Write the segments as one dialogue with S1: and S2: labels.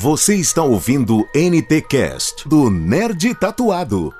S1: Você está ouvindo NT Cast do Nerd Tatuado.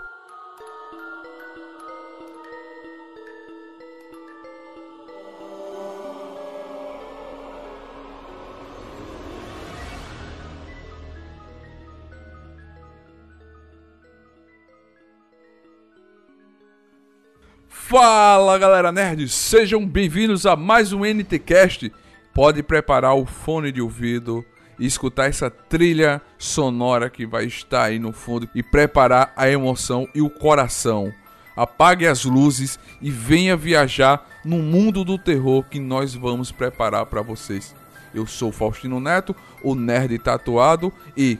S2: Fala galera nerd, sejam bem-vindos a mais um NTcast. Pode preparar o fone de ouvido e escutar essa trilha sonora que vai estar aí no fundo e preparar a emoção e o coração. Apague as luzes e venha viajar no mundo do terror que nós vamos preparar para vocês. Eu sou Faustino Neto, o nerd tatuado e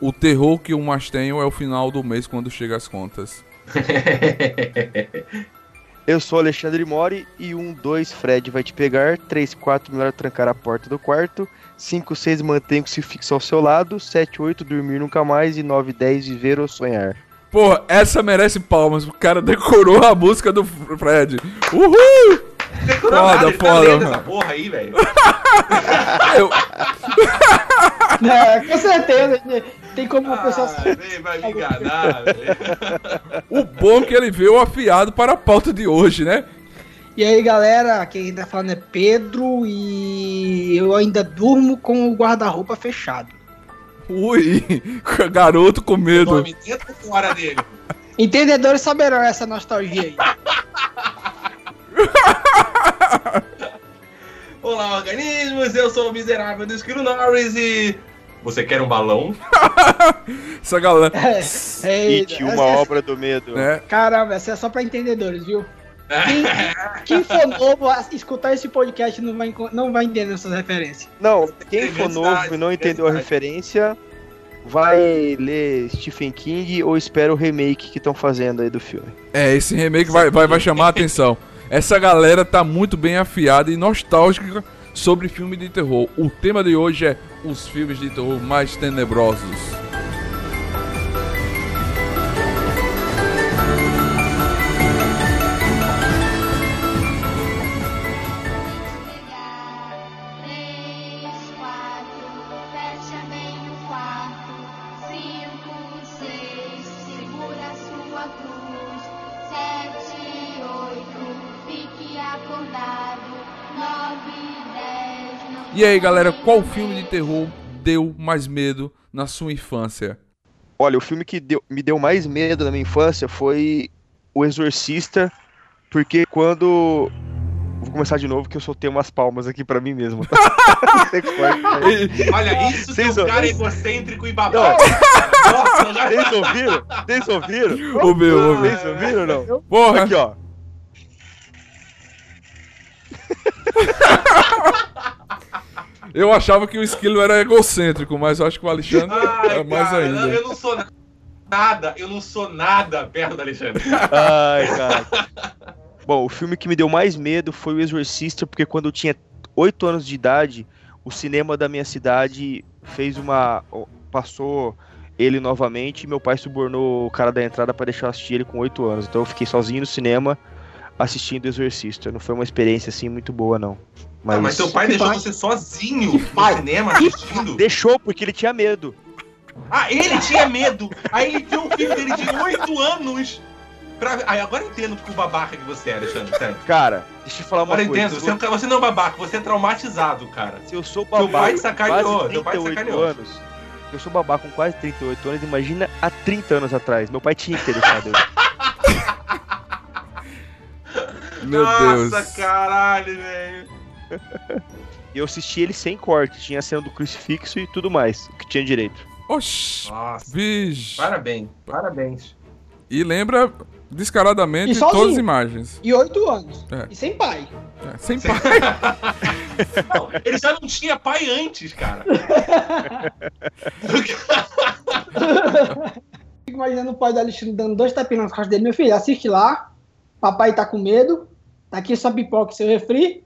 S2: o terror que eu mais tenho é o final do mês quando chega as contas.
S3: Eu sou Alexandre Mori e 1, 2, Fred vai te pegar. 3, 4, melhor trancar a porta do quarto. 5, 6, mantenha-se fixo ao seu lado. 7, 8, dormir nunca mais. E 9, 10, viver ou sonhar.
S2: Pô, essa merece palmas. O cara decorou a música do Fred. Uhul!
S4: Decorou
S2: Foda,
S4: nada, ele tá
S2: foda, mano.
S4: essa porra aí, velho.
S2: Eu,
S5: É, com certeza. Tem como uma pessoa.
S4: Ah, vem, vai me enganar, velho.
S2: o bom é que ele veio afiado para a pauta de hoje, né?
S5: E aí, galera, quem tá falando é Pedro e eu ainda durmo com o guarda-roupa fechado.
S2: Ui, garoto com medo.
S4: Dorme dentro fora dele?
S5: Entendedores saberão essa nostalgia aí.
S4: Olá, organismos, eu sou o miserável do Esquilo Norris e... Você quer um balão?
S2: Essa galera,
S5: É,
S3: It,
S5: é,
S3: uma
S5: essa-
S3: obra do medo.
S2: né?
S5: Caramba, essa é só pra entendedores, viu? Quem, quem for novo a escutar esse podcast não vai, não vai entender essas referências.
S3: Não, quem for novo e não entendeu a referência, vai ler Stephen King ou espera o remake que estão fazendo aí do filme.
S2: É, esse remake vai, vai, vai chamar a atenção. Essa galera tá muito bem afiada e nostálgica sobre filme de terror. O tema de hoje é os filmes de terror mais tenebrosos. E aí, galera, qual filme de terror deu mais medo na sua infância?
S3: Olha, o filme que deu- me deu mais medo na minha infância foi O Exorcista, porque quando. Vou começar de novo que eu soltei umas palmas aqui pra mim mesmo.
S4: Olha, isso
S3: Vocês
S4: é um cara egocêntrico e babaca. Nossa, já...
S3: Vocês ouviram? Vocês ouviram?
S2: Ô meu, ô meu.
S3: Vocês ouviram ou não?
S2: Porra!
S3: Aqui, ó.
S2: Eu achava que o Esquilo era egocêntrico, mas eu acho que o Alexandre
S4: Ai,
S2: é mais
S4: cara,
S2: ainda.
S4: Eu não sou nada, eu não sou nada perto da Alexandre.
S3: Ai, cara. Bom, o filme que me deu mais medo foi O Exorcista, porque quando eu tinha 8 anos de idade, o cinema da minha cidade fez uma. passou ele novamente e meu pai subornou o cara da entrada pra deixar eu assistir ele com 8 anos. Então eu fiquei sozinho no cinema assistindo O Exorcista. Não foi uma experiência assim muito boa, não.
S4: Mas,
S3: Mas,
S4: mas teu pai
S5: Que
S4: deixou
S5: pai?
S4: você sozinho no
S5: pai?
S4: cinema assistindo?
S3: deixou porque ele tinha medo.
S4: Ah, ele tinha medo. Aí ele viu um filme dele de 8 anos. Pra... Aí agora eu entendo que o babaca que você é, Alexandre. Sério.
S3: Cara, deixa eu falar uma
S4: Agora eu
S3: coisa.
S4: entendo. Você, é um você não é babaca, você é traumatizado, cara.
S3: Se eu sou
S4: Teu
S3: babá
S4: pai
S3: com
S4: sacaneou,
S3: quase
S4: teu pai
S3: 38
S4: sacaneou.
S3: anos, eu sou babá com quase 38 anos, imagina há 30 anos atrás. Meu pai tinha que ter deixado ele.
S2: Meu
S4: Nossa,
S2: Deus.
S4: caralho, velho.
S3: E eu assisti ele sem corte, tinha a cena do crucifixo e tudo mais, o que tinha direito.
S2: Oxi,
S4: Nossa.
S2: bicho.
S4: Parabéns, parabéns.
S2: E lembra descaradamente
S5: E
S2: todas as imagens.
S5: E oito anos.
S2: É.
S5: E sem pai.
S2: É, sem pai.
S4: Não, ele já não tinha pai antes, cara.
S5: Fico imaginando o pai do Alexandre dando dois tapinhas nas costas dele. Meu filho, assiste lá. Papai tá com medo. Tá aqui sua pipoca e seu refri.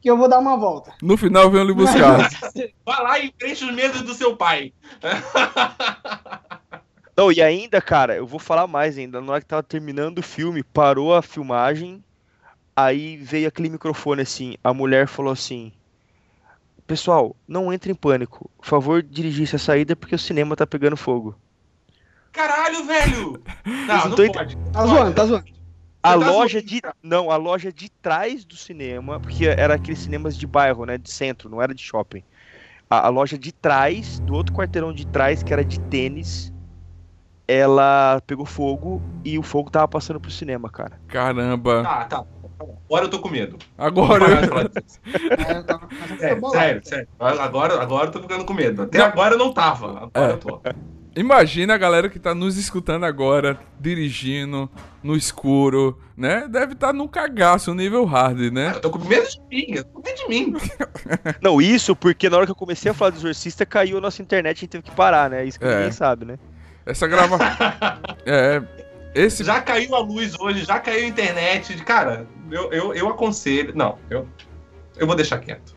S5: Que eu vou dar uma volta.
S2: No final veio lhe buscar.
S4: Vai lá e preenche os medos do seu pai.
S3: Não, e ainda, cara, eu vou falar mais ainda. Na hora que tava terminando o filme, parou a filmagem, aí veio aquele microfone assim, a mulher falou assim: pessoal, não entre em pânico. Por favor, dirigir essa saída porque o cinema tá pegando fogo.
S4: Caralho, velho! Não,
S3: não
S4: não
S3: tô
S4: pode.
S5: Tá zoando, tá zoando.
S3: A
S4: Você tá
S3: loja de. Não, a loja de trás do cinema, porque era aqueles cinemas de bairro, né? De centro, não era de shopping. A, a loja de trás, do outro quarteirão de trás, que era de tênis, ela pegou fogo e o fogo tava passando pro cinema, cara.
S2: Caramba.
S4: Tá, tá. Agora eu tô com medo.
S2: Agora eu...
S5: bolado.
S4: sério, sério. Agora, agora eu tô ficando com medo. Até
S2: Não.
S4: agora eu não tava. Agora
S2: É.
S4: eu tô.
S2: Imagina a galera que tá nos escutando agora, dirigindo, no escuro, né? Deve estar num cagaço, nível hard, né?
S4: Eu tô com medo de mim. Eu tô com medo de mim.
S3: Não, isso porque na hora que eu comecei a falar do Exorcista, caiu a nossa internet e a gente teve que parar, né? Isso que
S2: É.
S3: ninguém sabe, né?
S2: Essa grava... É... Esse...
S4: Já caiu a luz hoje, já caiu a internet. Cara, eu, eu, eu aconselho. Não, eu, eu vou deixar quieto.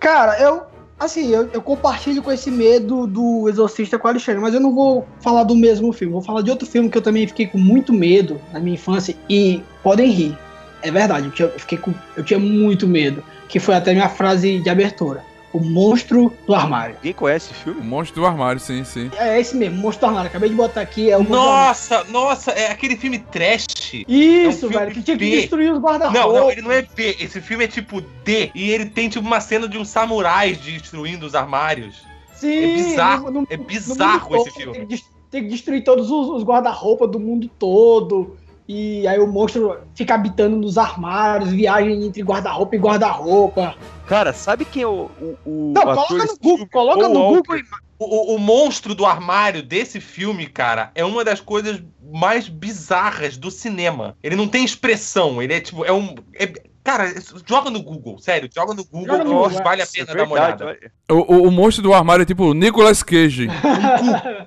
S5: Cara, eu. Assim, eu, eu compartilho com esse medo do Exorcista com o Alexandre, mas eu não vou falar do mesmo filme. Vou falar de outro filme que eu também fiquei com muito medo na minha infância. E podem rir. É verdade, eu, tinha, eu fiquei com. Eu tinha muito medo. Que foi até minha frase de abertura. O monstro do armário.
S3: Ninguém conhece esse
S2: O
S3: filme?
S2: monstro do armário, sim, sim.
S5: É esse mesmo, monstro do armário. Acabei de botar aqui. É o monstro.
S4: Nossa, nossa, é aquele filme trash.
S5: Isso,
S4: é um filme
S5: velho, que tinha que
S4: B.
S5: destruir os guarda-roupas.
S4: Não, não, ele não é B. Esse filme é tipo D. E ele tem tipo uma cena de um samurai destruindo os armários.
S5: Sim,
S4: É bizarro,
S5: no- no-
S4: é bizarro esse filme.
S5: Tem que, tem que destruir todos os, os guarda-roupa do mundo todo. E aí o monstro fica habitando nos armários, viagem entre guarda-roupa e guarda-roupa.
S3: Cara, sabe quem é o, o, o
S5: Não,
S3: ator
S5: coloca no Google, coloca no. Google. e-
S4: O, o- monstro do armário desse filme, cara, é uma das coisas mais bizarras do cinema. Ele não tem expressão, ele é tipo, é um. é- cara, joga no Google, sério, joga no Google,
S5: Joga no
S4: nossa,
S5: Google,
S4: vale a pena
S3: é
S4: dar uma olhada.
S3: olha.
S2: O, o, o monstro do armário é tipo o Nicolas Cage.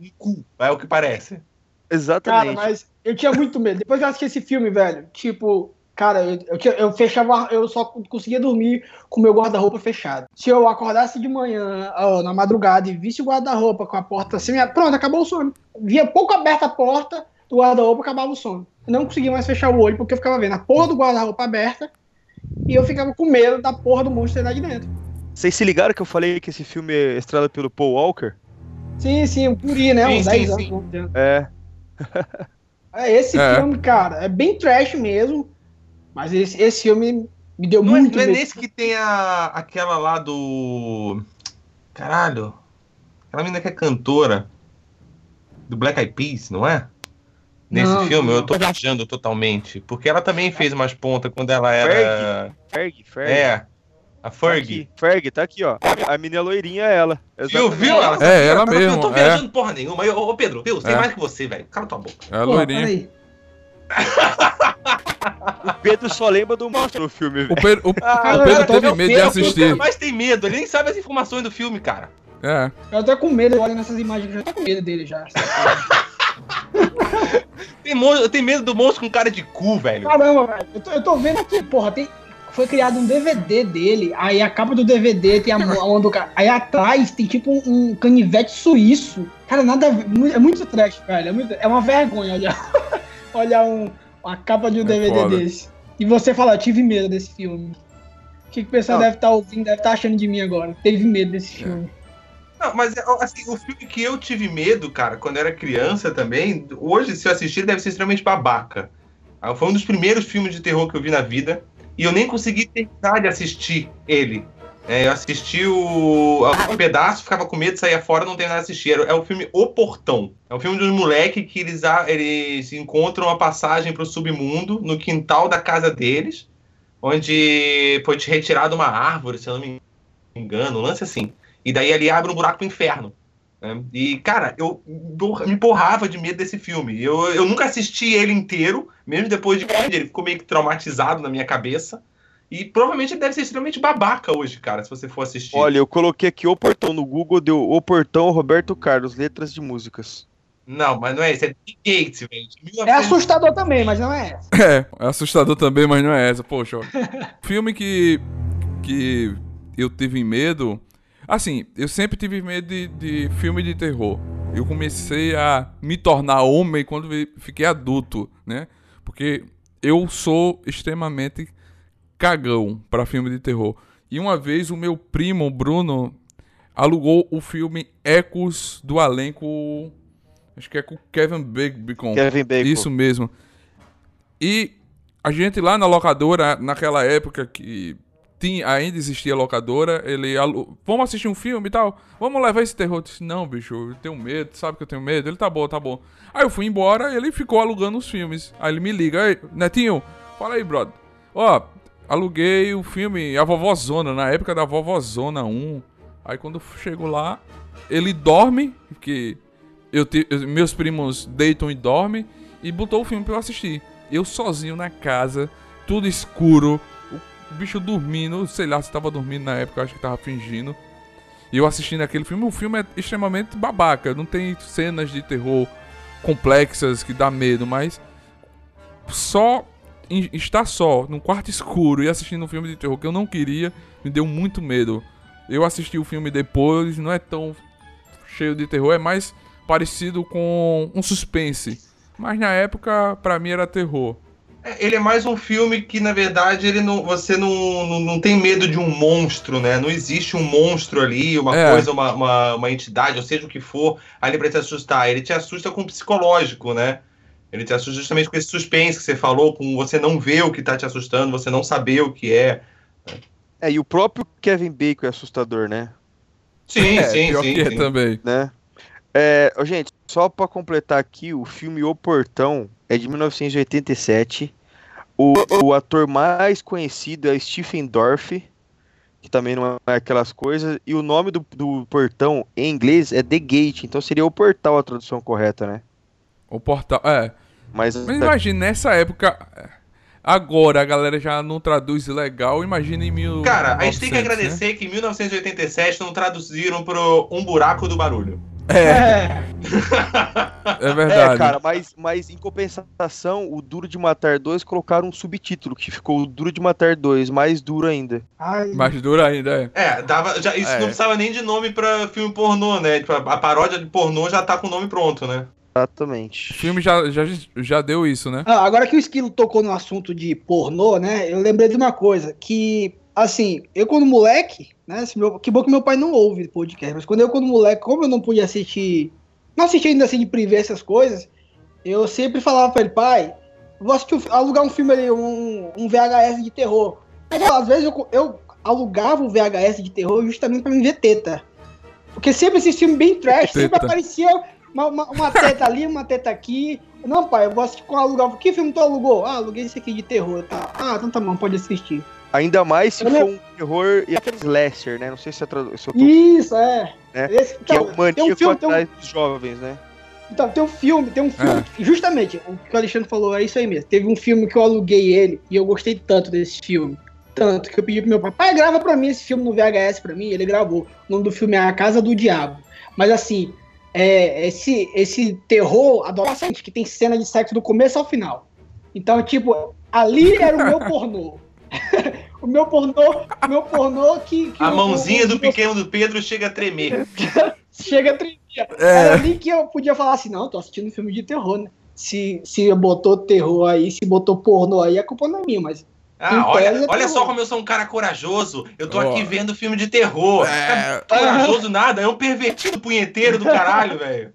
S4: Um cu, é o que parece.
S5: Cara,
S3: Exatamente.
S5: mas eu tinha muito medo. Depois eu assisti esse filme, velho, tipo, cara, eu, eu, eu fechava, eu só conseguia dormir com o meu guarda-roupa fechado. Se eu acordasse de manhã, ó, na madrugada, e visse o guarda-roupa com a porta assim, pronto, acabou o sono. Via pouco aberta a porta do guarda-roupa, acabava o sono. Eu não conseguia mais fechar o olho, porque eu ficava vendo a porra do guarda-roupa aberta, e eu ficava com medo da porra do monstro lá de dentro.
S3: Vocês se ligaram que eu falei que esse filme é estrelado pelo Paul Walker?
S5: Sim, sim, um guri, né?
S4: Sim,
S5: Uns
S4: sim,
S5: 10 anos.
S4: sim.
S5: 11 anos.
S3: É.
S5: É, esse
S2: É.
S5: filme, cara, é bem trash mesmo, mas esse, esse filme me deu
S4: Não é,
S5: muito
S4: não é nesse que tem a, aquela lá do. Caralho. Aquela menina que é cantora. Do Black Eyed Peas, não é? Nesse
S5: Não,
S4: filme, eu tô viajando totalmente. Porque ela também fez umas pontas quando ela era.
S3: Ferg, Ferg.
S4: É. A
S3: Tá
S4: Fergie.
S3: aqui. Ferg, tá aqui, ó. A menina loirinha é ela. Exatamente.
S4: viu? Ela,
S2: É, ela
S4: eu tô- Eu
S2: mesmo,
S4: tô
S2: é.
S4: viajando porra nenhuma. Eu- Ô, Pedro, Pedro, sei
S2: É.
S4: mais que você, velho. Cala tua boca.
S2: É a loirinha.
S3: O Pedro só lembra do monstro no filme,
S2: O
S3: velho.
S2: Pedro, o,
S5: Cara,
S2: o Pedro teve medo de
S4: O
S2: assistir.
S4: mais tem medo, ele nem sabe as informações do filme, cara.
S2: É.
S5: Eu tô com medo, olha nessas imagens, eu já tô com medo dele já.
S4: Tem Eu tenho medo do monstro com cara de cu, velho.
S5: Caramba, velho. Eu tô, eu tô vendo aqui, porra, tem. Foi criado um DVD dele, aí a capa do DVD tem a mão do cara. Aí atrás tem tipo um, um canivete suíço. Cara, nada a ver. mu- É muito trash, velho. É, muito- é uma vergonha olhar, olhar um, a capa de um
S2: É
S5: DVD
S2: foda.
S5: desse. E você fala, eu tive medo desse filme. O que, que o pessoal
S3: Não.
S5: deve estar ouvindo, deve estar achando de mim agora? Teve medo desse filme.
S4: Não, mas é, assim, o filme que eu tive medo, cara, quando eu era criança também, hoje, se eu assistir, ele deve ser extremamente babaca. Ah, Foi um dos primeiros filmes de terror que eu vi na vida. E eu nem consegui terminar de assistir ele. É, eu assisti o, um pedaço, ficava com medo, saía fora, não terminava de assistir. Era- É o filme O Portão. É um filme de um moleque que eles, a- eles encontram uma passagem para o submundo no quintal da casa deles, onde foi retirada uma árvore, se eu não me engano, um lance assim. E daí ali abre um buraco pro inferno. né? E, cara, eu me porrava de medo desse filme. Eu, eu nunca assisti ele inteiro, mesmo depois de grande, ele ficou meio que traumatizado na minha cabeça. E provavelmente ele deve ser extremamente babaca hoje, cara, se você for assistir.
S3: Olha, eu coloquei aqui o portão no Google, deu o portão Roberto Carlos, letras de músicas.
S4: Não, mas não é isso, é The Gates, velho.
S5: É
S4: 1900.
S5: assustador também, mas não é essa.
S2: É, é assustador também, mas não é essa. Poxa, filme que, que eu tive medo. Assim, eu sempre tive medo de, de filme de terror. Eu comecei a me tornar homem quando fiquei adulto, né? Porque eu sou extremamente cagão pra filme de terror. E uma vez o meu primo, Bruno, alugou o filme Ecos do elenco. Acho que é com Kevin Bacon.
S3: Kevin Bacon.
S2: Isso mesmo. E a gente lá na locadora, naquela época que tinha, ainda existia locadora, ele alu... vamos assistir um filme e tal, vamos levar esse terror. Eu disse, não, bicho, eu tenho medo, sabe que eu tenho medo? Ele, tá bom, tá bom. Aí eu fui embora e ele ficou alugando os filmes. Aí ele me liga, ei, Netinho, fala aí, brother. Ó, aluguei o filme A Vovozona, na época da Vovozona 1. Aí quando chego lá, ele dorme, porque eu eu- meus primos deitam e dormem, e botou o filme pra eu assistir. Eu sozinho na casa, tudo escuro, o bicho dormindo, sei lá se tava dormindo na época, acho que tava fingindo. E eu assistindo aquele filme, o filme é extremamente babaca, não tem cenas de terror complexas que dá medo, mas só estar só num quarto escuro e assistindo um filme de terror que eu não queria me deu muito medo. Eu assisti o filme depois, não é tão cheio de terror, é mais parecido com um suspense. Mas na época, pra mim era terror.
S4: É, Ele é mais um filme que, na verdade, ele não, você não, não, não tem medo de um monstro, né? Não existe um monstro ali, uma
S2: É.
S4: coisa, uma, uma, uma entidade, ou seja o que for, ali pra te assustar. Ele te assusta com o psicológico, né? Ele te assusta justamente com esse suspense que você falou, com você não ver o que tá te assustando, você não saber o que é.
S3: É, e o próprio Kevin Bacon é assustador, né?
S4: Sim,
S2: é,
S4: sim,
S2: pior
S4: sim.
S2: que é
S4: sim.
S2: também.
S3: né? É, gente, só pra completar aqui, o filme O Portão é de 1987. O, o ator mais conhecido é Stephen Dorff, que também não é aquelas coisas. E o nome do, do portão em inglês é The Gate, então seria o portal a tradução correta, né?
S2: O portal. É.
S3: Mas,
S2: Mas imagina, nessa época. Agora a galera já não traduz legal, imagina em mil.
S4: Cara, a gente tem que
S2: 900, né?
S4: agradecer que em 1987 não traduziram pro Um Buraco do Barulho.
S2: É,
S5: É,
S2: é verdade.
S3: É, cara, mas, mas em compensação, o Duro de Matar 2 colocaram um subtítulo que ficou o Duro de Matar 2, mais duro ainda.
S5: ai,
S2: Mais duro ainda, é.
S4: É, dava, já, isso
S2: É.
S4: não precisava nem de nome pra filme pornô, né? Tipo, a, a paródia de pornô já tá com o nome pronto, né?
S2: O
S3: Exatamente.
S2: filme já, já, já deu isso, né?
S5: Ah, agora que o Esquilo tocou no assunto de pornô, né? Eu lembrei de uma coisa, que, assim, eu quando moleque, né? meu- que bom que meu pai não ouve podcast, mas quando eu quando moleque, como eu não podia assistir, não assistia ainda assim de privê essas coisas, eu sempre falava pra ele, pai, vou assistir, um- alugar um filme ali, um, um VHS de terror. Mas, às vezes eu, eu alugava o VHS de terror justamente pra me ver teta. Porque sempre esse filme bem trash, sempre
S2: Teta.
S5: aparecia uma, uma, uma teta ali, uma teta aqui. Não, pai, eu vou assistir com alugar. Que filme tu alugou? Ah, aluguei esse aqui de terror. Tá. Ah, então tá bom, pode assistir.
S3: Ainda mais se
S5: Eu
S3: for um terror e aquele slasher, né? Não sei se, é tradu- se eu tô
S5: Isso, é.
S3: É,
S5: Esse,
S3: que é
S5: então,
S3: o maníaco
S5: tem um filme, tem um,
S3: atrás dos jovens, né?
S5: então, tem um filme, tem um filme.
S2: É.
S5: Justamente, o que o Alexandre falou é isso aí mesmo. Teve um filme que eu aluguei ele e eu gostei tanto desse filme. Tanto que eu pedi pro meu pai, pai, grava pra mim esse filme no VHS pra mim. Ele gravou. O nome do filme é A Casa do Diabo. Mas assim, é, esse, esse terror adolescente que tem cena de sexo do começo ao final. Então, tipo, ali era o meu pornô. o meu pornô, o meu pornô que. que
S4: A
S5: o-
S4: mãozinha
S5: o-
S4: do pequeno do Pedro chega a tremer.
S5: chega a tremer.
S2: É.
S5: Era ali que eu podia falar assim, não, tô assistindo um filme de terror, né? Se, se botou terror aí, se botou pornô aí, a culpa não é minha, mas.
S4: Ah, olha,
S5: é
S4: olha só como eu sou um cara corajoso. Eu tô
S2: Ó.
S4: aqui vendo filme de terror.
S2: É.
S4: Corajoso nada, é um pervertido punheteiro do caralho, velho.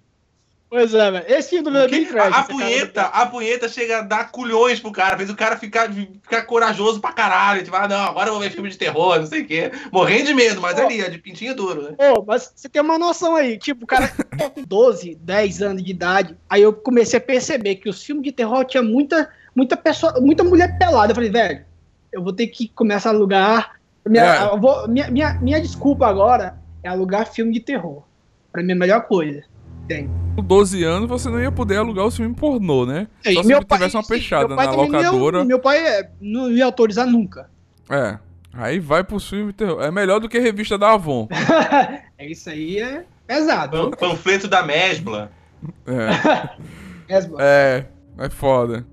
S5: Pois é, velho. Esse filme do meu é bem trash.
S4: A, a
S5: essa cara
S4: punheta, a punheta chega a dar culhões pro cara, fez o cara ficar, ficar corajoso pra caralho. Tipo, ah, não, agora eu vou ver filme de terror, não sei o quê. Morrendo de medo, mas
S5: Pô.
S4: ali, ó, de pintinho duro, né?
S5: Pô, mas você tem uma noção aí, tipo, o cara com 12, 10 anos de idade, aí eu comecei a perceber que os filmes de terror tinha muita, muita pessoa, muita mulher pelada. Eu falei, velho, eu vou ter que começar a alugar. Minha,
S2: É.
S5: eu vou- minha, minha, minha desculpa agora é alugar filme de terror. Pra mim é a melhor coisa. Tem.
S2: Com 12 anos você não ia poder alugar o filme pornô, né? Só se
S5: meu pai-
S2: tivesse uma fechada
S5: meu
S2: na locadora.
S5: meu pai é, não ia autorizar nunca.
S2: É. Aí vai pro filme de terror. É melhor do que a revista da Avon.
S5: É isso aí, é pesado.
S4: Pan- Panfleto da Mesbla.
S2: É.
S5: É,
S2: É. É foda.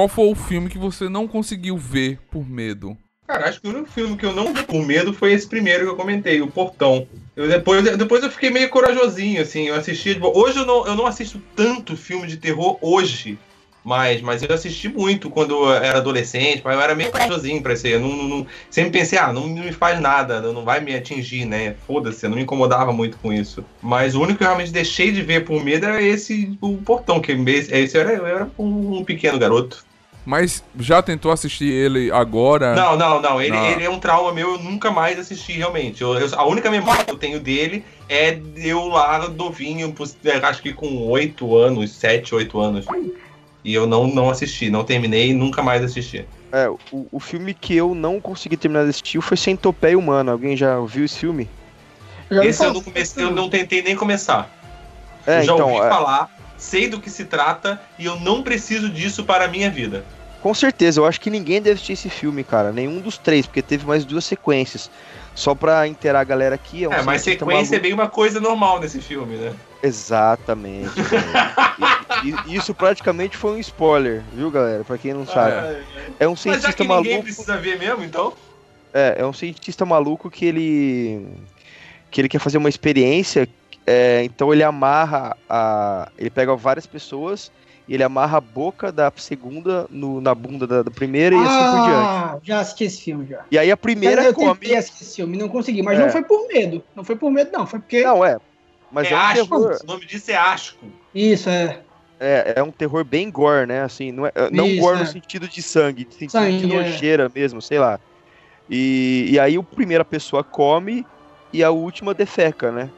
S2: Qual foi o filme que você não conseguiu ver por medo?
S4: Cara, acho que o único filme que eu não vi por medo foi esse primeiro que eu comentei, O Portão. Eu, depois, depois eu fiquei meio corajosinho, assim, eu assisti. Hoje eu não, eu não assisto tanto filme de terror hoje. Mas, mas eu assisti muito quando eu era adolescente, mas eu era meio corajosinho pra ser. Eu não, não- sempre pensei, ah, não, me faz nada, não vai me atingir, né? Foda-se, eu não me incomodava muito com isso. Mas o único que eu realmente deixei de ver por medo era esse, o portão, que esse, esse era, eu era um pequeno garoto.
S2: Mas já tentou assistir ele agora?
S4: Não, não, não. Ele,
S2: Não.
S4: ele é um trauma meu, eu nunca mais assisti realmente. Eu- eu- a única memória que eu tenho dele é eu lá novinho, é, acho que com 8 anos, 7, 8 anos. E eu não, não assisti, não terminei e nunca mais assisti.
S3: É, o, o filme que eu não consegui terminar de assistir foi Centopeia Humana. Alguém já viu esse filme?
S5: Já
S4: Esse eu não, comecei, eu não tentei nem começar.
S3: É,
S4: eu já
S3: então,
S4: ouvi
S3: é,
S4: falar, sei do que se trata e eu não preciso disso para a minha vida.
S3: com certeza, eu acho que ninguém deve assistir esse filme, cara. Nenhum dos três, porque teve mais duas sequências. Só pra inteirar a galera aqui, é um
S4: é, mas
S3: cientista
S4: sequência é
S3: maluco.
S4: bem uma coisa normal nesse filme, né?
S3: Exatamente. E- e- isso praticamente foi um spoiler, viu, galera? Pra quem não sabe. É um
S4: Mas já
S3: cientista
S4: que ninguém
S3: maluco.
S4: precisa ver mesmo, então.
S3: É, é um cientista maluco que ele que ele quer fazer uma experiência, é, então ele amarra a ele pega várias pessoas e ele amarra a boca da segunda no- na bunda da, da primeira e assim por diante.
S5: Ah, já assisti esse filme já.
S3: E aí a primeira
S5: eu
S3: come.
S5: tentei assistir esse filme, não consegui, mas
S3: É.
S5: não foi por medo. Não foi por medo, não. Foi porque.
S3: Não, é. Mas
S4: é
S3: é, um
S4: asco.
S3: terror,
S4: O nome disso é asco.
S5: Isso, é.
S3: é, é um terror bem gore, né? Assim, não, é, não
S5: Isso,
S3: gore
S5: é.
S3: no sentido de sangue, de sentido
S5: Sangue,
S3: de
S5: é.
S3: nojeira mesmo, sei lá. E, e aí a primeira pessoa come e a última defeca, né?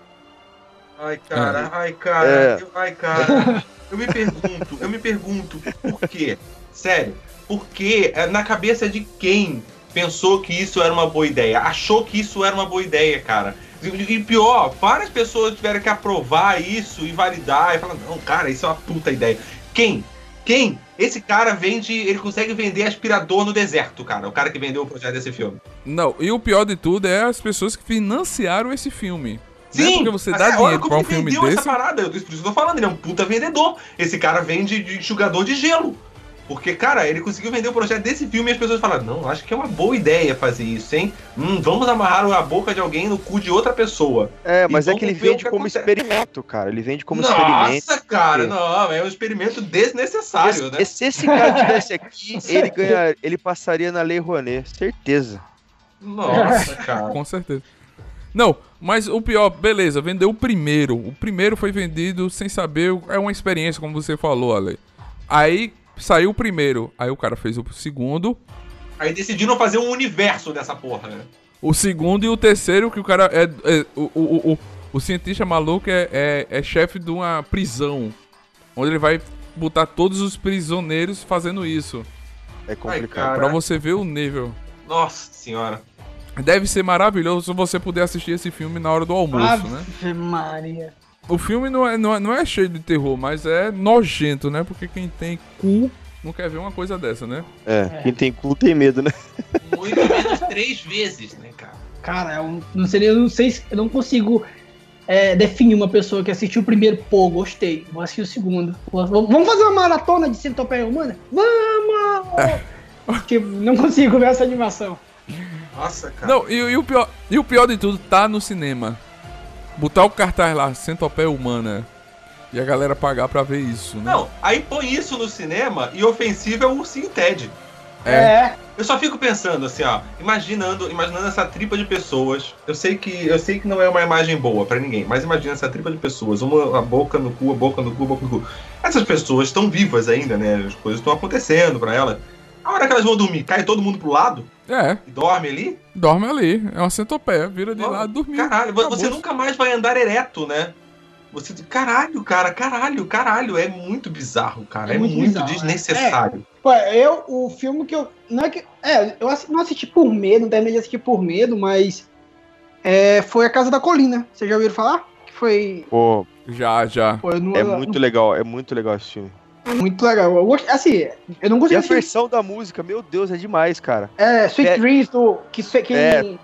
S4: Ai, cara, ai, cara,
S3: É.
S4: eu- ai, cara. Eu me pergunto, eu me pergunto por quê? Sério, por quê? É, Na cabeça de quem pensou que isso era uma boa ideia? Achou que isso era uma boa ideia, cara? E, e pior, várias pessoas tiveram que aprovar isso e validar e falar, não, cara, isso é uma puta ideia. Quem? Quem? Esse cara vende, ele consegue vender aspirador no deserto, cara. O cara que vendeu o projeto desse filme.
S2: Não, e o pior de tudo é as pessoas que financiaram esse filme. Né?
S4: Sim,
S2: Porque você dá
S4: olha
S2: dinheiro pra um
S4: ele
S2: filme
S4: vendeu essa
S2: desse.
S4: parada, eu- por isso que eu tô falando, ele é um puta vendedor. Esse cara vende de enxugador de gelo. Porque, cara, ele conseguiu vender o projeto desse filme e as pessoas falaram, não, acho que é uma boa ideia fazer isso, hein? Hum, vamos amarrar a boca de alguém no cu de outra pessoa.
S3: É, mas é
S4: vamos
S3: que ele vende
S4: que
S3: como
S4: acontece.
S3: experimento, cara. Ele vende como
S4: Nossa,
S3: experimento.
S4: cara,
S3: É.
S4: não, é um experimento desnecessário,
S3: Esse-
S4: né?
S3: Se esse cara tivesse aqui, ele ganhar, ele passaria na Lei Rouanet, certeza.
S4: Nossa, cara.
S2: Com certeza. Não, mas o pior, beleza, vendeu o primeiro. O primeiro foi vendido sem saber, é uma experiência, como você falou, Ale. Aí saiu o primeiro, aí o cara fez o segundo,
S4: Aí decidiram fazer um universo dessa porra, né?
S2: o segundo e o terceiro, que o cara é. é- o, o, o, o, o cientista maluco é, é, é chefe de uma prisão. Onde ele vai botar todos os prisioneiros fazendo isso.
S3: É complicado.
S4: cara.
S2: Pra você ver o nível.
S4: Nossa senhora.
S2: Deve ser maravilhoso você poder assistir esse filme na hora do almoço, né?
S5: Ave Maria.
S2: O filme não é, não, é, não é cheio de terror, mas é nojento, né? Porque quem tem cu não quer ver uma coisa dessa, né?
S3: É, quem tem cu tem medo, né?
S4: Muito menos três vezes, né, cara?
S5: Cara, eu não seria, eu não sei se eu não consigo é, definir uma pessoa que assistiu o primeiro, pô, gostei, vou assistir o segundo. Vamos fazer uma maratona de centopeia humana? Vamos! tipo, não consigo ver essa animação.
S4: Nossa, cara.
S2: Não, e, e o pior, e o pior de tudo, tá no cinema. Botar o cartaz lá, centopeia humana. E a galera pagar pra ver isso, né?
S4: Não, aí põe isso no cinema e ofensivo é o ursinho Ted.
S2: É.
S4: Eu só fico pensando assim, ó, imaginando, imaginando essa tripa de pessoas. Eu sei que eu sei que não é uma imagem boa pra ninguém, mas imagina essa tripa de pessoas, uma a boca no cu, a boca no cu, a boca no cu. Essas pessoas estão vivas ainda, né? As coisas estão acontecendo pra elas. A hora que elas vão dormir, cai todo mundo pro lado
S2: É,
S4: e dorme ali?
S2: dorme ali. É uma centopeia, vira de lá dormir.
S4: Caralho, você
S2: Acabou.
S4: nunca mais vai andar ereto, né? Você, caralho, cara, caralho, caralho, é muito bizarro, cara,
S5: É
S4: é,
S5: muito
S4: muito,
S5: bizarro,
S4: desnecessário.
S5: Pô, eu, o filme que eu. Não é que. É, eu não assisti por medo, não terminei de assistir por medo, mas. É, foi A Casa da Colina. Vocês já ouviram falar? Que foi.
S3: Pô,
S2: Já, já.
S5: Pô, não,
S3: é muito legal, é muito legal esse filme.
S5: Muito legal. Eu gost... Assim, eu não
S3: E
S5: consigo
S3: a versão da música, meu Deus, é demais, cara.
S5: É, Sweet
S3: É-
S5: Dreams, do, que quem
S3: É.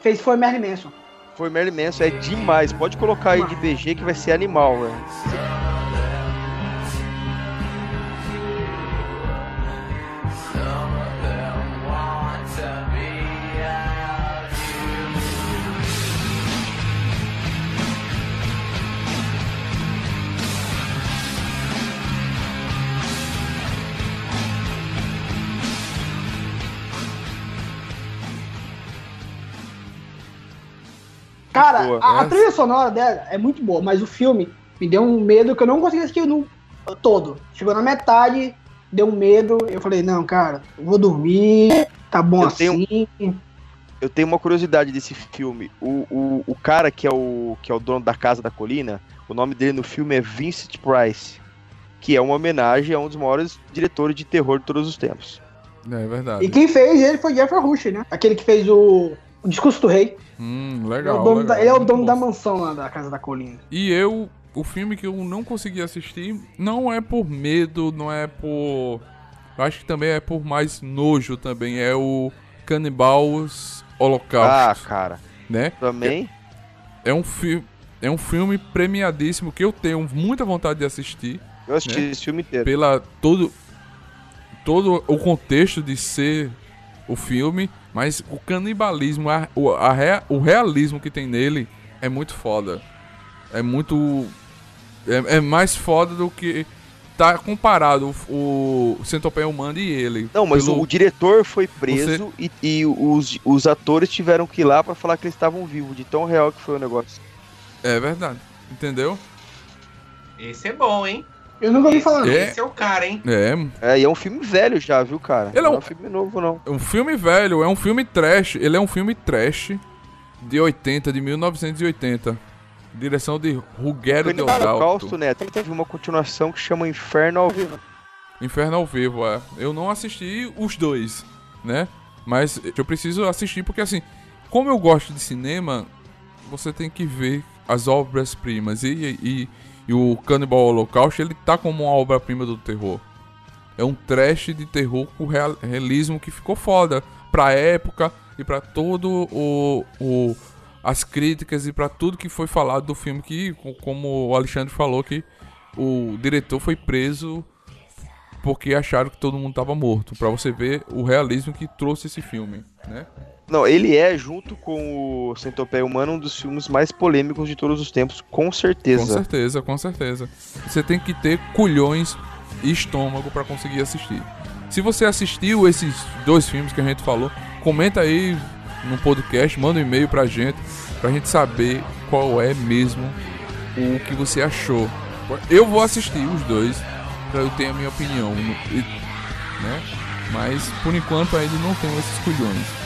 S5: fez foi Marilyn Manson.
S3: Foi Merlin Manson, é demais. Pode colocar aí de BG que vai ser animal, velho.
S5: Cara,
S3: boa.
S5: a, a
S2: É.
S5: trilha sonora dela é muito boa, mas o filme me deu um medo que eu não consegui assistir no todo. Chegou na metade, deu um medo, eu falei, não, cara, eu vou dormir, tá bom
S3: Eu
S5: assim.
S3: tenho- Eu tenho uma curiosidade desse filme. O, o, o cara que é o, que é o dono da Casa da Colina, o nome dele no filme é Vincent Price, que é uma homenagem a um dos maiores diretores de terror de todos os tempos.
S2: É verdade.
S5: E quem fez ele foi Jeffrey Rush, né? Aquele que fez o, o Discurso do Rei.
S2: Hum,
S5: Ele é
S2: legal.
S5: o dono,
S2: legal.
S5: da, ele é o dono da mansão lá da Casa da Colina.
S2: E eu, o filme que eu não consegui assistir, não é por medo, não é por. Eu acho que também é por mais nojo também. É o Cannibals
S3: Ah,
S2: Holocausto,
S3: cara.
S2: né?
S3: Também.
S2: É um filme. É um filme premiadíssimo que eu tenho muita vontade de assistir
S3: Eu assisti
S2: Né?
S3: esse filme inteiro.
S2: pela todo todo o contexto de ser o filme, mas o canibalismo, a, o, a rea- o realismo que tem nele é muito foda. É muito é, é mais foda do que tá comparado o, o Centopeia Humano e ele.
S3: Não, mas
S2: Pelo-
S3: o diretor foi preso e, e os, os atores tiveram que ir lá pra falar que eles estavam vivos, de tão real que foi o negócio.
S2: É verdade. Entendeu?
S4: Esse é bom, hein?
S5: Eu nunca ouvi falar.
S2: É.
S4: Esse é o cara, hein?
S2: É,
S3: É, e é um filme velho já, viu, cara?
S2: Ele é
S3: não
S2: um-
S3: é um filme novo, não.
S2: É um filme velho, é um filme trash. Ele é um filme trash de 80, de 1980. Direção de Ruggero
S3: Foi no Holocausto, né? Teve uma continuação que chama Inferno ao Vivo.
S2: Inferno ao vivo, é. Eu não assisti os dois, né? Mas eu preciso assistir porque, assim, como eu gosto de cinema, você tem que ver as obras-primas. E, e, e o Cannibal Holocaust, ele tá como uma obra-prima do terror. É um trash de terror com real- realismo que ficou foda pra época e pra todo o, o as críticas e pra tudo que foi falado do filme que co- como o Alexandre falou que o diretor foi preso porque acharam que todo mundo tava morto, Pra você ver o realismo que trouxe esse filme, né?
S3: Não, ele é, junto com o Centopeia Humano, um dos filmes mais polêmicos de todos os tempos, com
S2: Com
S3: certeza.
S2: certeza, com certeza. Você tem que ter culhões e estômago pra conseguir assistir. Se você assistiu esses dois filmes que a gente falou, comenta aí no podcast, manda um e-mail pra gente, pra gente saber qual é mesmo o que você achou. Eu vou assistir os dois eu ter a minha opinião, né? Mas por enquanto ainda não tenho esses culhões.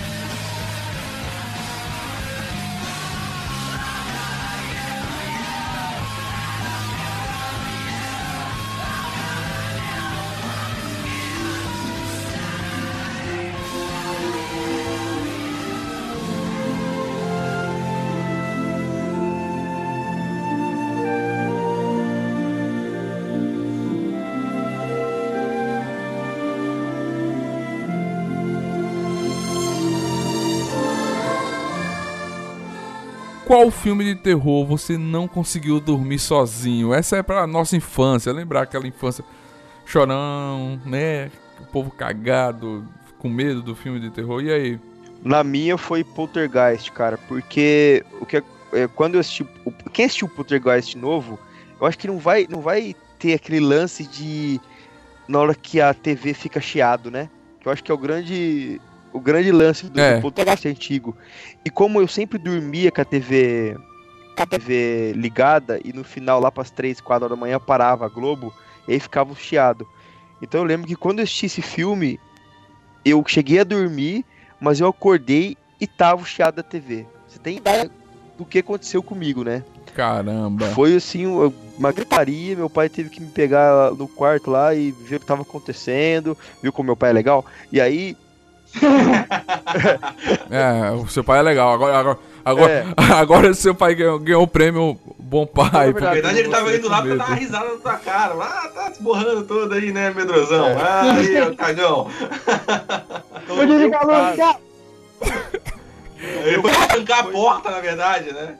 S2: Qual filme de terror você não conseguiu dormir sozinho? Essa é pra nossa infância, lembrar aquela infância chorão, né? O povo cagado, com medo do filme de terror. E aí?
S3: Na minha foi Poltergeist, cara, porque o que é- é, quando eu assisti, quem assistiu Poltergeist novo, eu acho que não vai, não vai ter aquele lance de na hora que a TV fica chiado, né? Que eu acho que é o grande o grande lance do,
S2: É.
S3: do Poltergeist antigo. E como eu sempre dormia com a TV com a TV ligada e no final lá para as 3, 4 horas da manhã parava a Globo e aí ficava o chiado. Então eu lembro que quando eu assisti esse filme, eu cheguei a dormir mas eu acordei e tava o chiado da TV. Você tem ideia do que aconteceu comigo, né?
S2: Caramba.
S3: Foi assim, uma gritaria, meu pai teve que me pegar no quarto lá e ver o que tava acontecendo, viu como meu pai é legal. E aí,
S2: É, o seu pai é legal. Agora, agora, agora,
S3: É.
S2: agora seu pai ganhou, ganhou o prêmio Bom Pai.
S3: Na
S2: porque
S4: Na
S3: verdade,
S4: verdade, ele tava indo lá pra dar uma risada na tua cara. Ah, tá se borrando todo aí, né, medrosão?
S3: É.
S4: Ah, aí, ô cagão.
S3: meu
S5: desligar a luz, cara.
S4: Ele foi arrancar a porta, na verdade, né?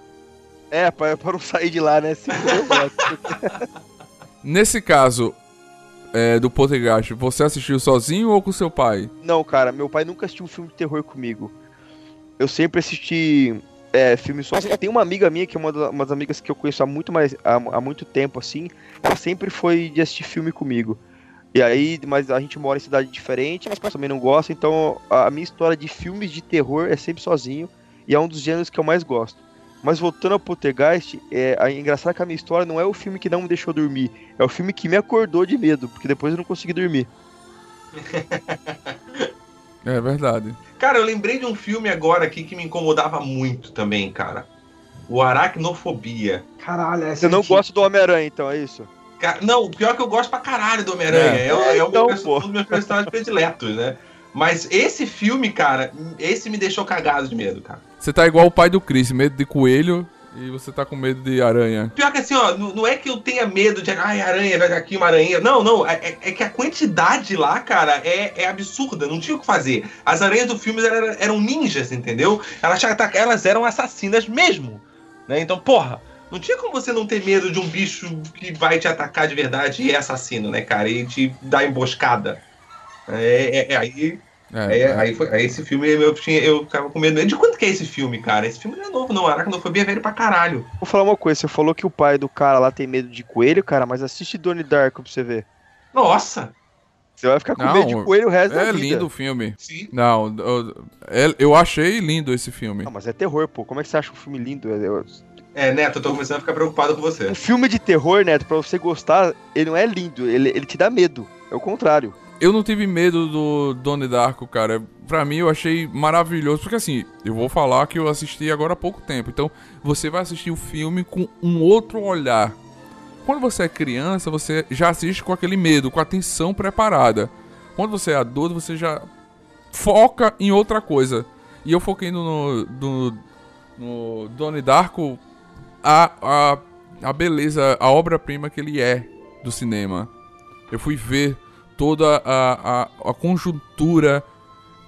S3: é, pra, pra não sair de lá, né? Se eu gosto.
S2: Nesse caso é, do Poltergeist, você assistiu sozinho ou com seu pai?
S3: Não, cara, meu pai nunca assistiu um filme de terror comigo. Eu sempre assisti é, filmes só. Tem uma amiga minha que é uma das amigas que eu conheço há muito mais há, há muito tempo assim. Ela sempre foi de assistir filme comigo. E aí, mas a gente mora em cidade diferente, mas também não gosta, então a minha história de filmes de terror é sempre sozinho e é um dos gêneros que eu mais gosto. Mas voltando ao Poltergeist, é, a engraçado que a minha história não é o filme que não me deixou dormir, é o filme que me acordou de medo, porque depois eu não consegui dormir.
S2: É verdade.
S4: Cara, eu lembrei de um filme agora aqui que me incomodava muito também, cara. O Aracnofobia.
S5: Caralho, essa
S3: Você não
S5: é
S3: gosta do Homem-Aranha, então, é isso?
S4: Ca- Não, o pior é que eu gosto pra caralho do Homem-Aranha.
S2: É.
S4: É, o- é o meu
S3: Então,
S4: um dos meus personagens prediletos, né? Mas esse filme, cara, esse me deixou cagado de medo, cara.
S2: Você tá igual o pai do Chris, medo de coelho e você tá com medo de aranha.
S4: Pior que assim, ó, não é que eu tenha medo de, ai, aranha, vai aqui uma aranha. Não, não, é, é- é que a quantidade lá, cara, é, é absurda, não tinha o que fazer. As aranhas do filme eram, eram ninjas, entendeu? Elas, elas eram assassinas mesmo, né? Então, porra, não tinha como você não ter medo de um bicho que vai te atacar de verdade e é assassino, né, cara? E te dar emboscada. É, é- é aí,
S2: É,
S4: é, aí, foi, aí esse filme eu, tinha, eu ficava com medo. De quanto que é esse filme, cara? Esse filme não é novo, não. Aracnofobia é velho pra caralho.
S3: Vou falar uma coisa, você falou que o pai do cara lá tem medo de coelho, cara, mas assiste Donnie Darko pra você ver.
S4: Nossa!
S3: Você vai ficar com
S2: Não,
S3: medo de coelho o resto
S2: É
S3: da vida.
S2: lindo o filme.
S4: Sim.
S2: Não, eu, é- eu achei lindo esse filme.
S3: Não, mas é terror, pô. Como é que você acha um filme lindo? É- é-
S4: É, Neto, eu tô começando a ficar preocupado com você.
S3: Um filme de terror, Neto, pra você gostar, ele não é lindo, ele, ele te dá medo. É o contrário.
S2: Eu não tive medo do Donnie Darko, cara. Pra mim eu achei maravilhoso. Porque assim, eu vou falar que eu assisti agora há pouco tempo. Então você vai assistir o filme com um outro olhar. Quando você é criança, você já assiste com aquele medo, com a atenção preparada. Quando você é adulto, você já foca em outra coisa. E eu foquei no, no, no Donnie Darko a, a, a beleza, a obra-prima que ele é do cinema. Eu fui ver toda a, a, a conjuntura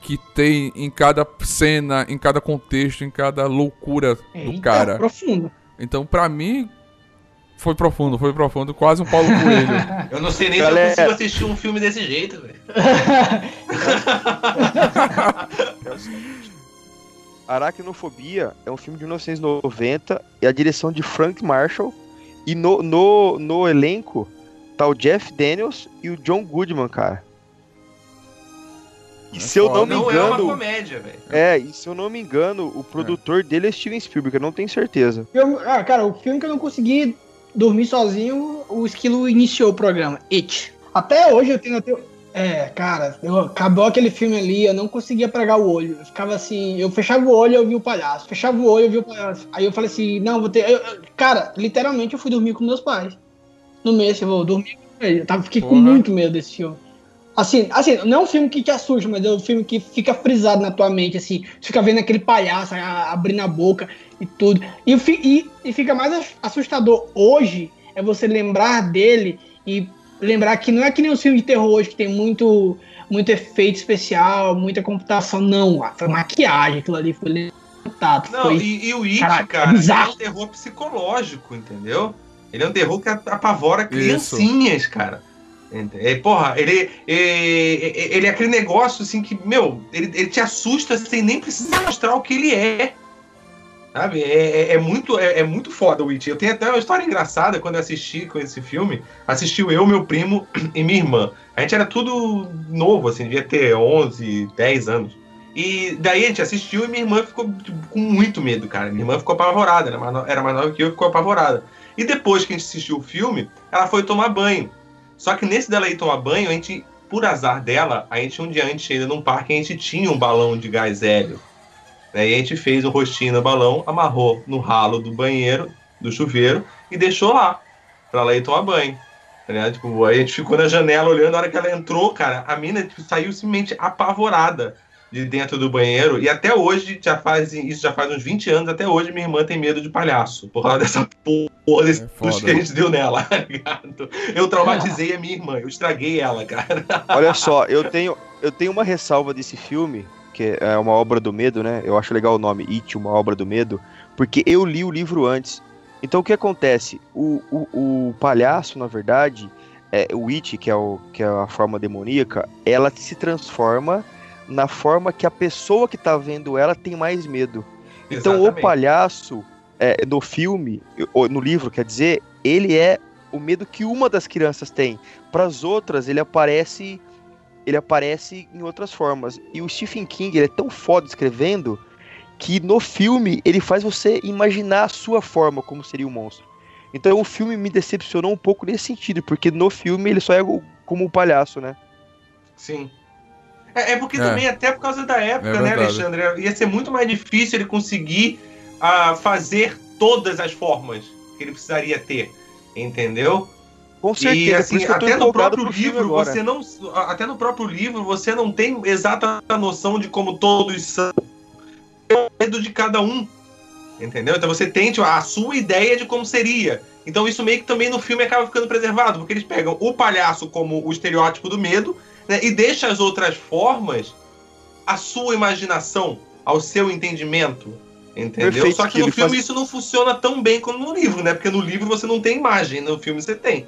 S2: que tem em cada cena, em cada contexto, em cada loucura do
S5: Eita,
S2: cara.
S5: profundo.
S2: Então, pra mim, foi profundo, foi profundo, quase um Paulo Coelho.
S4: Eu não sei nem
S3: Galera.
S4: se eu consigo assistir um filme desse jeito, velho.
S3: Aracnofobia é um filme de 1990 e a direção de Frank Marshall. E no, no, no elenco tá o Jeff Daniels e o John Goodman, cara. E
S2: É
S3: se eu não me
S4: Não é uma
S3: engano.
S4: comédia, velho.
S3: É, e se eu não me engano, o produtor dele é Steven Spielberg, eu não tenho certeza.
S5: Filme- ah, cara, o filme que eu não consegui dormir sozinho, o Esquilo iniciou o programa, It. Até hoje eu tenho... eu tenho- é, cara, eu, acabou aquele filme ali, eu não conseguia pregar o olho. Eu ficava assim, eu fechava o olho e eu via o palhaço. Fechava o olho e eu via o palhaço. Aí eu falei assim, não, vou ter... eu- eu- cara, literalmente eu fui dormir com meus pais. No mês, eu vou dormir com eles. Eu tava, fiquei com
S2: Porra.
S5: muito medo desse filme. Assim, assim, não é um filme que te assusta, mas é um filme que fica frisado na tua mente, assim. Você fica vendo aquele palhaço a- abrindo a boca e tudo. E, e, e fica mais ass- assustador hoje é você lembrar dele e lembrar que não é que nem os filmes de terror hoje que tem muito, muito efeito especial, muita computação. Não, foi maquiagem, aquilo ali foi levantado.
S4: Não,
S5: foi...
S4: e, e o It,
S5: Caralho, é
S4: cara, ele é
S5: bizarro.
S4: um terror psicológico, entendeu? Ele é um terror que apavora
S2: Isso.
S4: criancinhas, cara. Ente- É, porra, ele é, ele é aquele negócio assim que, meu, ele, ele te assusta sem nem precisar mostrar o que ele é. Sabe? É, é- é muito, é, é muito foda o It. Eu tenho até uma história engraçada quando eu assisti com esse filme. Assistiu eu, meu primo e minha irmã. A gente era tudo novo, assim, devia ter 11, 10 anos. E daí a gente assistiu e minha irmã ficou tipo, com muito medo, cara. Minha irmã ficou apavorada, era mais, no- era mais nova que eu, ficou apavorada. E depois que a gente assistiu o filme, ela foi tomar banho. Só que nesse dela ir tomar banho, a gente, por azar dela, a gente um dia antes ainda num parque, a gente tinha um balão de gás hélio. Né? E a gente fez um rostinho no balão, amarrou no ralo do banheiro, do chuveiro, e deixou lá, pra ela ir tomar banho. Ligado? Tipo, a gente ficou na janela olhando, na hora que ela entrou, cara, a mina tipo, saiu simplesmente apavorada de dentro do banheiro. E até hoje, já faz, isso já faz uns 20 anos, até hoje minha irmã tem medo de palhaço. Por causa dessa porra desse
S2: É foda.
S4: que a gente deu nela, tá? Eu traumatizei a minha irmã, eu estraguei ela, cara.
S3: Olha só, eu tenho, eu tenho uma ressalva desse filme, que é uma obra do medo, né? Eu acho legal o nome, It, uma obra do medo, porque eu li o livro antes. Então o que acontece? O, o, o palhaço, na verdade, é, o It, que é, o, que é a forma demoníaca, ela se transforma na forma que a pessoa que tá vendo ela tem mais medo. Então o
S4: Exatamente.
S3: palhaço, é, no filme, ou no livro, quer dizer, ele é o medo que uma das crianças tem. Para as outras, ele aparece ele aparece em outras formas. E o Stephen King, ele é tão foda escrevendo que no filme ele faz você imaginar a sua forma como seria o monstro. Então o filme me decepcionou um pouco nesse sentido, porque no filme ele só é o- como o palhaço, né?
S4: Sim. É, é porque
S2: É.
S4: também, até por causa da época,
S2: É
S4: né. Alexandre? Ia ser muito mais difícil ele conseguir ah, fazer todas as formas que ele precisaria ter. Entendeu?
S3: Com certeza,
S4: E
S3: por
S4: assim, até no próprio livro,
S3: agora.
S4: você não. Até no próprio livro, você não tem exata noção de como todos são. Tem o medo de cada um. Entendeu? Então você tem tipo, a sua ideia de como seria. Então isso meio que também no filme acaba ficando preservado, porque eles pegam o palhaço como o estereótipo do medo, né? E deixa as outras formas à sua imaginação, ao seu entendimento. Entendeu?
S3: Perfeito,
S4: Só que
S3: que
S4: no filme
S3: faz-
S4: isso não funciona tão bem como no livro, né? Porque no livro você não tem imagem, no filme você tem.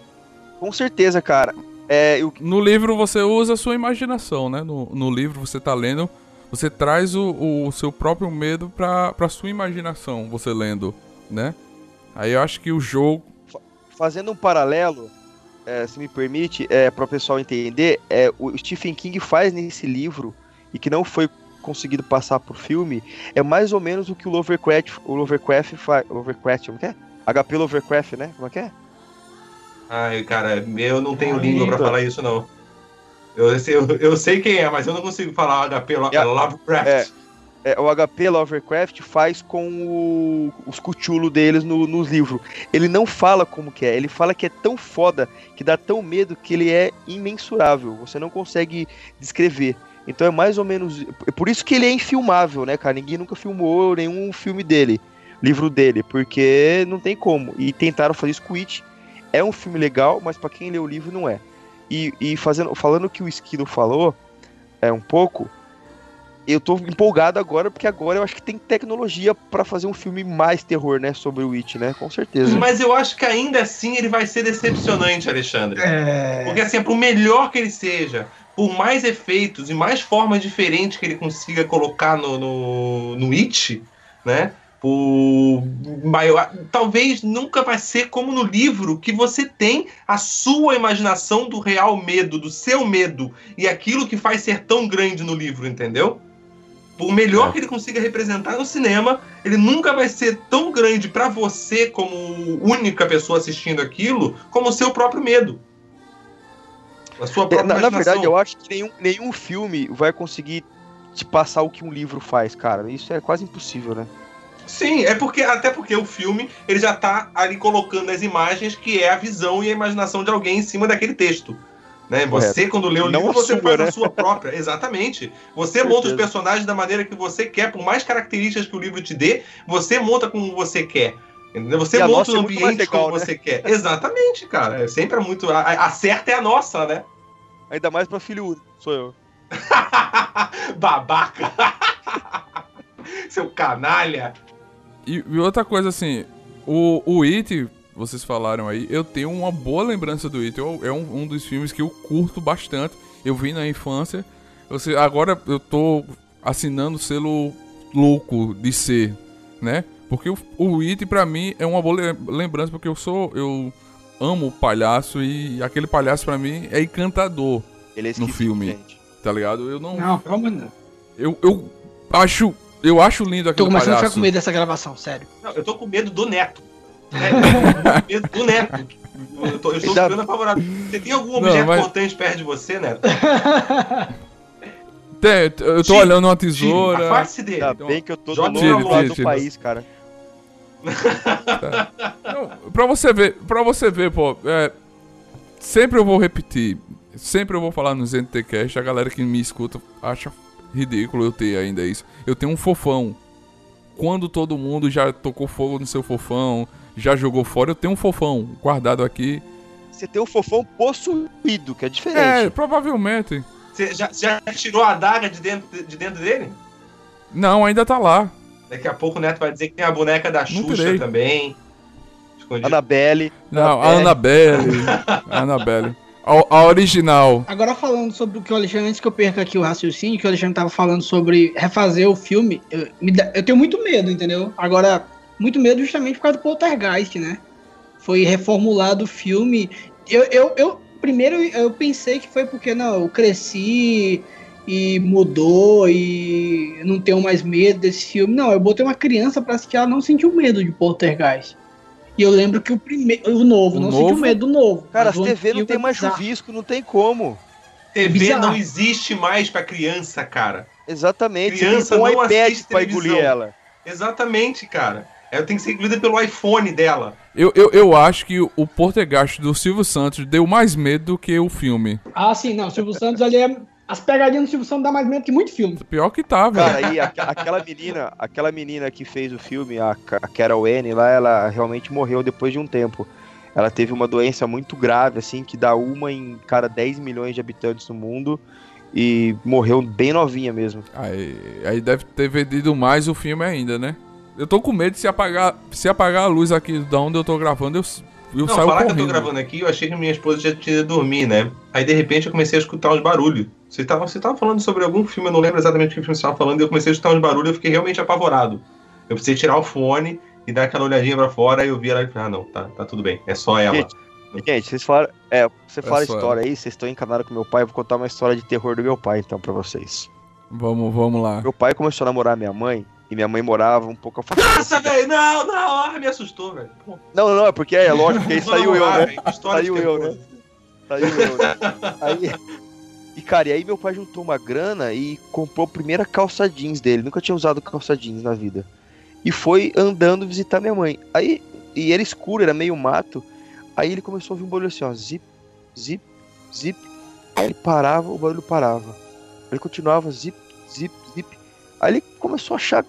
S3: Com certeza, cara. É, eu,
S2: No livro você usa a sua imaginação, né? No, no livro você tá lendo, você traz o, o seu próprio medo pra, pra sua imaginação, você lendo, né? Aí eu acho que o jogo.
S3: fazendo um paralelo, é, se me permite, é, para o pessoal entender, é, o Stephen King faz nesse livro e que não foi conseguido passar pro filme, é mais ou menos o que o Lovecraft, o Lovecraft faz. Lovecraft, como que é? HP Lovecraft, né? Como é que é?
S4: Ai, cara, eu não tenho língua pra
S3: então.
S4: falar isso, não. Eu, sei- eu, eu sei quem é, mas eu não consigo falar HP Lo-
S3: É,
S4: Lovecraft.
S3: é. É, o HP Lovecraft faz com o, os Cthulhu deles no, livro. Ele não fala como que é, ele fala que é tão foda, que dá tão medo que ele é imensurável. Você não consegue descrever. Então é mais ou menos. É por isso que ele é infilmável, né, cara? Ninguém nunca filmou nenhum filme dele, livro dele, porque não tem como. E tentaram fazer isso com It. É um filme legal, mas pra quem lê o livro não é. E, e fazendo, falando o que o Esquilo falou, é um pouco eu tô empolgado agora, porque agora eu acho que tem tecnologia pra fazer um filme mais terror, né? Sobre o It, né? Com certeza.
S4: Mas eu acho que ainda assim ele vai ser decepcionante, Alexandre.
S5: É.
S4: Porque assim, por melhor que ele seja, por mais efeitos e mais formas diferentes que ele consiga colocar no, no, no It, né? Por maior, talvez nunca vai ser como no livro, que você tem a sua imaginação do real medo, do seu medo, e aquilo que faz ser tão grande no livro, entendeu? Por melhor
S2: É.
S4: que ele consiga representar no cinema, ele nunca vai ser tão grande pra você como única pessoa assistindo aquilo, como o seu próprio medo. A sua
S3: É,
S4: própria
S3: na, na
S4: imaginação.
S3: verdade, eu acho que nenhum, nenhum filme vai conseguir te passar o que um livro faz, cara. Isso é quase impossível, né?
S4: Sim, é porque até porque o filme ele já tá ali colocando as imagens que é a visão e a imaginação de alguém em cima daquele texto. Né? Você, quando lê o livro, você
S3: sua,
S4: faz
S3: né?
S4: a sua própria. Exatamente. Você
S3: Com
S4: monta os personagens da maneira que você quer, por mais características que o livro te dê, você monta como você quer. Entendeu? Você
S3: E
S4: monta o
S3: é
S4: ambiente
S3: legal,
S4: como
S3: né?
S4: você quer. Exatamente, cara. É sempre é muito. A, a certa é a nossa, né?
S3: Ainda mais pra filho único, sou eu.
S4: Babaca! Seu canalha!
S2: E, e outra coisa assim, o, o It, vocês falaram aí, eu tenho uma boa lembrança do It. Eu- é um, um dos filmes que eu curto bastante. Eu vi na infância. Você, agora eu tô assinando o selo louco de ser, né? Porque o, o It pra mim é uma boa le- lembrança, porque eu sou. Eu amo o palhaço e aquele palhaço pra mim é encantador,
S3: Ele é
S2: No filme.
S3: gente.
S2: tá ligado? Eu não.
S5: Não, pelo amor de Deus.
S2: Eu, eu acho. Eu acho lindo
S5: Tô
S2: aquele
S5: começando a ficar
S2: palhaço.
S5: com medo dessa gravação, sério.
S4: Não, eu tô com medo do neto. Medo do neto. Eu, tô, eu estou ficando apavorado. Você tem algum
S2: Não,
S4: objeto
S2: mas-
S4: importante perto de você, neto?
S2: Tem, eu tô olhando uma tesoura.
S4: Afaste dele.
S3: Ainda
S2: Então,
S3: bem que eu tô do
S4: joga
S3: novo
S2: tiro,
S3: lado do país, cara.
S2: Não, pra você ver, pra você ver, pô, é, sempre eu vou repetir, sempre eu vou falar no ZNTcast, a galera que me escuta acha ridículo eu ter ainda isso. Eu tenho um fofão. Quando todo mundo já tocou fogo no seu fofão, já jogou fora, eu tenho um fofão guardado aqui.
S3: Você tem um fofão possuído, que é
S2: É,
S3: diferente.
S2: provavelmente.
S4: Você já, já tirou a adaga de dentro, de dentro dele?
S2: Não, ainda tá lá.
S4: Daqui a pouco o neto vai dizer que tem a boneca da Xuxa
S2: tirei.
S4: também. Escondido.
S3: Annabelle.
S2: Não, a Annabelle. A Annabelle. A, a original.
S5: Agora falando sobre o que o Alexandre, antes que eu perca aqui o raciocínio, que o Alexandre tava falando sobre refazer o filme, eu, eu tenho muito medo, entendeu? Agora, muito medo justamente por causa do Poltergeist, né? Foi reformulado o filme. Eu, eu, eu primeiro eu pensei que foi porque, não, eu cresci e mudou e não tenho mais medo desse filme. Não, eu botei uma criança pra assistir, ela não sentiu medo de Poltergeist. E eu lembro que o primeiro, o novo,
S2: O
S5: não
S2: novo?
S5: sentiu medo do novo.
S3: Cara, as
S5: o
S3: TV não tem
S5: é
S3: mais
S5: bizarro.
S3: chuvisco, não tem como.
S4: TV
S5: bizarro.
S4: não existe mais pra criança, cara.
S3: Exatamente.
S4: Criança
S3: um
S4: não
S3: iPad
S4: assiste
S3: pra
S4: televisão.
S3: engolir ela.
S4: Exatamente, cara. Ela tem que ser incluída pelo iPhone dela.
S2: Eu, eu, eu acho que o Poltergeist do Silvio Santos deu mais medo do que o filme.
S5: Ah, sim, não. Silvio Santos ali é. As pegadinhas do Silvio Santos dá mais medo que muito filme.
S2: Pior que tá, velho.
S3: Cara, e a- aquela menina, aquela menina que fez o filme, a, a Carol Anne, lá, ela realmente morreu depois de um tempo. Ela teve uma doença muito grave, assim, que dá uma em cada 10 milhões de habitantes no mundo. E morreu bem novinha mesmo.
S2: Aí, aí deve ter vendido mais o filme ainda, né? Eu tô com medo de se apagar, se apagar a luz aqui da onde eu tô gravando, eu, eu
S4: não,
S2: saio
S4: falar
S2: correndo.
S4: que eu tô gravando aqui, eu achei que minha esposa já tinha ido dormir, né? Aí de repente eu comecei a escutar uns barulhos. Você tava, você tava falando sobre algum filme, eu não lembro exatamente o que filme você tava falando, e eu comecei a escutar uns barulhos e eu fiquei realmente apavorado. Eu precisei tirar o fone e dar aquela olhadinha pra fora, e eu vi ela e falei, ah não, tá, tá tudo bem, é só ela.
S3: Gente, Gente, vocês falaram. É, você fala
S2: só
S3: história aí, vocês estão encanados com meu pai, eu vou contar uma história de terror do meu pai, então, pra vocês.
S2: Vamos, vamos lá.
S3: Meu pai começou a namorar minha mãe, e minha mãe morava um pouco afastada.
S4: Nossa, velho, não, não, ah, me assustou, velho.
S3: Não, não, é porque é lógico, porque aí saiu eu, né?
S4: história
S3: Saiu eu, né? Saiu eu, né? Aí, e cara, e aí meu pai juntou uma grana e comprou a primeira calça jeans dele. Nunca tinha usado calça jeans na vida. E foi andando visitar minha mãe. Aí, e era escuro, era meio mato. Aí ele começou a ouvir um barulho assim, ó, zip, zip, zip. Aí ele parava, o barulho parava. Ele continuava, zip, zip, zip. Aí ele começou a achar,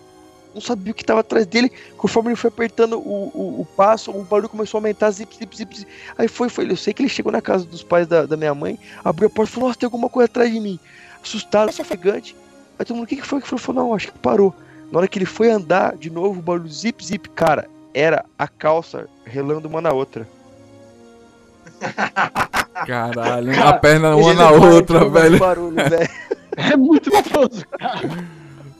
S3: não sabia o que estava atrás dele. Conforme ele foi apertando o, o, o passo, o barulho começou a aumentar, zip, zip, zip, zip. Aí foi, foi. Eu sei que ele chegou na casa dos pais da, da minha mãe, abriu a porta e falou: Nossa, tem alguma coisa atrás de mim. Assustado, ofegante. Aí todo mundo, o que, que foi? Ele falou: Não, acho que parou. Na hora que ele foi andar de novo, o barulho zip, zip, cara, era a calça relando uma na outra.
S2: Caralho,
S5: Cara,
S2: a perna uma na outra, velho.
S3: barulho, velho.
S5: É muito gostoso, cara.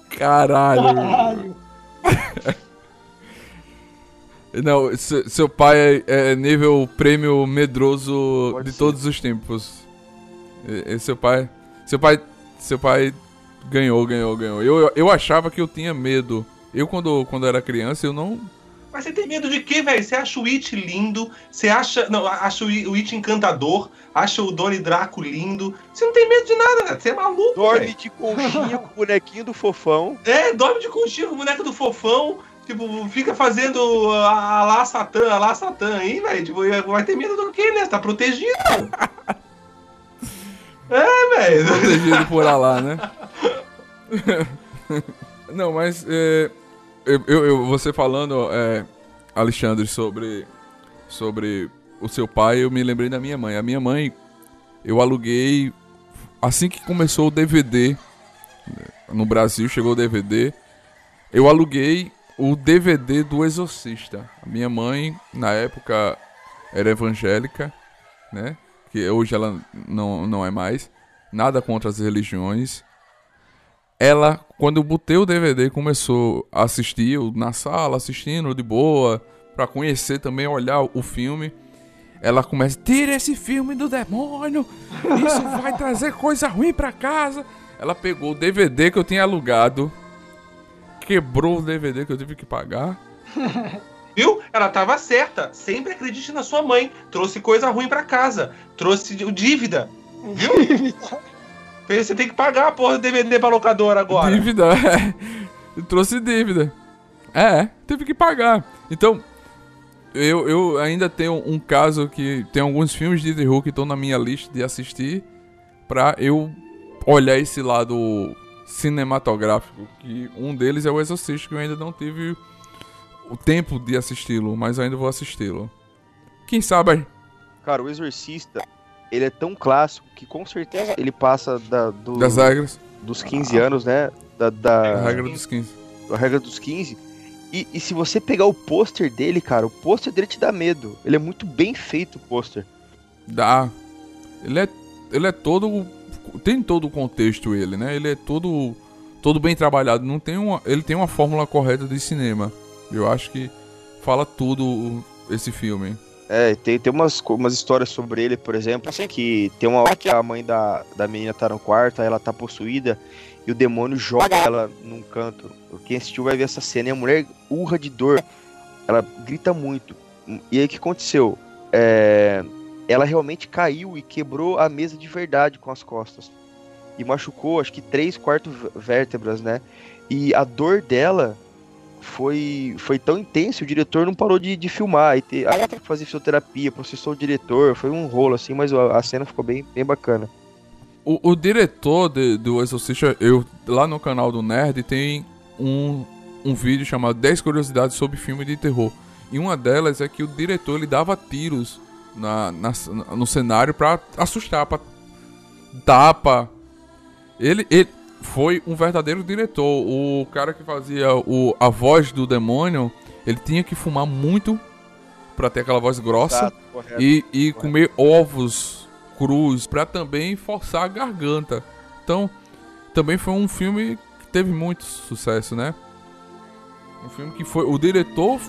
S2: Caralho.
S5: Caralho.
S2: Não, se- seu pai é, é nível prêmio medroso
S3: Pode
S2: de
S3: ser.
S2: todos os tempos. E, e seu pai. Seu pai. Seu pai ganhou, ganhou, ganhou. Eu, eu achava que eu tinha medo. Eu, quando, quando era criança, eu não.
S4: Mas você tem medo de quê, velho? Você acha o It lindo, você acha. Não, acha o It encantador, acha o Donnie Draco lindo. Você não tem medo de nada, cara. Você é maluco,
S3: Dorme
S4: velho.
S3: de conchinha com o bonequinho do fofão.
S4: É, dorme de conchinha com o boneco do fofão. Tipo, fica fazendo a, a lá Satã, a lá Satã aí, velho. Tipo, vai ter medo do quê, né? Você tá protegido. é, velho.
S2: protegido por lá, né? Não, mas é, eu, eu- você falando, é, Alexandre, sobre, sobre o seu pai, eu me lembrei da minha mãe. A minha mãe, eu aluguei assim que começou o DVD no Brasil, chegou o DVD, eu aluguei o DVD do Exorcista. A minha mãe, na época, era evangélica, né? Que hoje ela não, não é mais. Nada contra as religiões. Ela, quando eu botei o DVD, começou a assistir, eu na sala, assistindo de boa, pra conhecer também, olhar o filme. Ela começa, tira esse filme do demônio, isso vai trazer coisa ruim pra casa. Ela pegou o DVD que eu tinha alugado, quebrou o DVD que eu tive que pagar.
S4: Viu? Ela tava certa. Sempre acredite na sua mãe. Trouxe coisa ruim pra casa. Trouxe dívida. Viu? Você tem que pagar a porra do DVD pra locadora agora.
S2: Dívida, é. Eu trouxe dívida. É, teve que pagar. Então, eu, eu ainda tenho um caso que tem alguns filmes de terror que estão na minha lista de assistir pra eu olhar esse lado cinematográfico. Que um deles é o Exorcista, que eu ainda não tive o tempo de assisti-lo, mas eu ainda vou assisti-lo. Quem sabe
S3: Cara, o Exorcista, ele é tão clássico que com certeza ele passa da, do-
S2: das regras,
S3: dos 15 anos, né? Da, da,
S2: a regra dos 15.
S3: a regra dos 15. E, e se você pegar o pôster dele, cara, o pôster dele te dá medo. Ele é muito bem feito o pôster.
S2: Dá. Ele é, ele é todo. Tem todo o contexto ele, né? Ele é todo. Todo bem trabalhado. Não tem uma, ele tem uma fórmula correta de cinema. Eu acho que fala tudo esse filme.
S3: É, tem, tem umas, umas histórias sobre ele, por exemplo, que tem uma hora que a mãe da, da menina tá no quarto, aí ela tá possuída, e o demônio joga ela num canto. Quem assistiu vai ver essa cena e a mulher urra de dor. Ela grita muito. E aí o que aconteceu? É, ela realmente caiu e quebrou a mesa de verdade com as costas. E machucou, acho que três, quatro vé- vértebras, né? E a dor dela foi, foi tão intensa, o diretor não parou de, de filmar. E te, aí teve que fazer fisioterapia, processou o diretor, foi um rolo assim, mas a, a cena ficou bem, bem bacana.
S2: O, o diretor de- do Exorcista, eu lá no canal do Nerd tem um, um vídeo chamado 10 curiosidades sobre filme de terror. E uma delas é que o diretor ele dava tiros na, na- no cenário pra assustar, pra tapa. Ele, ele foi um verdadeiro diretor. O cara que fazia o, a voz do demônio, ele tinha que fumar muito pra ter aquela voz grossa
S3: Exato, correto.
S2: e, e comer ovos crus pra também forçar a garganta. Então, também foi um filme que teve muito sucesso, né? Um filme que foi o diretor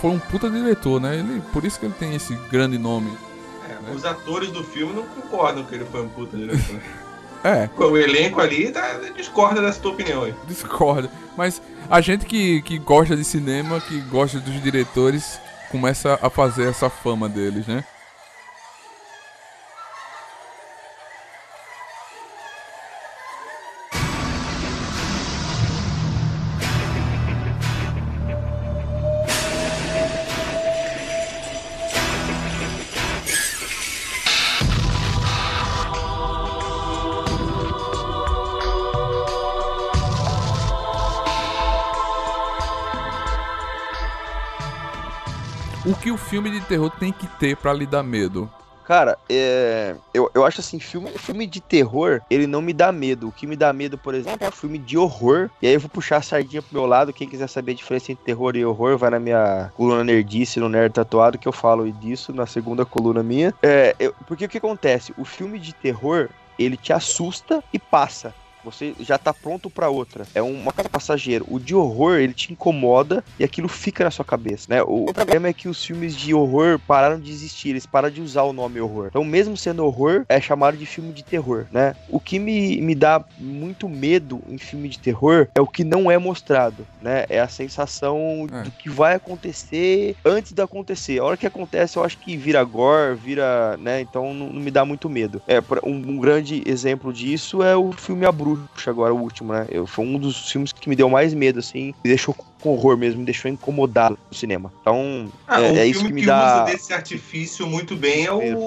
S2: foi um puta diretor, né? Ele, por isso que ele tem esse grande nome.
S4: É, os atores do filme não concordam que ele foi um puta diretor.
S2: É,
S4: o elenco ali tá, discorda dessa tua opinião aí.
S2: discorda. Mas a gente que, que gosta de cinema, que gosta dos diretores, começa a fazer essa fama deles, né? Filme de terror tem que ter pra lhe dar medo?
S3: Cara, é, eu, eu acho assim, filme, filme de terror, ele não me dá medo. O que me dá medo, por exemplo, é filme de horror. E aí eu vou puxar a sardinha pro meu lado. Quem quiser saber a diferença entre terror e horror, vai na minha coluna nerdice, no Nerd Tatuado, que eu falo disso na segunda coluna minha. É, eu- porque o que acontece? O filme de terror, ele te assusta e passa. Você já tá pronto pra outra. É uma coisa passageira. O de horror, ele te incomoda e aquilo fica na sua cabeça, né? O problema é que os filmes de horror pararam de existir, eles pararam de usar o nome horror. Então, mesmo sendo horror, é chamado de filme de terror, né? O que me, me dá muito medo em filme de terror é o que não é mostrado, né? É a sensação
S2: É.
S3: do que vai acontecer antes de acontecer. A hora que acontece, eu acho que vira gore, vira, né? Então não, não me dá muito medo. É, um, um grande exemplo disso é o filme A Bruxa, agora o último, né? Eu, foi um dos filmes que me deu mais medo, assim, me deixou com horror mesmo, me deixou incomodado no cinema. Então,
S4: Ah,
S3: é,
S4: um
S3: é
S4: filme
S3: isso que me
S4: que
S3: dá.
S4: usa desse artifício muito bem é o,
S3: Medo,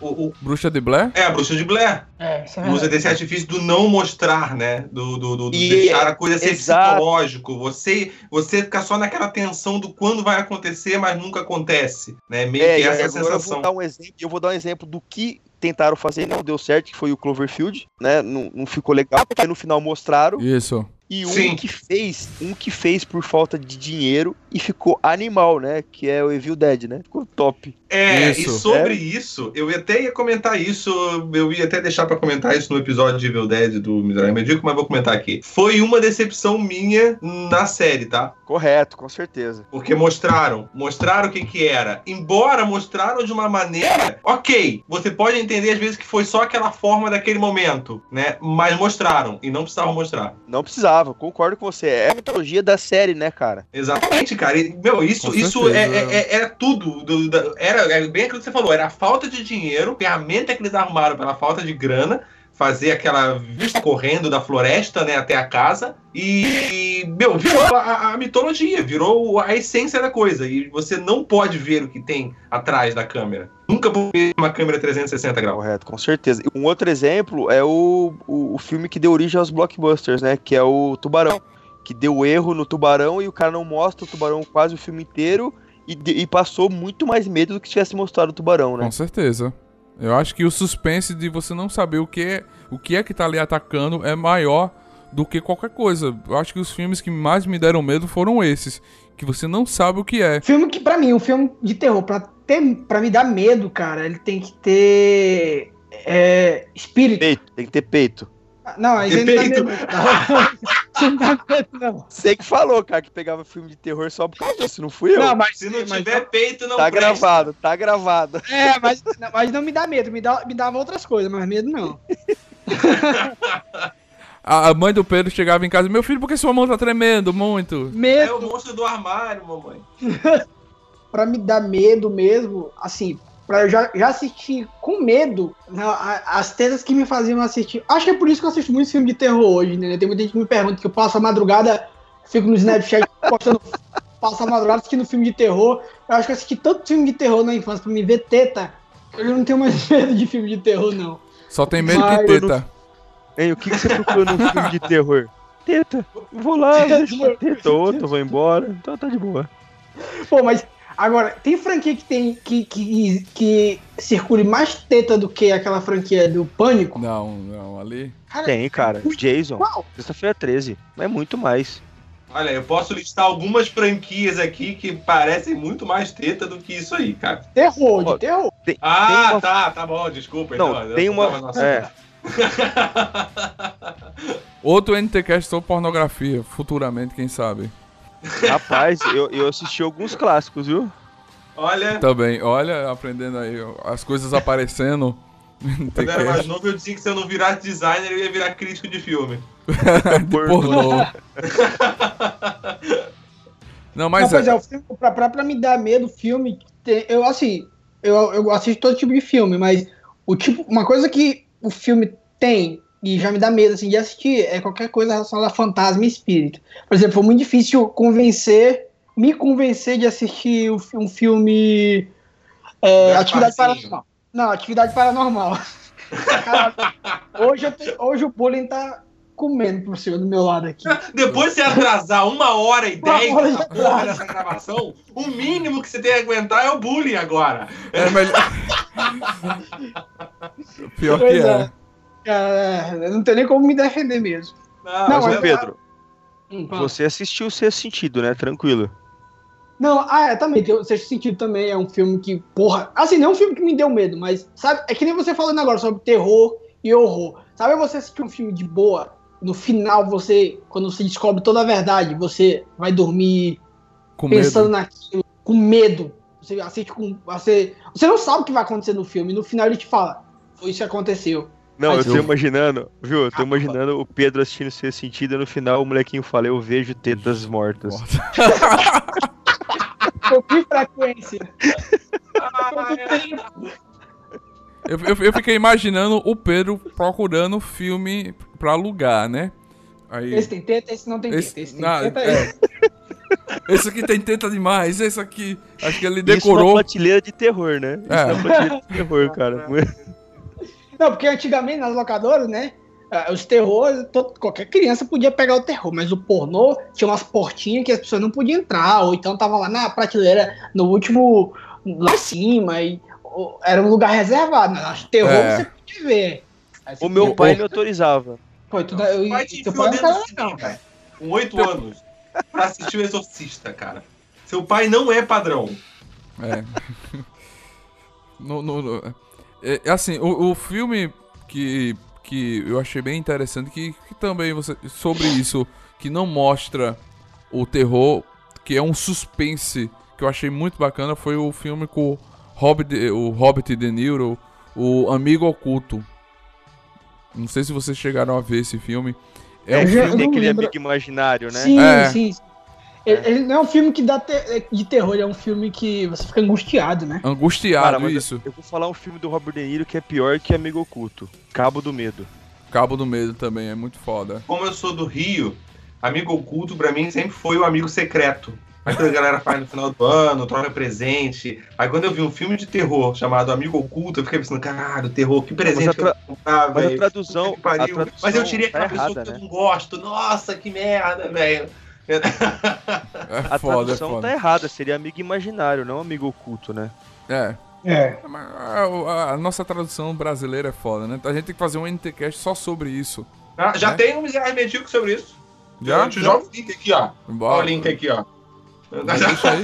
S4: o, o-
S2: Bruxa de Blair?
S4: É, a Bruxa de Blair.
S5: É, é
S4: Usa desse artifício do não mostrar, né? Do, do, do- do
S3: E-
S4: deixar a coisa ser
S3: exato.
S4: psicológico. Você, você fica só naquela tensão do quando vai acontecer, mas nunca acontece. Né? Meio
S3: É,
S4: que essa
S3: agora eu
S4: sensação.
S3: vou dar um exemplo, eu vou dar um exemplo do que tentaram fazer e não deu certo, que foi o Cloverfield, né? Não, não ficou legal, porque no final mostraram.
S2: Isso.
S3: E um
S4: Sim.
S3: que fez, um que fez por falta de dinheiro e ficou animal, né? Que é o Evil Dead, né? Ficou top.
S4: É,
S2: Isso.
S4: e sobre isso, eu ia até ia comentar isso, eu ia até deixar pra comentar isso no episódio de Evil Dead do Miserável Medíocre, mas vou comentar aqui. Foi uma decepção minha na série, tá?
S3: Correto, com certeza.
S4: Porque mostraram, mostraram o que que era. Embora mostraram de uma maneira, ok, você pode entender às vezes que foi só aquela forma daquele momento, né? Mas mostraram e não precisavam mostrar.
S3: Não precisava, concordo com você. É a mitologia da série, né, cara?
S4: Exatamente, cara. E, meu, isso,
S2: Com
S4: isso é, é- é- era tudo. do- da- era, era bem aquilo que você falou. Era a falta de dinheiro, ferramenta que eles arrumaram pela falta de grana, fazer aquela vista correndo da floresta né, até a casa. E, meu, virou a, a mitologia, virou a essência da coisa. E você não pode ver o que tem atrás da câmera. Nunca vou ver uma câmera 360 graus.
S3: Correto, com certeza. Um outro exemplo é o, o, o filme que deu origem aos blockbusters, né? Que é o Tubarão. Que deu erro no Tubarão e o cara não mostra o Tubarão quase o filme inteiro e, e passou muito mais medo do que se tivesse mostrado o Tubarão, né?
S2: Com certeza. Eu acho que o suspense de você não saber o que é, o que é que tá ali atacando é maior do que qualquer coisa. Eu acho que os filmes que mais me deram medo foram esses, que você não sabe o que é.
S5: Filme que, pra mim, um filme de terror, pra, ter, pra me dar medo, cara, ele tem que ter é, espírito.
S3: Peito, tem que ter peito.
S5: Não, aí dá
S4: peito.
S5: medo. Isso não dá medo, não.
S3: Você que falou, cara, que pegava filme de terror só por causa disso, não fui eu.
S5: Não, mas,
S4: Se não
S5: mas-
S4: tiver peito, não
S3: tá
S4: presta.
S3: gravado, tá gravado.
S5: É, mas, não, mas não me dá medo, me, dá, me dava outras coisas, mas medo não.
S2: A mãe do Pedro chegava em casa, meu filho, por que sua mão tá tremendo muito?
S4: É o
S5: Medo,
S4: monstro do armário, mamãe.
S5: pra me dar medo mesmo, assim, pra eu já, já assistir com medo né, as tetas que me faziam assistir. Acho que é por isso que eu assisto muito filme de terror hoje, né? Tem muita gente que me pergunta que eu passo a madrugada, fico no Snapchat postando. Passo a madrugada assistindo filme de terror. Eu acho que eu assisti tanto filme de terror na infância pra me ver teta. Eu já não tenho mais medo de filme de terror, não.
S2: Só tem medo
S5: Mas
S2: de teta.
S3: Hein, o que, que você procurou num filme de terror? Teta. Vou lá, uma teta ou outra, vou embora. Então tá de boa.
S5: Pô, mas agora, tem franquia que tem que, que, que circule mais teta do que aquela franquia do Pânico?
S2: Não, não, ali.
S5: Cara,
S3: Tem, cara. Jason.
S5: Qual?
S3: Sexta-feira 13. Mas é muito mais.
S4: Olha, eu posso listar algumas franquias aqui que parecem muito mais teta do que isso aí, cara.
S5: Terror, de terror.
S3: Tem,
S4: Ah,
S3: tem uma-
S4: tá, tá bom, desculpa.
S3: Não,
S4: então,
S3: tem uma. É,
S2: Outro NTCast sobre pornografia, futuramente, quem sabe.
S3: Rapaz, eu, eu assisti alguns clássicos, viu?
S4: Olha,
S2: Também, olha, aprendendo aí, as coisas aparecendo.
S4: quando eu era mais novo, eu dizia que se eu não virasse designer, eu ia virar crítico de filme.
S2: de pornô. Não, mas
S5: Não,
S2: é,
S5: é, o filme, pra, pra, pra me dar medo, o filme. eu, assim, eu, eu assisto todo tipo de filme, mas o tipo, uma coisa que o filme tem e já me dá medo assim, de assistir é qualquer coisa relacionada a fantasma e espírito. Por exemplo, foi muito difícil convencer, me convencer de assistir um, fi- um filme. é, atividade paranormal. Não, atividade paranormal. Hoje, te- hoje o bullying tá comendo por cima do meu lado aqui.
S4: Depois de você atrasar uma hora e
S5: Uma
S4: dez
S5: hora
S4: dessa
S5: de
S4: porra dessa gravação, o mínimo que você tem que aguentar é o bullying agora.
S2: é melhor. Pior que
S5: Pois
S2: é.
S5: É. Não tenho nem como me defender mesmo.
S4: Não,
S5: Não,
S3: Mas,
S5: mas
S3: ô Pedro,
S5: Hum,
S3: você assistiu o Sexto Sentido, né? Tranquilo.
S5: Não, ah, é, também, tem o Sexto Sentido também é um filme que, porra, assim, não é um filme que me deu medo, mas, sabe, é que nem você falando agora sobre terror e horror. Sabe você assistir um filme de boa, no final você, quando você descobre toda a verdade, você vai dormir
S2: Com
S5: pensando
S2: medo.
S5: naquilo, com medo. Você assiste com, você, você não sabe o que vai acontecer no filme, no final ele te fala, foi isso que aconteceu.
S3: Não,
S5: Mas
S3: eu tô
S2: eu-
S3: imaginando, viu? Eu tô
S5: Ah,
S3: imaginando o Pedro assistindo Sexto Sentido e no final o molequinho fala, eu vejo tetas mortas.
S5: Com que frequência?
S2: Eu, eu, eu fiquei imaginando o Pedro procurando filme pra alugar, né? Aí,
S5: Esse tem teta, esse não tem
S2: esse,
S5: teta, esse tem
S2: não,
S5: teta.
S2: é. esse aqui tem teta demais, esse aqui. Acho que ele
S3: Isso na
S2: decorou.
S3: prateleira de terror, né? Isso
S2: É.
S3: na prateleira de terror, cara.
S5: Não, porque antigamente nas locadoras, né? ah, Os terrores, qualquer criança podia pegar o terror, mas o pornô tinha umas portinhas que as pessoas não podiam entrar, ou então tava lá na prateleira, no último, lá em cima, e ou, era um lugar reservado. Mas acho que terror
S2: É.
S5: você podia ver. Aí
S3: O meu pai me autorizava.
S5: Pô, tu, eu,
S4: Vai te
S5: teu pai não legal.
S4: velho. Com oito anos. Pra assistir o Exorcista, cara. Seu pai não é padrão.
S2: É. No- no- no- é, é assim, o, o filme que, que eu achei bem interessante, que, que também você. Sobre isso, que não mostra o terror, que é um suspense, que eu achei muito bacana, foi o filme com o Hobbit, o Hobbit De Niro, o Amigo Oculto. Não sei se vocês chegaram a ver esse filme. É um
S5: Eu já-
S2: filme.
S3: Aquele amigo imaginário, né?
S5: Sim,
S2: É.
S5: sim. sim. Ele, ele não é um filme que dá te- de terror, é um filme que você fica angustiado, né?
S2: Angustiado,
S3: Cara, mas
S2: isso.
S3: Eu vou falar um filme do Robert De Niro que é pior que Amigo Oculto. Cabo do Medo.
S2: Cabo do Medo também, é muito foda.
S4: Como eu sou do Rio, amigo oculto pra mim sempre foi o amigo secreto. Aí quando a galera faz no final do ano, troca presente. Aí quando eu vi um filme de terror chamado Amigo Oculto, eu fiquei pensando, caralho, terror, que presente
S3: Mas a
S4: que eu vou comprar,
S3: Mas a
S4: velho.
S3: tradução,
S4: pariu.
S3: a tradução
S4: Mas eu tirei
S3: tá
S4: aquela pessoa
S3: errada,
S4: que eu
S3: né?
S4: não gosto. Nossa, que merda, velho.
S2: É
S3: A
S2: foda, é
S3: tradução
S2: foda.
S3: tá errada, seria amigo imaginário, não amigo oculto, né?
S2: É.
S5: É.
S2: A, a- a nossa tradução brasileira é foda, né? A gente tem que fazer um NTCast só sobre isso.
S4: Ah, já
S2: Né?
S4: tem um miserável medíocre sobre isso.
S2: Já?
S4: Eu te jogo o link aqui, ó.
S2: Bora.
S4: Olha o link aqui, ó.
S2: Já deixa aí.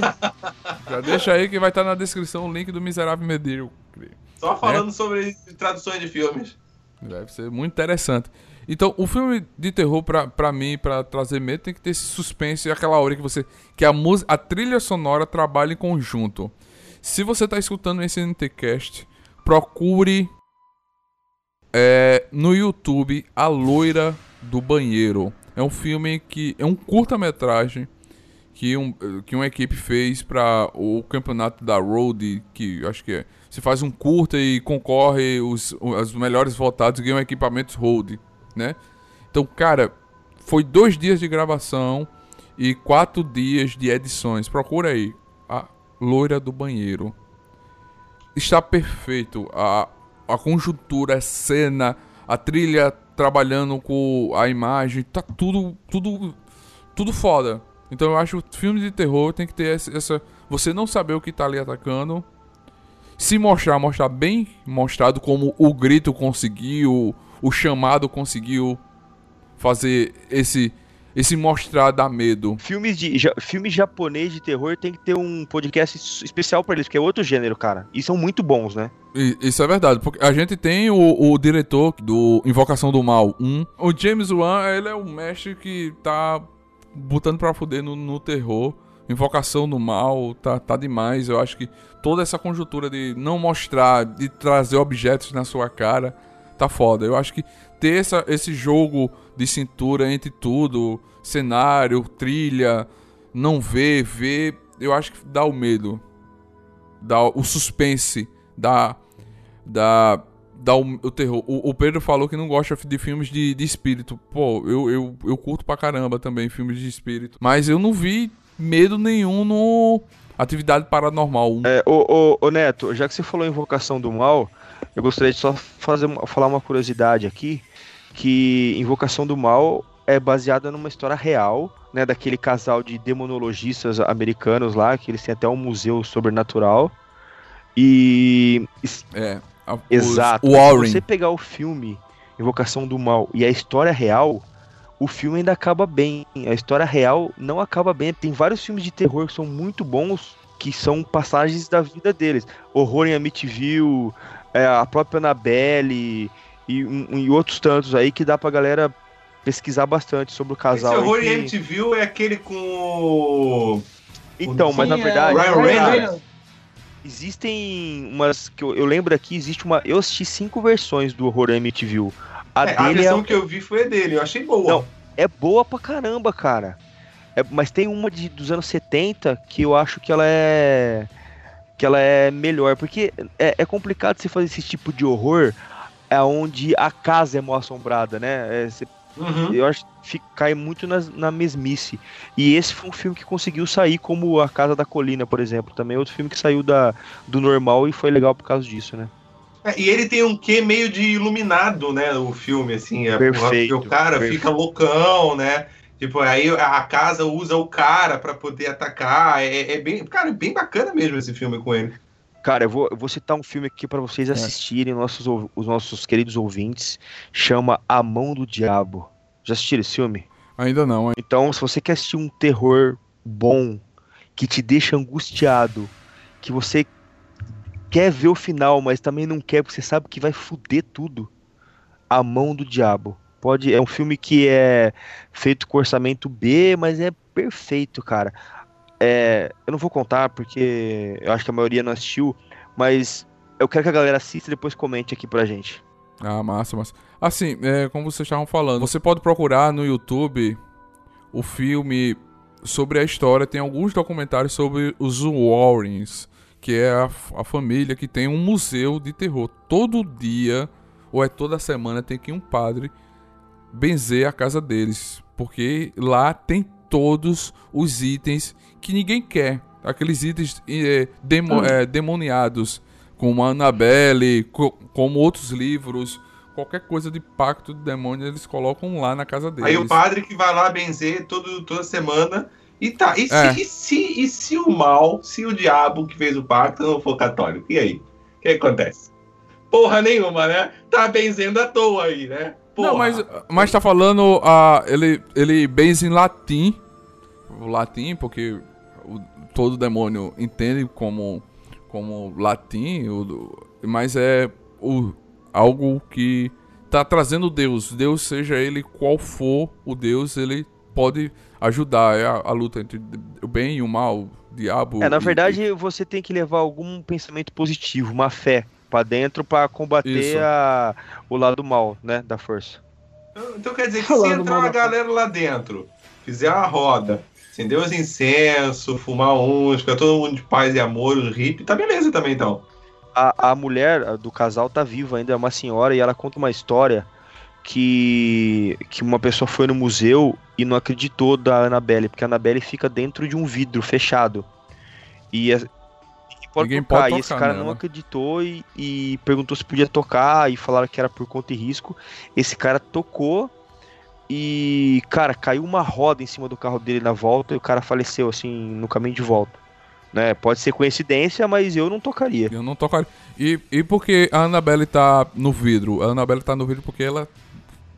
S2: Já deixa aí que vai estar na descrição o link do Miserável Medíocre.
S4: Só falando sobre traduções de filmes.
S2: Deve ser muito interessante. Então, o filme de terror, pra, pra mim, pra trazer medo, tem que ter esse suspense e aquela hora que você. que a, a trilha sonora trabalha em conjunto. Se você tá escutando esse NTCast, procure é, no YouTube A Loira do Banheiro. É um filme que. é um curta-metragem que, um, que uma equipe fez para o campeonato da Road, que acho que é. Você faz um curta e concorre os, os melhores votados ganham equipamentos Road, né? Então, cara, foi dois dias de gravação e quatro dias de edições. Procura aí. A Loira do Banheiro. Está perfeito. A, a conjuntura, a cena, a trilha trabalhando com a imagem, tá tudo, tudo, tudo foda. Então eu acho que filme de terror tem que ter essa, você não saber o que tá ali atacando, se mostrar, mostrar bem mostrado como o grito conseguiu, o chamado conseguiu fazer esse esse mostrar dar medo.
S3: Filmes de ja, filme japonês de terror tem que ter um podcast especial para eles, que é outro gênero, cara. E são muito bons, né?
S2: E, isso é verdade, porque a gente tem o, o, diretor do Invocação do Mal 1. O James Wan, ele é o mestre que tá botando pra fuder no, no terror. Invocação do Mal tá, tá demais. Eu acho que toda essa conjuntura de não mostrar, de trazer objetos na sua cara, tá foda. Eu acho que ter essa, esse jogo de cintura entre tudo, cenário, trilha, não ver, ver, eu acho que dá o medo, dá o suspense, dá, dá, dá o, o terror. O, o, Pedro falou que não gosta de filmes de, de espírito. Pô, eu, eu, eu curto pra caramba também filmes de espírito, mas eu não vi medo nenhum no Atividade Paranormal.
S3: É, ô, ô, ô Neto, já que você falou Invocação do Mal, eu gostaria de só fazer, falar uma curiosidade aqui que Invocação do Mal é baseada numa história real, né, daquele casal de demonologistas americanos lá, que eles têm até um museu sobrenatural. E
S2: é,
S3: a, exato.
S2: Warren.
S3: Se você pegar o filme Invocação do Mal e a história real, o filme ainda acaba bem. A história real não acaba bem. Tem vários filmes de terror que são muito bons, que são passagens da vida deles. Horror em Amityville, é, a própria Annabelle e, um, e outros tantos aí que dá pra galera pesquisar bastante sobre o casal.
S4: Esse horror
S3: que...
S4: em MTV é aquele com
S3: Então, mas na verdade.
S5: é,
S4: Ryan Reynolds.
S3: Existem umas que eu, eu lembro aqui, existe uma. Eu assisti cinco versões do horror MTV. A
S4: É, a
S3: dele
S4: versão
S3: é,
S4: que eu vi foi a dele, eu achei boa.
S3: Não. é boa pra caramba, cara. É, mas tem uma de, dos anos 70 que eu acho que ela é. Que ela é melhor. Porque é, é complicado você fazer esse tipo de horror é onde a casa é mal assombrada, né? É, você
S4: Uhum.
S3: eu acho que fica- cai muito na, na mesmice. E esse foi um filme que conseguiu sair, como A Casa da Colina, por exemplo. Também é outro filme que saiu da, do normal e foi legal por causa disso, né?
S4: É, e ele tem um quê meio de iluminado, né? O filme, assim. É,
S3: Perfeito,
S4: o cara
S3: perfeito.
S4: fica loucão, né? Tipo, aí a casa usa o cara pra poder atacar. É, é bem, cara, é bem bacana mesmo esse filme com ele.
S3: Cara, eu vou, eu vou citar um filme aqui pra vocês assistirem, nossos, os nossos queridos ouvintes. Chama A Mão do Diabo. Já assistiram esse filme?
S2: Ainda não, hein?
S3: Então, se você quer assistir um terror bom, que te deixa angustiado, que você quer ver o final, mas também não quer, porque você sabe que vai foder tudo. A Mão do Diabo. Pode, é um filme que é feito com orçamento B, mas é perfeito, cara. É, eu não vou contar porque eu acho que a maioria não assistiu, mas eu quero que a galera assista e depois comente aqui pra gente.
S2: Ah, massa, massa. Assim, é, como vocês estavam falando, você pode procurar no YouTube o filme sobre a história. Tem alguns documentários sobre os Warrens, que é a, a família que tem um museu de terror. Todo dia, ou é toda semana, tem que um padre benzer a casa deles. Porque lá tem todos os itens que ninguém quer. Aqueles itens é, demo- é, demoniados, como a Annabelle, co- como outros livros. Qualquer coisa de pacto de demônio eles colocam lá na casa deles.
S4: Aí o padre que vai lá benzer todo, toda semana. E tá, e se,
S2: É.
S4: e, se, e se o mal, se o diabo que fez o pacto não for católico? E aí? O que acontece? Porra nenhuma, né? Tá benzendo à toa aí, né? Porra.
S2: Não, mas, mas tá falando. ah, ele, ele benze em latim. O latim, porque o- todo demônio entende como, como latim. o- mas é o, algo que tá trazendo Deus. Deus, seja ele qual for o Deus, ele pode ajudar é a, a luta entre o bem e o mal, o diabo.
S3: É, na
S2: e-
S3: verdade, você tem que levar algum pensamento positivo, uma fé pra dentro pra combater a- o lado mal, né, da força.
S4: Então quer dizer que se entrar uma galera lá dentro, fizer uma roda, acender os incensos, fumar uns, ficar todo mundo de paz e amor, os hippies, tá beleza também então.
S3: A, a mulher a do casal tá viva ainda, é uma senhora, e ela conta uma história que, que uma pessoa foi no museu e não acreditou da Annabelle, porque a Annabelle fica dentro de um vidro fechado. E a- ninguém pode
S2: Ninguém
S3: tocar,
S2: pode
S3: e esse
S2: tocar
S3: cara
S2: nela.
S3: não acreditou e, e perguntou se podia tocar, e falaram que era por conta e risco. Esse cara tocou e, cara, caiu uma roda em cima do carro dele na volta e o cara faleceu, assim, no caminho de volta. Né? Pode ser coincidência, mas eu não tocaria.
S2: Eu não tocaria. E, e porque a Annabelle tá no vidro? A Annabelle tá no vidro porque ela,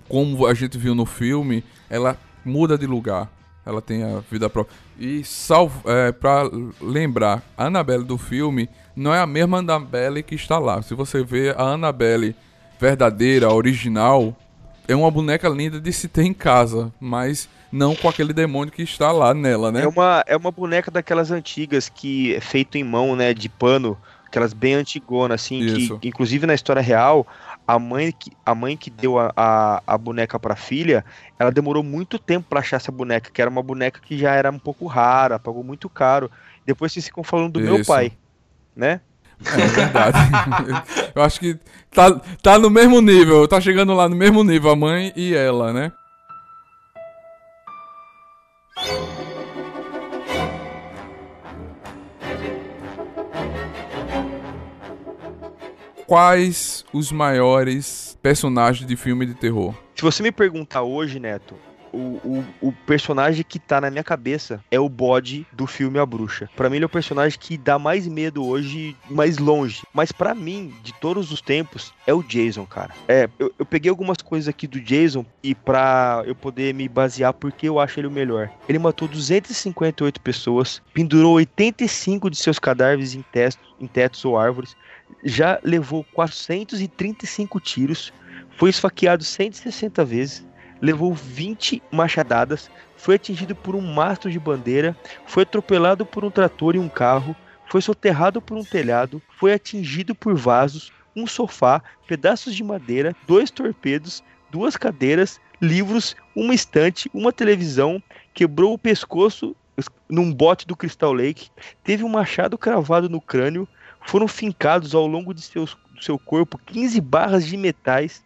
S2: como a gente viu no filme, ela muda de lugar. Ela tem a vida própria. E salvo, é, pra lembrar, a Annabelle do filme não é a mesma Annabelle que está lá. Se você vê a Annabelle verdadeira, original, é uma boneca linda de se ter em casa, mas não com aquele demônio que está lá nela, né?
S3: É uma, é uma boneca daquelas antigas que é feito em mão, né, de pano, aquelas bem antigonas, assim,
S2: Isso.
S3: que inclusive na história real, a mãe que, a mãe que deu a, a, a boneca pra filha, ela demorou muito tempo pra achar essa boneca, que era uma boneca que já era um pouco rara, pagou muito caro. Depois vocês ficam falando do meu
S2: Isso.
S3: pai, né?
S2: É verdade. Eu acho que tá, tá no mesmo nível, tá chegando lá no mesmo nível, a mãe e ela, né? Quais os maiores personagens de filme de terror?
S3: Se você me perguntar hoje, Neto, o, o, o personagem que tá na minha cabeça é o bode do filme A Bruxa. Pra mim, ele é o personagem que dá mais medo hoje, mais longe. Mas pra mim, de todos os tempos, é o Jason, cara. É, eu, eu peguei algumas coisas aqui do Jason e pra eu poder me basear porque eu acho ele o melhor. Ele matou 258 pessoas, pendurou 85 de seus cadáveres em, tetos, em tetos ou árvores, já levou 435 tiros, foi esfaqueado 160 vezes, levou 20 machadadas, foi atingido por um mastro de bandeira, foi atropelado por um trator e um carro, foi soterrado por um telhado, foi atingido por vasos, um sofá, pedaços de madeira, dois torpedos, duas cadeiras, livros, uma estante, uma televisão, quebrou o pescoço num bote do Crystal Lake, teve um machado cravado no crânio, foram fincados ao longo de seus, do seu corpo 15 barras de metais,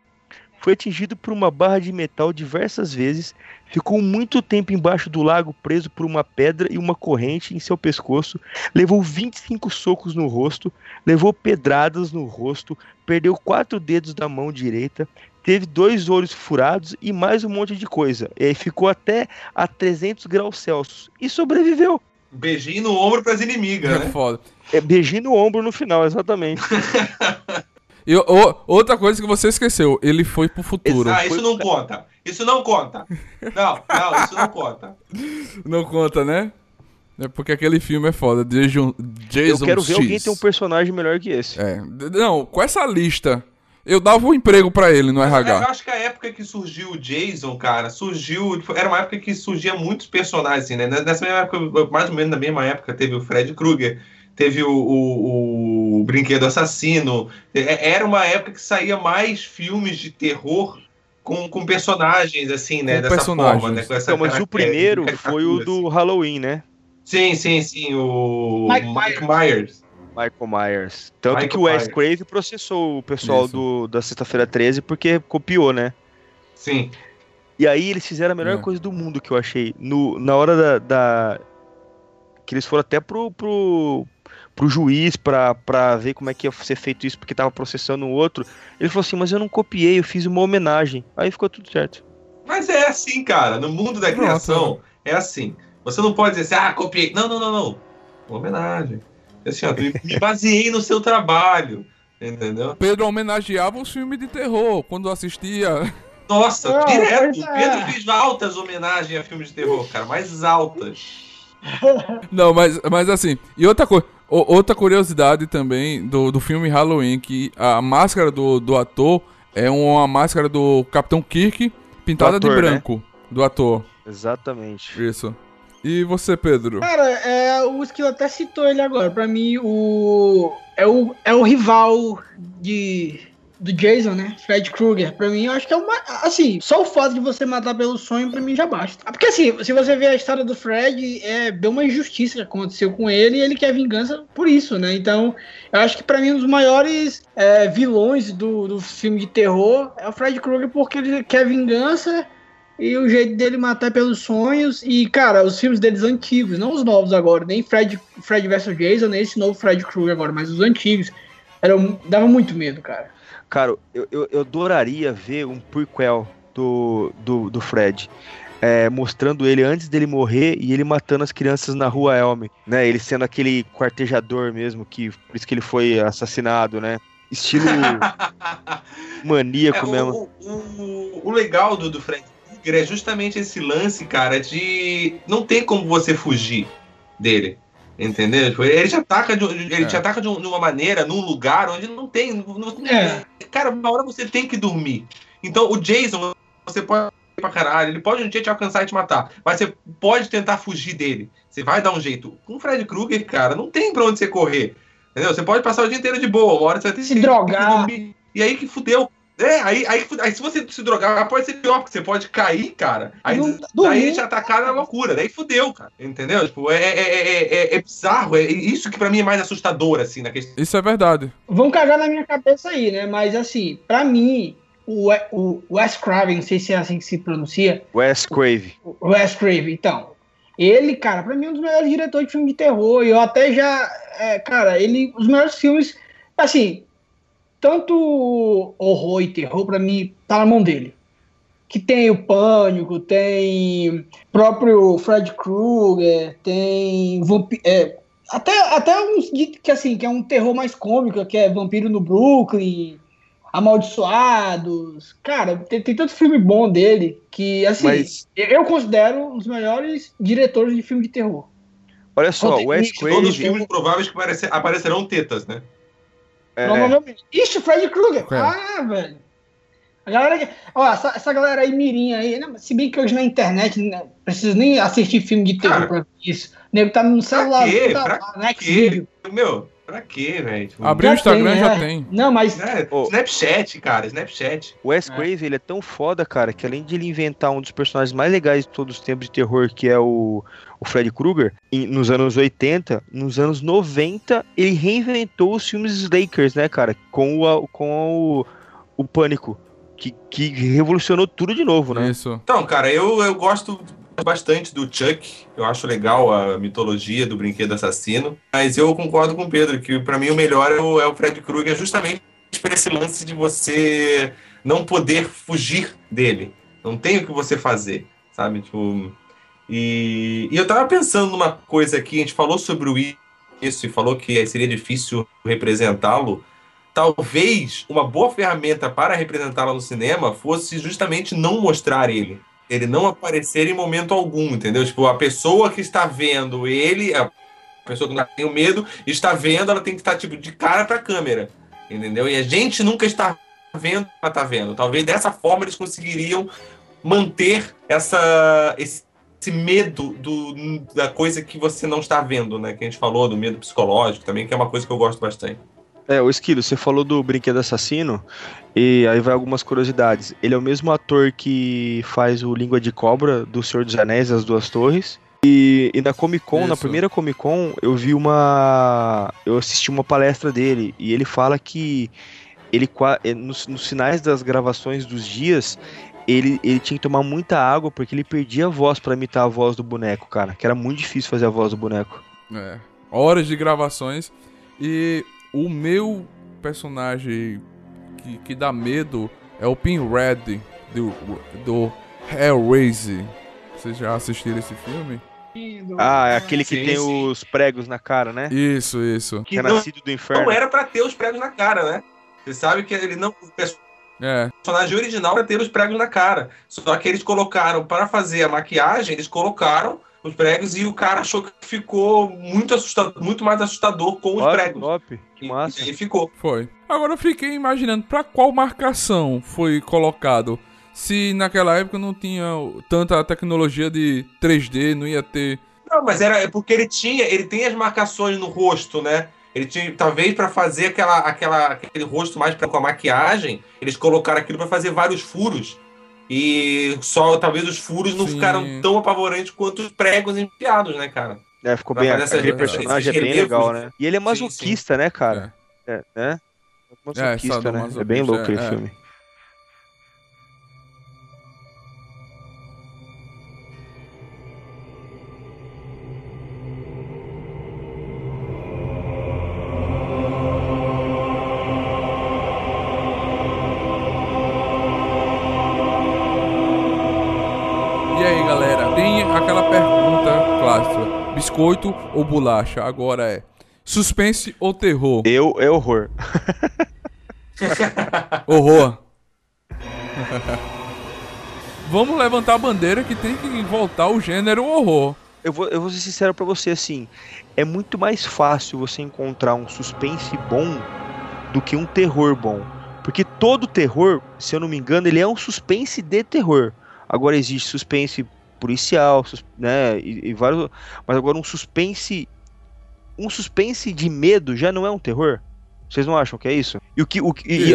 S3: foi atingido por uma barra de metal diversas vezes, ficou muito tempo embaixo do lago preso por uma pedra e uma corrente em seu pescoço, levou 25 socos no rosto, levou pedradas no rosto, perdeu quatro dedos da mão direita, teve dois olhos furados e mais um monte de coisa. E ficou até a 300 graus Celsius e sobreviveu.
S4: Beijinho no ombro pras inimigas,
S2: É
S4: né?
S2: foda.
S3: É, beijinho no ombro no final, exatamente.
S2: E o- outra coisa que você esqueceu, ele foi pro futuro.
S4: Ah, isso não conta. Isso não conta. Não, não, isso não conta.
S2: Não conta, né? É porque aquele filme é foda. Jason, Jason
S3: Eu quero ver
S2: X.
S3: alguém ter um personagem melhor que esse.
S2: É, não, com essa lista, eu dava um emprego pra ele no
S4: Eu
S2: RH.
S4: acho que a época que surgiu o Jason, cara, surgiu. Era uma época que surgia muitos personagens, assim, né? Nessa mesma época, mais ou menos na mesma época, teve o Fred Krueger, teve o, o, o Brinquedo Assassino. É- Era uma época que saía mais filmes de terror com, com personagens, assim, né?
S2: Com
S4: dessa
S2: personagens.
S4: forma, né? Com essa
S3: Então, mas o primeiro foi o
S4: assim.
S3: do Halloween, né?
S4: Sim, sim, sim, o
S5: Mike
S4: Mike, Myers.
S3: Michael Myers. Tanto
S4: Michael
S3: que o Wes. Craven processou o pessoal
S2: Isso.
S3: do, da Sexta-feira 13 porque copiou, né?
S4: Sim.
S3: E aí eles fizeram a melhor
S2: É.
S3: coisa do mundo que eu achei. No, na hora da, da- Que eles foram até pro, pro, pro juiz pra, pra ver como é que ia ser feito isso, porque tava processando o outro. Ele falou assim, mas eu não copiei, eu fiz uma homenagem. Aí ficou tudo certo.
S4: Mas é assim, cara. No mundo da criação, é assim. Você não pode dizer assim, ah, copiei. Não, não, não, não. Uma homenagem. Assim, ó, me baseei no seu trabalho. Entendeu?
S2: Pedro homenageava os filmes de terror quando assistia.
S4: Nossa,
S5: Não,
S4: direto.
S5: é.
S4: Pedro fez altas homenagens a filmes de terror, cara. Mais altas.
S2: Não, mas, mas assim, e outra coisa, outra curiosidade também do, do filme Halloween, que a máscara do, do ator É uma máscara do Capitão Kirk pintada
S3: ator,
S2: de
S3: né?
S2: branco. Do ator.
S3: Exatamente.
S2: Isso. E você, Pedro?
S5: Cara, é, o Esquilo até citou ele agora. Pra mim, o. É o, é o rival de. Do Jason, né? Fred Krueger. Pra mim, eu acho que é uma. Assim, só o fato de você matar pelo sonho, pra mim já basta. Porque assim, se você ver a história do Fred, é bem uma injustiça que aconteceu com ele e ele quer vingança por isso, né? Então, eu acho que pra mim, um dos maiores é, vilões do, do filme de terror é o Fred Krueger, porque ele quer vingança e o jeito dele matar é pelos sonhos. E, cara, os filmes deles antigos, não os novos agora, nem Fred, Fred vs Jason, nem esse novo Fred Krueger agora, mas os antigos. Eram, dava muito medo, cara.
S3: Cara, eu, eu, eu adoraria ver um prequel do, do, do Fred. é, mostrando ele antes dele morrer e ele matando as crianças na rua Elm, né? Ele sendo aquele quartejador mesmo, que por isso que ele foi assassinado, né? Estilo maníaco
S4: É,
S3: mesmo.
S4: o, o, o legal do, do Fred Krueger é justamente esse lance, cara, de não tem como você fugir dele. Entendeu? Tipo, Ele te ataca, de, ele
S2: É.
S4: te ataca de, um- uma maneira, num lugar onde não tem. não-
S5: É.
S4: Cara, uma hora você tem que dormir. Então, o Jason, você pode ir pra caralho, ele pode um dia te alcançar e te matar, mas você pode tentar fugir dele. Você vai dar um jeito. Com o Fred Krueger, cara, não tem pra onde você correr. Entendeu? Você pode passar o dia inteiro de boa, uma hora você vai ter
S5: Se
S4: que
S5: drogar.
S4: dormir. E aí que fudeu. É, aí, aí, aí se você se drogar, pode ser pior, porque você pode cair, cara. Aí
S5: Não
S4: daí te atacar na loucura, daí fudeu, cara. Entendeu? Tipo, é, é, é, é- é bizarro. É isso que pra mim é mais assustador, assim, na questão.
S2: Isso é verdade.
S5: Vão cagar na minha cabeça aí, né? Mas assim, pra mim, o, We- o Wes Craven, não sei se é assim que se pronuncia,
S3: Wes Crave.
S5: Wes Craven, então. Ele, cara, pra mim é um dos melhores diretores de filme de terror. E eu até já. é, cara, ele. Os melhores filmes. Assim, tanto horror e terror, pra mim, tá na mão dele. Que tem o Pânico, tem próprio Fred Krueger, tem vampi- é, até, até uns que assim, que é um terror mais cômico, que é Vampiro no Brooklyn, Amaldiçoados. Cara, tem, tem tanto filme bom dele que, assim,
S3: Mas-
S5: eu- considero um dos melhores diretores de filme de terror.
S3: Olha só,
S5: Ontem-
S3: Wes
S4: Todos os filmes prováveis que aparecer- aparecerão tetas, né?
S3: É,
S5: Provavelmente. Ixi, Fred Krueger.
S2: É.
S5: Ah, velho. A galera. que- Ó, essa, essa galera aí, mirinha aí, né? Se bem que hoje na internet não precisa nem assistir filme de terror
S4: Cara,
S5: pra ver isso. O nego tá no celular.
S4: quê?
S5: tá
S4: Pra
S5: lá,
S4: quê?
S5: Xvideo.
S4: Meu, pra quê, velho? Tipo,
S2: Abriu o Instagram,
S5: tem,
S2: já
S5: é.
S2: tem.
S5: Não, mas.
S4: né?
S3: Ô.
S4: Snapchat, cara, Snapchat.
S3: O Wes
S5: É.
S3: Craven, ele é tão foda, cara, que além de ele inventar um dos personagens mais legais de todos os tempos de terror, que é o, o Freddy Krueger, nos anos 80, nos anos 90, ele reinventou os filmes Slakers, né, cara, com o, com o, o Pânico, que, que revolucionou tudo de novo, né?
S2: Isso.
S4: Então, cara, eu, eu gosto bastante do Chuck. Eu acho legal a mitologia do brinquedo assassino. Mas eu concordo com o Pedro, que pra mim o melhor é o, é o Fred Krueger, justamente por esse lance de você não poder fugir dele. Não tem o que você fazer, sabe? Tipo. E, e eu tava pensando numa coisa aqui, a gente falou sobre o isso e falou que seria difícil representá-lo. Talvez uma boa ferramenta para representá-lo no cinema fosse justamente não mostrar ele. Ele não aparecer em momento algum, entendeu? Tipo, a pessoa que está vendo ele, a pessoa que não tem o medo, está vendo, ela tem que estar tipo, de cara para a câmera, entendeu? E a gente nunca está vendo, ela está vendo. Talvez dessa forma eles conseguiriam manter essa, esse, esse medo do, da coisa que você não está vendo, né? Que a gente falou, do medo psicológico também, que é uma coisa que eu gosto bastante.
S3: É, o Esquilo, você falou do Brinquedo Assassino, e aí vai algumas curiosidades. Ele é o mesmo ator que faz o Língua de Cobra do Senhor dos Anéis, As Duas Torres. E, e na Comic Con, na
S2: Isso.
S3: primeira Comic Con, eu vi uma. Eu assisti uma palestra dele, e ele fala que ele eh, nos, nos finais das gravações dos dias. Ele, ele tinha que tomar muita água porque ele perdia a voz pra imitar a voz do boneco, cara. Que era muito difícil fazer a voz do boneco.
S2: É. Horas de gravações. E o meu personagem que, que dá medo é o Pin Red do, do Hellraiser. Vocês já assistiram esse filme?
S3: Ah, é aquele que
S4: Sim,
S3: tem
S4: sim.
S3: os pregos na cara, né?
S2: Isso, isso.
S3: Que é
S4: não,
S3: nascido do inferno.
S4: não era pra ter os pregos na cara, né? Você sabe que ele não. O
S2: É,
S4: personagem original era ter os pregos na cara. Só que eles colocaram, para fazer a maquiagem, eles colocaram os pregos e o cara achou que ficou muito assustador, muito mais assustador com os
S3: Olha,
S4: pregos.
S3: top. Que
S4: E-
S3: massa.
S4: E, aí ficou.
S2: foi. Agora eu fiquei imaginando pra qual marcação foi colocado. Se naquela época não tinha tanta tecnologia de 3D, não ia ter.
S4: Não, mas era porque ele tinha, ele tem as marcações no rosto, né? Ele tinha, talvez para fazer aquela, aquela, aquele rosto mais pra, com a maquiagem, eles colocaram aquilo para fazer vários furos. E só talvez os furos não
S2: Sim.
S4: ficaram tão apavorantes quanto os pregos enfiados, né, cara?
S3: É, ficou
S4: Pra
S3: bem.
S4: essa-
S3: Aquele personagem é bem legal, né? E ele é
S4: Sim,
S3: masoquista, né, cara? É, né? Masoquista, né? É bem louco aquele
S2: é.
S3: filme.
S2: Biscoito ou bolacha? Agora é suspense ou terror?
S3: Eu, é horror.
S2: Horror. Vamos levantar a bandeira que tem que voltar o gênero horror.
S3: Eu vou, eu vou ser sincero pra você, assim, é muito mais fácil você encontrar um suspense bom do que um terror bom. Porque todo terror, se eu não me engano, ele é um suspense de terror. Agora existe suspense policial, né, e, e vários, mas agora um suspense um suspense de medo já não é um terror? Vocês não acham que é isso? E o que o que- e-.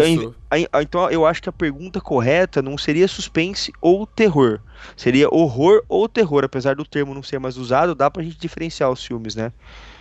S3: Aí, ah, então eu acho que a pergunta correta não seria suspense ou terror. Seria horror ou terror. Apesar do termo não ser mais usado, dá pra gente diferenciar os filmes, né?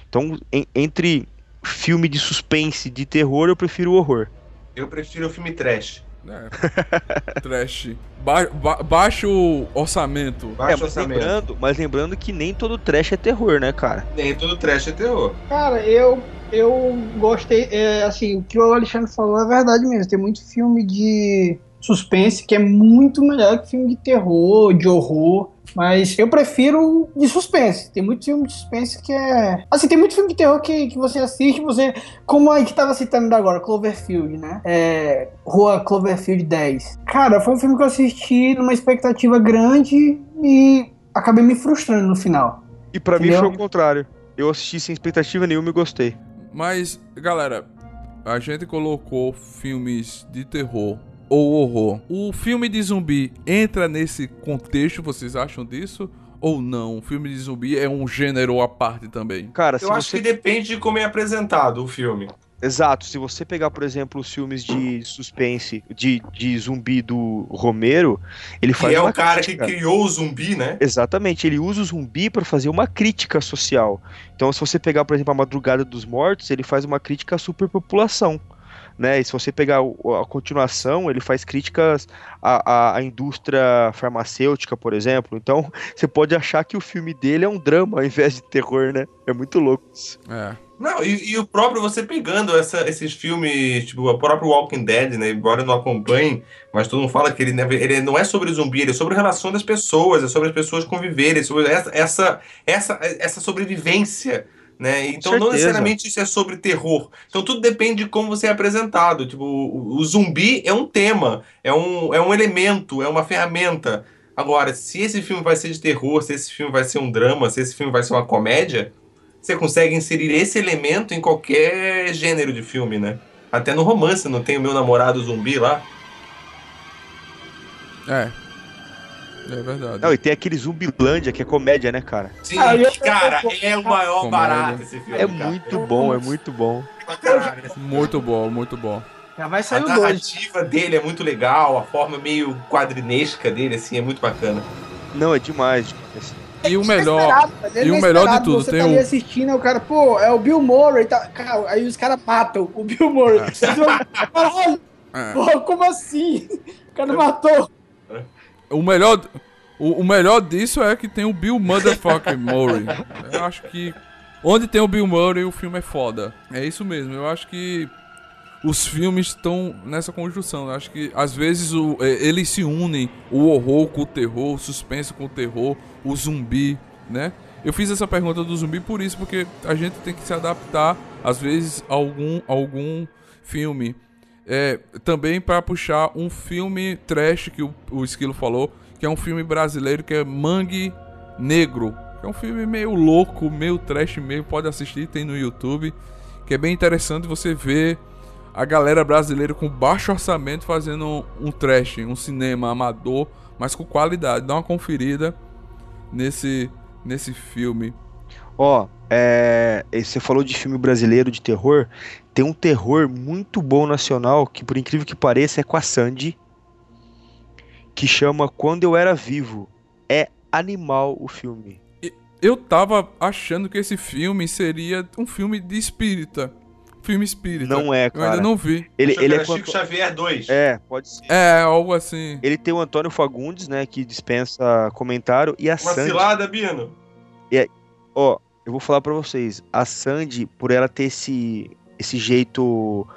S3: Então, en- entre filme de suspense e de terror, eu prefiro o horror.
S4: Eu prefiro o filme trash.
S2: É. Trash. Ba ba- baixo orçamento.
S3: É,
S4: Baixo
S3: mas
S4: orçamento.
S3: lembrando, mas lembrando que nem todo trash é terror, né, cara?
S4: Nem tudo trash é terror.
S5: Cara, eu, eu gostei. É, assim, o que o Alexandre falou é verdade mesmo. Tem muito filme de suspense que é muito melhor que filme de terror, de horror. Mas eu prefiro de suspense. Tem muito filme de suspense que é. Assim, tem muito filme de terror que, que você assiste, você. Como a gente tava citando agora, Cloverfield, né? É, Rua Cloverfield 10. Cara, foi um filme que eu assisti numa expectativa grande e acabei me frustrando no final.
S3: E pra mim foi o contrário. Eu assisti sem expectativa nenhuma e gostei.
S2: Mas, galera, a gente colocou filmes de terror ou horror. O filme de zumbi entra nesse contexto, vocês acham disso? Ou não? O filme de zumbi é um gênero à parte também.
S3: Cara, se
S4: Eu acho
S3: você
S4: que depende de como é apresentado o filme.
S3: Exato, se você pegar, por exemplo, os filmes de suspense, de, de zumbi do Romero, ele
S4: Que
S3: faz
S4: é
S3: uma
S4: o cara
S3: crítica.
S4: que criou o zumbi, né?
S3: Exatamente, ele usa o zumbi para fazer uma crítica social. Então, se você pegar, por exemplo, a Madrugada dos Mortos, ele faz uma crítica à superpopulação. Né? E se você pegar a continuação, ele faz críticas à, à- à indústria farmacêutica, por exemplo. Então, você pode achar que o filme dele é um drama ao invés de terror, né? É muito louco isso.
S2: É.
S4: Não, e, e o próprio você pegando essa- esses filmes, tipo, o próprio Walking Dead, né? Embora eu não acompanhe, mas todo mundo fala que ele, né, ele não é sobre zumbi, ele é sobre a relação das pessoas, é sobre as pessoas conviverem, é sobre essa, essa, essa, essa sobrevivência. Né? Então, não necessariamente isso é sobre terror. Então, tudo depende de como você é apresentado. Tipo, o, o zumbi é um tema, é um, é um elemento, é uma ferramenta. Agora, se esse filme vai ser de terror, se esse filme vai ser um drama, se esse filme vai ser uma comédia, você consegue inserir esse elemento em qualquer gênero de filme, né? Até no romance, não tem o meu namorado zumbi lá?
S2: É. É verdade.
S3: Não, e tem aquele Zumbilândia, que é comédia, né, cara?
S4: Sim,
S5: Ah,
S4: cara, é o maior
S2: Comédia.
S4: barato esse filme.
S3: É
S4: cara.
S3: muito bom, é muito bom.
S2: Muito bom, muito bom.
S5: Já vai
S4: A
S5: sair 2.
S4: narrativa dele é muito legal, a forma meio quadrinesca dele, assim, é muito bacana.
S3: Não, é demais. demais.
S2: E o melhor. e o melhor de tudo,
S5: você
S2: tem
S5: tá ali
S2: um-
S5: assistindo, o cara, pô, é o Bill Murray, tá, cara, aí os caras matam o Bill Murray.
S2: É.
S5: Caralho,
S2: É.
S5: pô, como assim? O cara matou.
S2: O melhor. O, o melhor disso é que tem o Bill Motherfucking Murray. Eu acho que. Onde tem o Bill Murray, o filme é foda. É isso mesmo. Eu acho que os filmes estão nessa conjunção. Eu acho que às vezes o, é, eles se unem o horror com o terror, o suspense com o terror, o zumbi, né? Eu fiz essa pergunta do zumbi por isso, porque a gente tem que se adaptar, às vezes, a algum, algum filme. É, também para puxar um filme trash que o, o Esquilo falou, que é um filme brasileiro que é Mangue Negro. Que é um filme meio louco, meio trash meio, pode assistir, tem no YouTube. Que é bem interessante você ver a galera brasileira com baixo orçamento fazendo um, trash, um cinema amador, mas com qualidade. Dá uma conferida nesse, nesse filme.
S3: Ó, é, e você falou de filme brasileiro de terror. Tem um terror muito bom nacional, que por incrível que pareça é com a Sandy, que chama Quando Eu Era Vivo. É animal o filme.
S2: Eu tava achando que esse filme seria um filme de espírita. Filme espírita.
S3: Não é,
S2: Eu
S3: cara.
S2: ainda não vi.
S3: Ele, ele é
S4: Chico Xavier 2.
S3: É, pode ser.
S2: É, algo assim.
S3: Ele tem o Antônio Fagundes, né, que dispensa comentário, e a
S4: Uma
S3: Sandy.
S4: cilada, Bino.
S3: Ó, eu vou falar pra vocês, a Sandy, por ela ter esse, esse jeito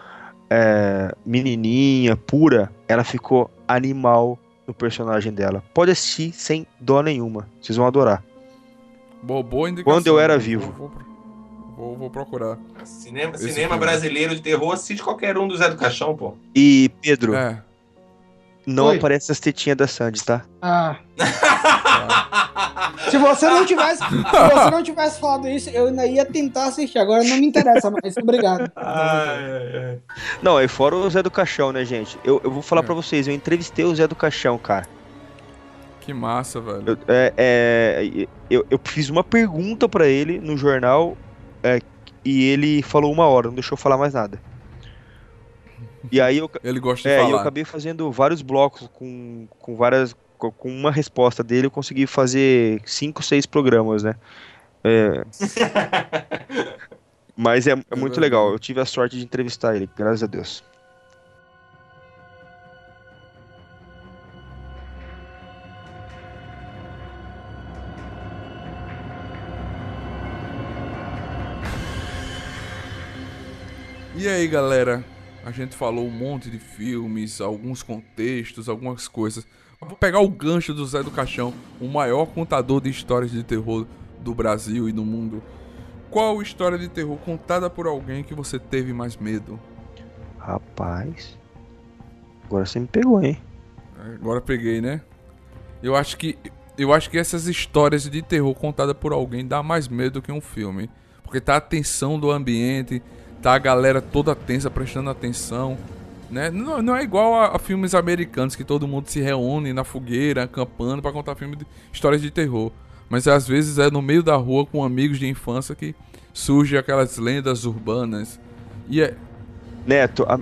S3: é, menininha, pura, ela ficou animal no personagem dela. Pode assistir sem dó nenhuma, vocês vão adorar.
S2: Boa, boa indicação.
S3: Quando eu era vivo.
S2: Vou, vou- vou procurar.
S4: Cinema,
S2: Esse
S4: cinema
S2: filme.
S4: brasileiro de terror, assiste qualquer um do Zé do Caixão, pô.
S3: E, Pedro,
S2: É.
S3: não
S5: Oi.
S3: aparece as tetinhas da Sandy, tá?
S5: Ah. Se você não tivesse, se você não tivesse falado isso, eu ainda ia tentar assistir. Agora não me interessa mais. Obrigado.
S4: Ai, ai, ai.
S3: Não, e fora o Zé do Caixão, né, gente? Eu, eu vou falar
S2: É.
S3: pra vocês, eu entrevistei o Zé do Caixão, cara.
S2: Que massa, velho.
S3: Eu, é, é, eu, eu fiz uma pergunta pra ele no jornal é, e ele falou uma hora, não deixou eu falar mais nada. E aí eu,
S2: Ele gosta de
S3: é, e eu
S2: falar.
S3: acabei fazendo vários blocos com, com várias. Com uma resposta dele, eu consegui fazer cinco, seis programas, né? É, mas é, é muito legal. Eu tive a sorte de entrevistar ele, graças a Deus.
S2: E aí, galera? A gente falou um monte de filmes, alguns contextos, algumas coisas. Vou pegar o gancho do Zé do Caixão, o maior contador de histórias de terror do Brasil e do mundo. Qual história de terror contada por alguém que você teve mais medo?
S3: Rapaz. Agora você me pegou, hein?
S2: Agora peguei, né? Eu acho que eu acho que essas histórias de terror contada por alguém dá mais medo que um filme, porque tá a tensão do ambiente, tá a galera toda tensa prestando atenção, né? Não, não é igual a, a filmes americanos que todo mundo se reúne na fogueira, acampando pra contar filme de histórias de terror, mas às vezes é no meio da rua com amigos de infância que surgem aquelas lendas urbanas. E é,
S3: Neto, a,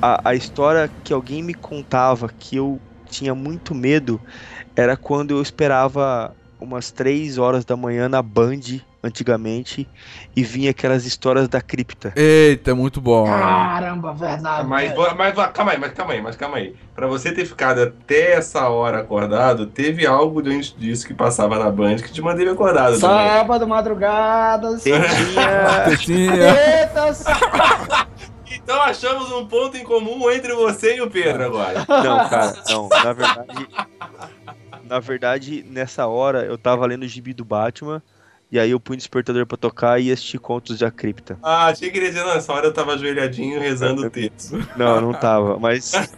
S3: a, a história que alguém me contava que eu tinha muito medo era quando eu esperava umas 3 horas da manhã na Band, antigamente, e vinha aquelas histórias da cripta.
S2: eita, muito bom.
S5: Caramba, verdade.
S4: Mas, mas, mas calma aí, mas calma aí, mas calma aí. Pra você ter ficado até essa hora acordado, teve algo antes disso que passava na Band que te manteve acordado também.
S5: Sábado, madrugadas.
S3: Tetinha,
S2: Tetinha.
S5: Tetas.
S4: Então achamos um ponto em comum entre você e o Pedro agora.
S3: Não, cara, não. Na verdade, na verdade, nessa hora eu tava lendo o gibi do Batman, e aí eu punho o despertador pra tocar e assisti contos da cripta.
S4: Ah, achei que ele ia dizer, não, nessa hora eu tava ajoelhadinho rezando o texto.
S3: Não, não tava, mas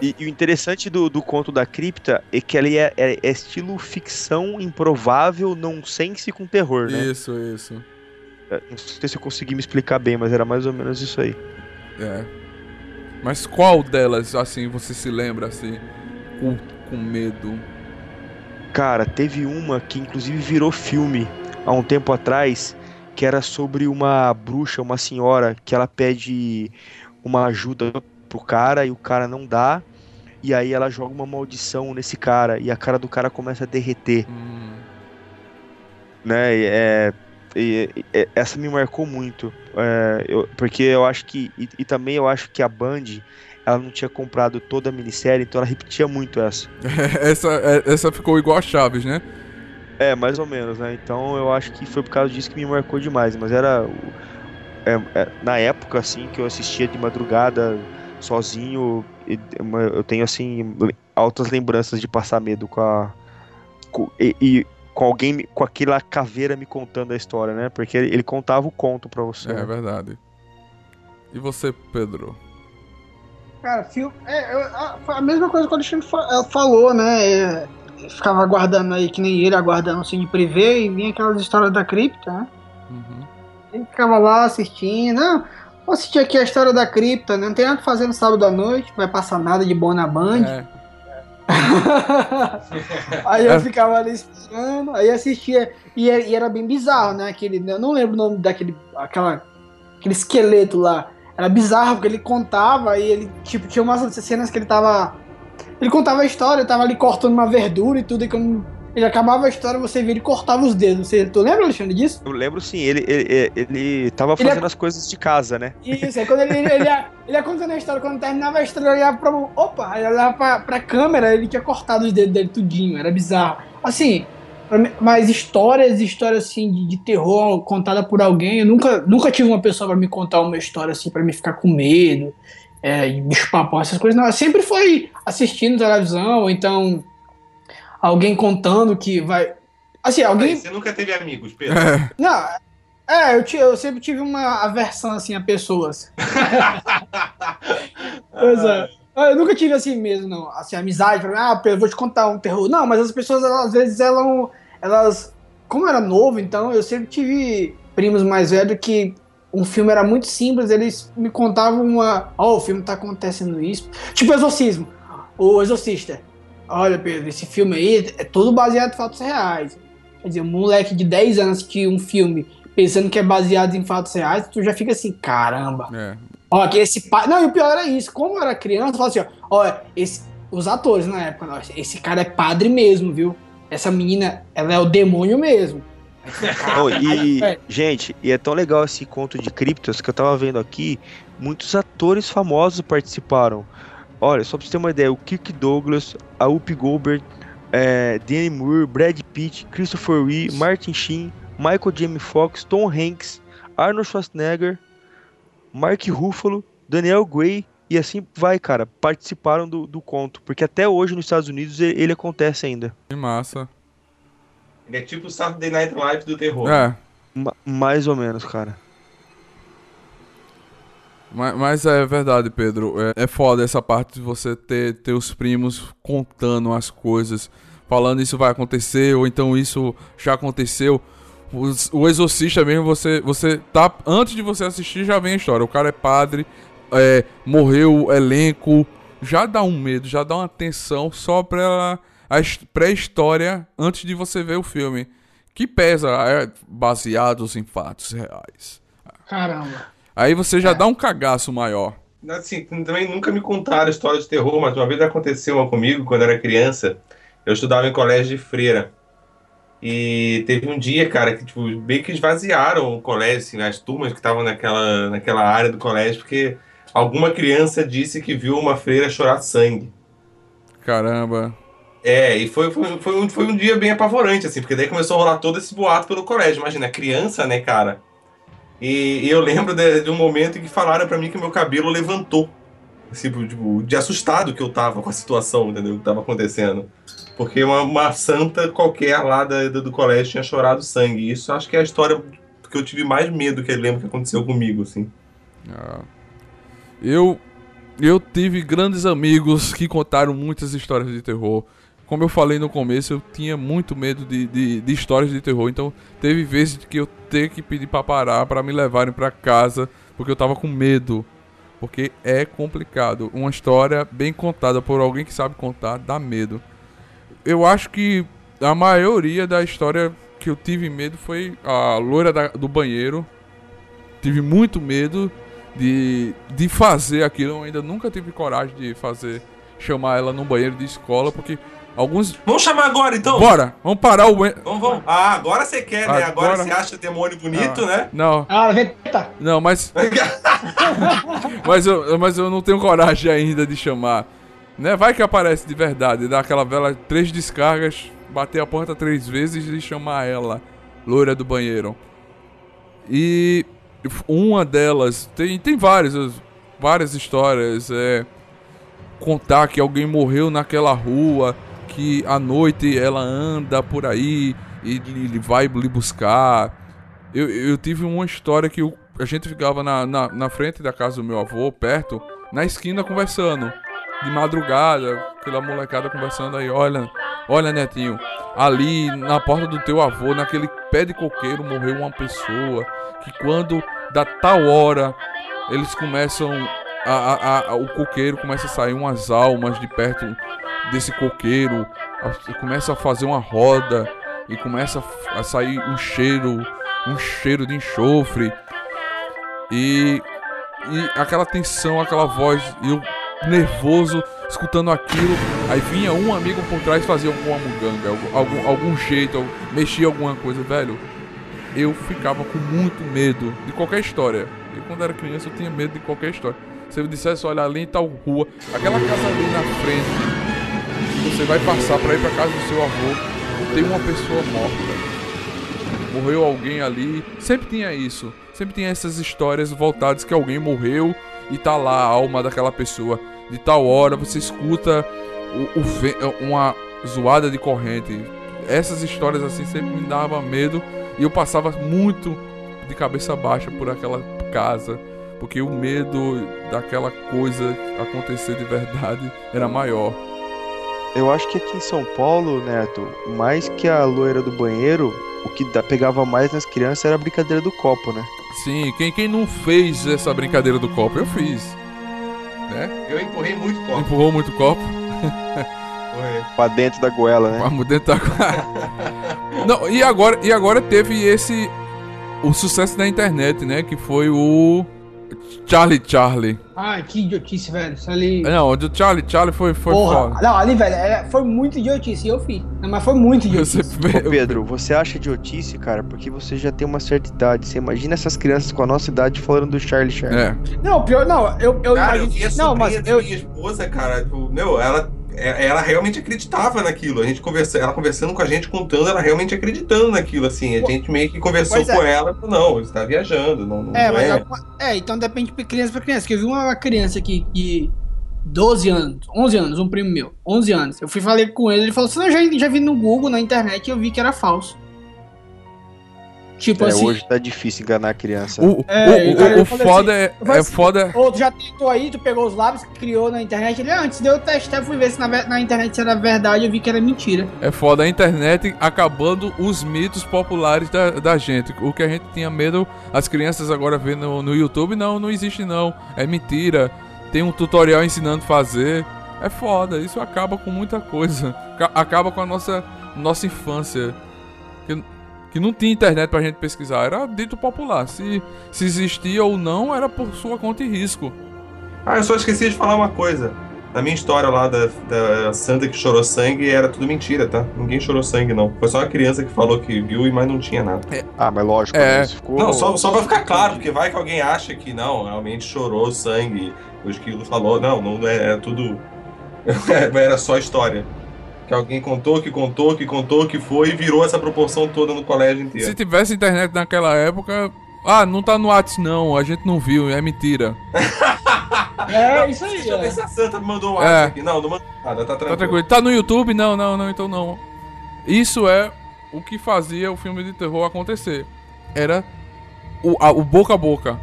S3: E, e o interessante do, do conto da cripta é que ele é, é- é estilo ficção improvável, nonsense com terror, né?
S2: Isso, isso.
S3: É, Não sei se eu consegui me explicar bem, mas era mais ou menos isso aí.
S2: É. Mas qual delas, assim, você se lembra, assim, com, com medo?
S3: Cara, teve uma que inclusive virou filme há um tempo atrás, que era sobre uma bruxa, uma senhora, que ela pede uma ajuda pro cara e o cara não dá. E aí ela joga uma maldição nesse cara e a cara do cara começa a derreter.
S2: Hum,
S3: né? É, essa me marcou muito, é, eu- porque eu acho que e, e também eu acho que a Band ela não tinha comprado toda a minissérie, então ela repetia muito essa.
S2: essa, é- essa ficou igual a Chaves, né?
S3: É, mais ou menos, né? Então eu acho que foi por causa disso que me marcou demais, mas era é- é, na época assim que eu assistia de madrugada sozinho, eu tenho assim altas lembranças de passar medo com a com, e, e com alguém, com aquela caveira me contando a história, né? Porque ele, ele contava o conto pra você.
S2: É
S3: né?
S2: verdade. E você, Pedro?
S5: Cara, filme. É, eu- a, a mesma coisa que o Alexandre fa- eh, falou, né? É, eu ficava aguardando aí, que nem ele, aguardando assim de privê, e vinha aquelas histórias da cripta, né?
S2: Uhum.
S5: Ele ficava lá assistindo. Não, Vou assistir aqui a história da cripta, né? Não tem nada pra fazer no sábado à noite, não vai passar nada de bom na Band.
S2: É.
S5: aí eu ficava ali esperando, aí assistia. E, é- e era bem bizarro, né? Aquele, eu não lembro o nome daquele aquela, aquele esqueleto lá. Era bizarro, porque ele contava e ele, tipo, tinha umas cenas que ele tava. Ele contava a história, ele tava ali cortando uma verdura e tudo, e quando ele acabava a história, você via ele cortava os dedos. Você, tu lembra, Alexandre, disso?
S3: Eu lembro sim, ele, ele, ele tava
S5: Ele é-
S3: fazendo as coisas de casa, né?
S5: Isso, aí quando ele, ele, ele, ia, ele ia contando a história, quando terminava a história, ele olhava pra. Opa, ele olhava pra, pra câmera, ele tinha cortado os dedos dele tudinho, era bizarro. Assim, mas histórias, histórias assim de, de terror contada por alguém, eu nunca, nunca tive uma pessoa pra me contar uma história assim, pra me ficar com medo, é, bicho papão, essas coisas, não. Sempre foi assistindo televisão, ou então alguém contando que vai. Assim, alguém.
S4: Você nunca teve amigos, Pedro?
S2: É.
S5: Não, é, eu, eu sempre tive uma aversão assim a pessoas. Pois é. Ah, Eu nunca tive assim mesmo, não. Assim, amizade, ah, eu vou te contar um terror. Não, mas as pessoas, elas, às vezes, elas, elas. Como eu era novo, então, eu sempre tive primos mais velhos que um filme era muito simples, eles me contavam uma. Ó, o filme tá acontecendo isso. Tipo Exorcismo. O Exorcista. Olha, Pedro, esse filme aí é todo baseado em fatos reais. Quer dizer, um moleque de 10 anos que um filme pensando que é baseado em fatos reais, tu já fica assim, caramba.
S2: É.
S5: Ó, que esse pai. Não, e o pior era isso. Como eu era criança, eu falava assim, ó, ó, esse... os atores na época, ó, esse cara é padre mesmo, viu? Essa menina, ela é o demônio mesmo.
S3: Oh, e,
S5: é.
S3: gente, e é tão legal esse conto de criptos que eu tava vendo aqui, muitos atores famosos participaram. Olha, só pra você ter uma ideia, o Kirk Douglas, a Whoopi Goldberg, é, Danny Moore, Brad Pitt, Christopher Lee, Martin Sheen, Michael J. Fox, Tom Hanks, Arnold Schwarzenegger, Mark Ruffalo, Daniel Gray e assim vai, cara, participaram do, do conto, porque até hoje nos Estados Unidos ele, ele acontece ainda.
S2: Que massa.
S4: Ele é tipo o Saturday Night Live do terror.
S2: É.
S3: Ma- mais ou menos, cara.
S2: Mas, mas é verdade, Pedro. É, é foda essa parte de você ter, ter os primos contando as coisas, falando isso vai acontecer, ou então isso já aconteceu. Os- o Exorcista mesmo, você, você tá. Antes de você assistir, já vem a história. O cara é padre, é, morreu o elenco. Já dá um medo, já dá uma tensão só pra a his- pré-história antes de você ver o filme. Que pesa, é, baseados em fatos reais.
S5: Caramba.
S2: Aí você já dá um cagaço maior.
S4: Assim, também nunca me contaram história de terror, mas uma vez aconteceu uma comigo quando eu era criança. Eu estudava em colégio de freira. E teve um dia, cara, que tipo, meio que esvaziaram o colégio, assim, as turmas que estavam naquela, naquela área do colégio, porque alguma criança disse que viu uma freira chorar sangue.
S2: Caramba.
S4: É, e foi, foi, foi, um, foi um dia bem apavorante, assim, porque daí começou a rolar todo esse boato pelo colégio. Imagina, criança, né, cara? E, e eu lembro de, de um momento em que falaram pra mim que meu cabelo levantou. Assim, tipo, de assustado que eu tava com a situação, entendeu? Que tava acontecendo. Porque uma, uma santa qualquer lá da, do, colégio tinha chorado sangue. Isso acho que é a história que eu tive mais medo que eu lembro que aconteceu comigo, assim.
S2: Ah. Eu eu tive grandes amigos que contaram muitas histórias de terror. Como eu falei no começo, eu tinha muito medo de, de, de histórias de terror. Então teve vezes que eu ter que pedir pra parar pra me levarem pra casa porque eu tava com medo. Porque é complicado. Uma história bem contada por alguém que sabe contar dá medo. Eu acho que a maioria da história que eu tive medo foi a loira da- do banheiro. Tive muito medo de, de fazer aquilo. Eu ainda nunca tive coragem de fazer, chamar ela num banheiro de escola, porque alguns.
S4: Vamos chamar agora, então?
S2: Bora! Vamos parar o.
S4: Vamos, vamos. Ah, agora você quer, né? Agora,
S2: Agora-
S4: você acha demônio bonito,
S2: Ah.
S4: né?
S2: Não,
S5: Ah, eita.
S2: não, mas. mas, eu, mas eu não tenho coragem ainda de chamar. Né? Vai que aparece de verdade, dar aquela vela, três descargas, bater a porta três vezes e chamar ela, loira do banheiro. E uma delas, tem, tem várias, várias histórias, é contar que alguém morreu naquela rua, que à noite ela anda por aí e ele vai lhe buscar. Eu, eu tive uma história que eu- a gente ficava na, na, na frente da casa do meu avô, perto, na esquina conversando. De madrugada, aquela molecada conversando aí, olha, olha netinho, ali na porta do teu avô, naquele pé de coqueiro, morreu uma pessoa que quando da tal hora eles começam. A, a- o coqueiro começa a sair umas almas de perto desse coqueiro. Começa a fazer uma roda e começa a sair um cheiro. Um cheiro de enxofre. E. E aquela tensão, aquela voz. E eu nervoso, escutando aquilo. Aí vinha um amigo por trás fazia alguma muganga, algum, algum, jeito, mexia alguma coisa, velho. Eu ficava com muito medo de qualquer história. E quando era criança eu tinha medo de qualquer história. Se eu dissesse, olha, ali em tal rua, aquela casa ali na frente, você vai passar pra ir pra casa do seu avô, tem uma pessoa morta. Morreu alguém ali. Sempre tinha isso. Sempre tinha essas histórias voltadas que alguém morreu e tá lá a alma daquela pessoa. De tal hora você escuta o, o uma zoada de corrente. Essas histórias assim sempre me davam medo e eu passava muito de cabeça baixa por aquela casa. Porque o medo daquela coisa acontecer de verdade era maior.
S3: Eu acho que aqui em São Paulo, Neto, mais que a loira do banheiro, o que pegava mais nas crianças era a brincadeira do copo, né?
S2: Sim, quem, quem não fez essa brincadeira do copo? Eu fiz. Né?
S4: Eu empurrei muito copo.
S2: Empurrou muito copo.
S3: Pra dentro da goela, né?
S2: Vamos dentro da... Não, e agora, e agora teve esse. O sucesso da internet, né? Que foi o. Charlie Charlie.
S5: Ai, que idiotice, velho. Isso ali.
S2: Não, o do Charlie Charlie foi, foi
S5: Porra.
S2: foda.
S5: Não, ali, velho, é- foi muito idiotice. E eu fiz. Não, mas foi muito
S2: Você
S5: idiotice.
S2: vê-
S3: Ô Pedro, você acha idiotice, cara? Porque você já tem uma certa idade. Você imagina essas crianças com a nossa idade falando do Charlie Charlie.
S2: É.
S5: Não, pior, não, eu, eu
S4: Cara, eu
S5: imagino.
S4: vi a
S5: não, mas eu.
S4: minha esposa, cara, tipo, meu, ela, ela realmente acreditava naquilo. A gente conversa, ela conversando com a gente, contando, ela realmente acreditando naquilo, assim. A
S5: Pô,
S4: gente meio que conversou
S5: é.
S4: com ela, falou, não, você tá viajando, não, não
S5: É,
S4: não
S5: mas
S4: é.
S5: é, então depende de criança pra criança. Que eu vi uma criança aqui que 12 anos, 11 anos, um primo meu, 11 anos. Eu fui falei com ele, ele falou assim: "Não, eu já, já vi no Google, na internet, e eu vi que era falso". Tipo
S3: É,
S5: assim,
S3: hoje tá difícil enganar a criança.
S2: O,
S5: É,
S2: o, o,
S5: cara,
S2: o foda
S5: assim,
S2: é, é foda.
S5: ou tu já tentou aí, tu pegou os lábios, criou na internet, ele, "Ah, antes de eu testar, fui ver se na, na internet se era verdade, eu vi que era mentira.
S2: É foda a internet acabando os mitos populares da, da gente. O que a gente tinha medo, as crianças agora vendo no, no YouTube, não, não existe não. É mentira. Tem um tutorial ensinando a fazer. É foda, isso acaba com muita coisa. Ca- Acaba com a nossa, nossa infância. Que, que não tinha internet pra gente pesquisar. Era dito popular. Se, se existia ou não, era por sua conta e risco.
S4: Ah, eu só esqueci de falar uma coisa. Na minha história lá da, da Santa que chorou sangue, era tudo mentira, tá? Ninguém chorou sangue, não. Foi só uma criança que falou que viu, e mas não tinha nada.
S3: Ah, mas lógico,
S2: É.
S3: Isso ficou...
S4: Não, só, só pra ficar claro, porque vai que alguém acha que não, realmente chorou sangue, o esquilo falou. Não, não é, é tudo. era só história. Que alguém contou, que contou, que contou, que foi e virou essa proporção toda no colégio inteiro.
S2: Se tivesse internet naquela época. Ah, não tá no Whats não, a gente não viu, é mentira.
S5: É, isso aí.
S4: Deixa eu ver
S5: É.
S4: se a Santa mandou o
S2: É.
S4: WhatsApp aqui. Não, não mandou nada, tá
S2: Tá
S4: tranquilo.
S2: tranquilo. Tá no YouTube? Não, não, não, então não. Isso é o que fazia o filme de terror acontecer. Era o, a- o boca a boca.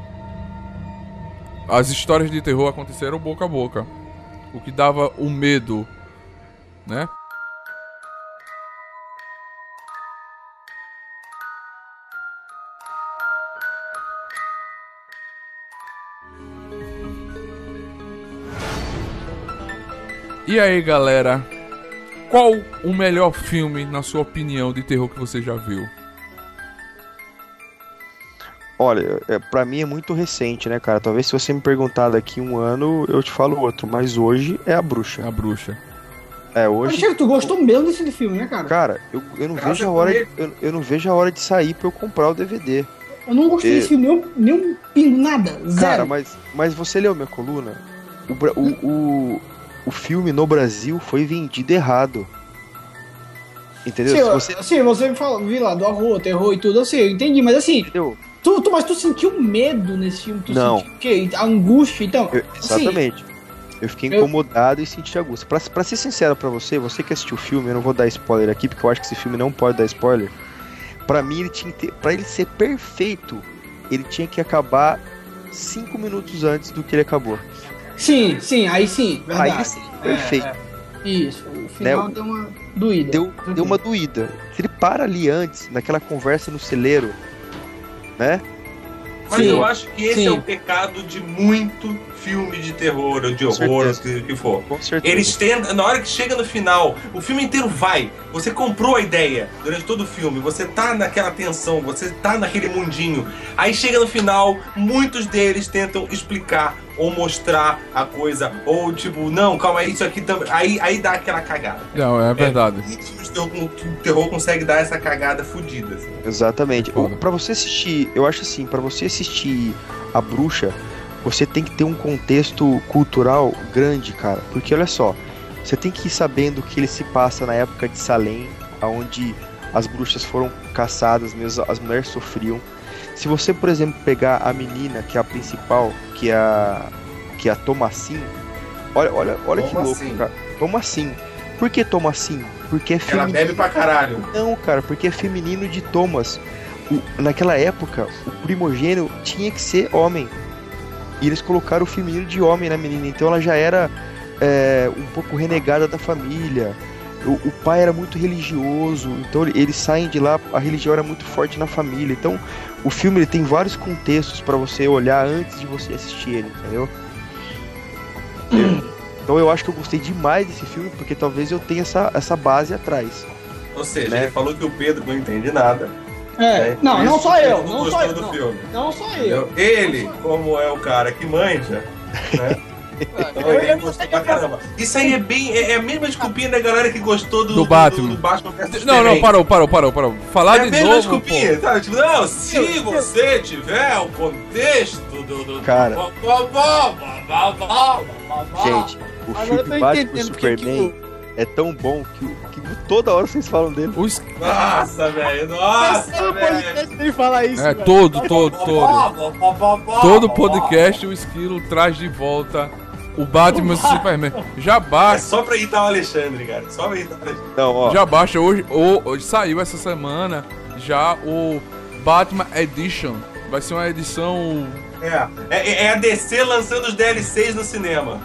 S2: As histórias de terror aconteceram boca a boca. O que dava o medo, né? E aí, galera? Qual o melhor filme, na sua opinião, de terror que você já viu?
S3: Olha, é, pra mim é muito recente, né, cara? Talvez se você me perguntar daqui um ano, eu te falo outro. Mas hoje é a bruxa.
S2: A bruxa.
S3: É, hoje.
S5: Alexandre, tu gostou mesmo desse filme, né, cara?
S3: Cara, eu, eu não
S4: Casa
S3: vejo a hora. De, eu, eu não vejo a hora de sair pra eu comprar o DVD.
S5: Eu não gostei
S3: É.
S5: desse filme, nem um, nem um pingo, nada. Zero.
S3: Cara, mas, mas você leu minha coluna? O, o, o, o filme no Brasil foi vendido errado. Entendeu?
S5: Sim, eu-
S3: você.
S5: sim, você me falou, vi lá, do horror, terror e tudo, assim, eu entendi, mas assim,
S3: Entendeu?
S5: tu, tu- mas tu sentiu medo nesse filme? Tu
S3: Não.
S5: sentiu o quê? A angústia, então?
S3: Eu- exatamente. Eu fiquei
S5: eu-
S3: incomodado e senti angústia. Pra, pra ser sincero pra você, você que assistiu o filme, eu não vou dar spoiler aqui, porque eu acho que esse filme não pode dar spoiler. Pra mim, ele tinha que ter, pra ele ser perfeito, ele tinha que acabar cinco minutos antes do que ele acabou.
S5: Sim, sim, aí sim, verdade.
S3: Aí sim, perfeito.
S5: Isso, o final
S3: Né,
S5: deu uma doída.
S3: Deu, deu uma doída. Se ele para ali antes, naquela conversa no celeiro, né?
S4: Mas
S5: Sim.
S4: eu acho que esse
S5: Sim.
S4: é o pecado de muito filme de terror ou de
S3: Com
S4: horror, ou
S3: certeza.
S4: o que for.
S3: Com certeza.
S4: Eles tentam, na hora que chega no final, o filme inteiro vai. Você comprou a ideia durante todo o filme, você tá naquela tensão, você tá naquele mundinho. Aí chega no final, muitos deles tentam explicar ou mostrar a coisa, ou tipo, não, calma aí, isso aqui também. Aí, aí dá aquela cagada.
S2: Não, é verdade.
S4: Terror, o terror consegue dar essa cagada fodida. assim.
S3: Exatamente. Pra você assistir, eu acho assim, pra você assistir A Bruxa, você tem que ter um contexto cultural grande, cara. Porque olha só, você tem que ir sabendo que ele se passa na época de Salem, onde as bruxas foram caçadas, mesmo as mulheres sofriam. Se você, por exemplo, pegar a menina, que é a principal, que é a que é a Thomasin, olha, olha, olha que louco,
S4: Thomasin.
S3: cara. Thomasin. Por que Thomasin? Porque é
S4: Ela
S3: feminino.
S4: bebe pra caralho.
S3: Não, cara, porque é feminino de Thomas. O- naquela época, o primogênio tinha que ser homem. E eles colocaram o feminino de homem na menina. Então ela já era é, um pouco renegada da família. O, o pai era muito religioso. Então ele- eles saem de lá, a religião era muito forte na família. Então o filme ele tem vários contextos pra você olhar antes de você assistir ele, entendeu? Então eu acho que eu gostei demais desse filme, porque talvez eu tenha essa, essa base atrás.
S4: Ou seja,
S3: Né?
S4: ele falou que o Pedro não entende nada.
S5: É,
S4: né?
S5: não, não só eu,
S4: Não
S5: não só eu.
S4: do
S5: Não,
S4: filme.
S5: não só eu.
S4: Ele, como é o cara que manja, né? Então
S5: Eu-
S4: ele
S5: eu-
S4: gostou pra caramba. Isso aí é bem. É, é a mesma desculpinha da galera que gostou do,
S2: Do Batman.
S4: do, do Batman
S2: Não, não, parou, parou, parou, parou. Falar
S4: É a
S2: de
S4: mesma
S2: novo,
S4: desculpinha,
S2: pô.
S4: sabe? Tipo, não, se você tiver o contexto do. do
S3: Cara. Gente, o
S5: Agora eu tô
S3: filme Batman
S5: entendendo porque
S3: Superman é tão bom que, que toda hora vocês falam dele.
S2: Os-
S4: Nossa, velho, nossa,
S5: Todo
S4: velho.
S5: podcast ele fala isso.
S2: é,
S5: velho.
S2: todo, todo, todo. Todo podcast o Esquilo traz de volta o Batman e o Superman. Já
S4: É
S2: basta,
S4: só pra irritar o Alexandre, cara. Só pra irritar o Alexandre.
S3: Não, ó.
S2: já basta. Hoje, ho- hoje saiu essa semana já o Batman Edition. Vai ser uma edição,
S4: É, é, é a DC lançando os DLCs no cinema.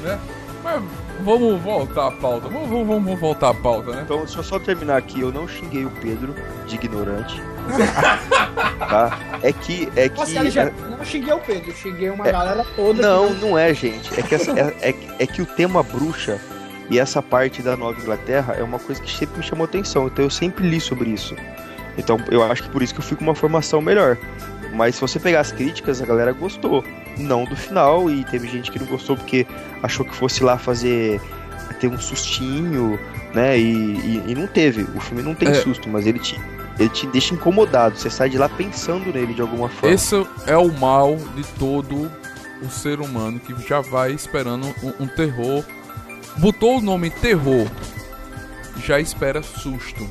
S2: né? Mas vamos voltar à pauta. Vamos, vamos, vamos voltar à pauta, né?
S3: Então, deixa eu só terminar aqui. Eu não xinguei o Pedro de ignorante. tá? É que. É
S5: Nossa,
S3: que.
S5: Alexandre, não xinguei o Pedro, xinguei uma
S3: É.
S5: galera toda.
S3: Não,
S5: que
S3: não é, gente. É que, essa- é, é, é que o tema bruxa e essa parte da Nova Inglaterra é uma coisa que sempre me chamou atenção. Então eu sempre li sobre isso. Então eu acho que por isso que eu fui com uma formação melhor. Mas se você pegar as críticas, a galera gostou. Não do final, e teve gente que não gostou porque achou que fosse lá fazer. ter um sustinho, né? E, e, e não teve. O filme não tem
S2: É.
S3: susto, mas ele te, ele te deixa incomodado. Você sai de lá pensando nele de alguma forma.
S2: Esse é o mal de todo o ser humano que já vai esperando um, um terror. Botou o nome terror, já espera susto,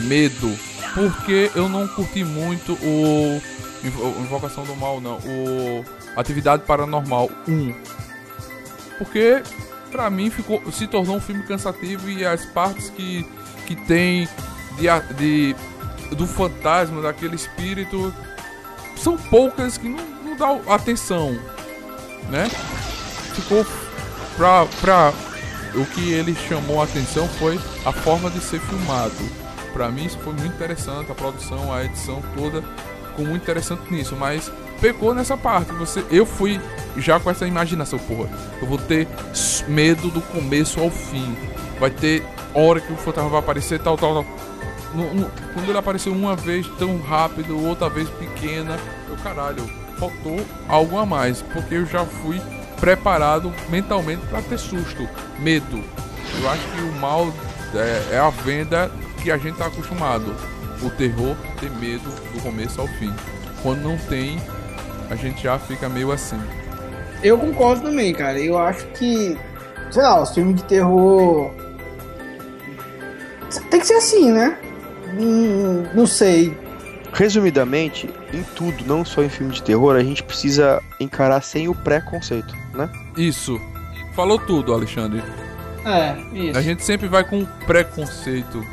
S2: medo. Porque eu não curti muito o Invocação do Mal, não. O Atividade Paranormal 1. Porque pra mim ficou, se tornou um filme cansativo e as partes que, que tem de, de do fantasma, daquele espírito, são poucas que não, não dá atenção, né? Ficou pra, pra o que ele chamou a atenção foi a forma de ser filmado. Pra mim isso foi muito interessante, a produção, a edição toda ficou muito interessante nisso, mas pecou nessa parte. Você, eu fui já com essa imaginação, porra. Eu vou ter medo do começo ao fim. Vai ter hora que o fantasma vai aparecer, tal, tal, tal. No- no- quando ele apareceu uma vez tão rápido, outra vez pequena, eu caralho, faltou algo a mais, porque eu já fui preparado mentalmente para ter susto, medo. Eu acho que o mal é, é a venda que a gente tá acostumado. O terror ter medo do começo ao fim. Quando não tem, a gente já fica meio assim.
S5: Eu concordo também, cara. Eu acho que, sei lá, os filmes de terror. Tem que ser assim, né? Hum, não sei.
S3: Resumidamente, em tudo, não só em filme de terror, a gente precisa encarar sem o preconceito, né?
S2: Isso. Falou tudo, Alexandre.
S5: É, isso.
S2: A gente sempre vai com preconceito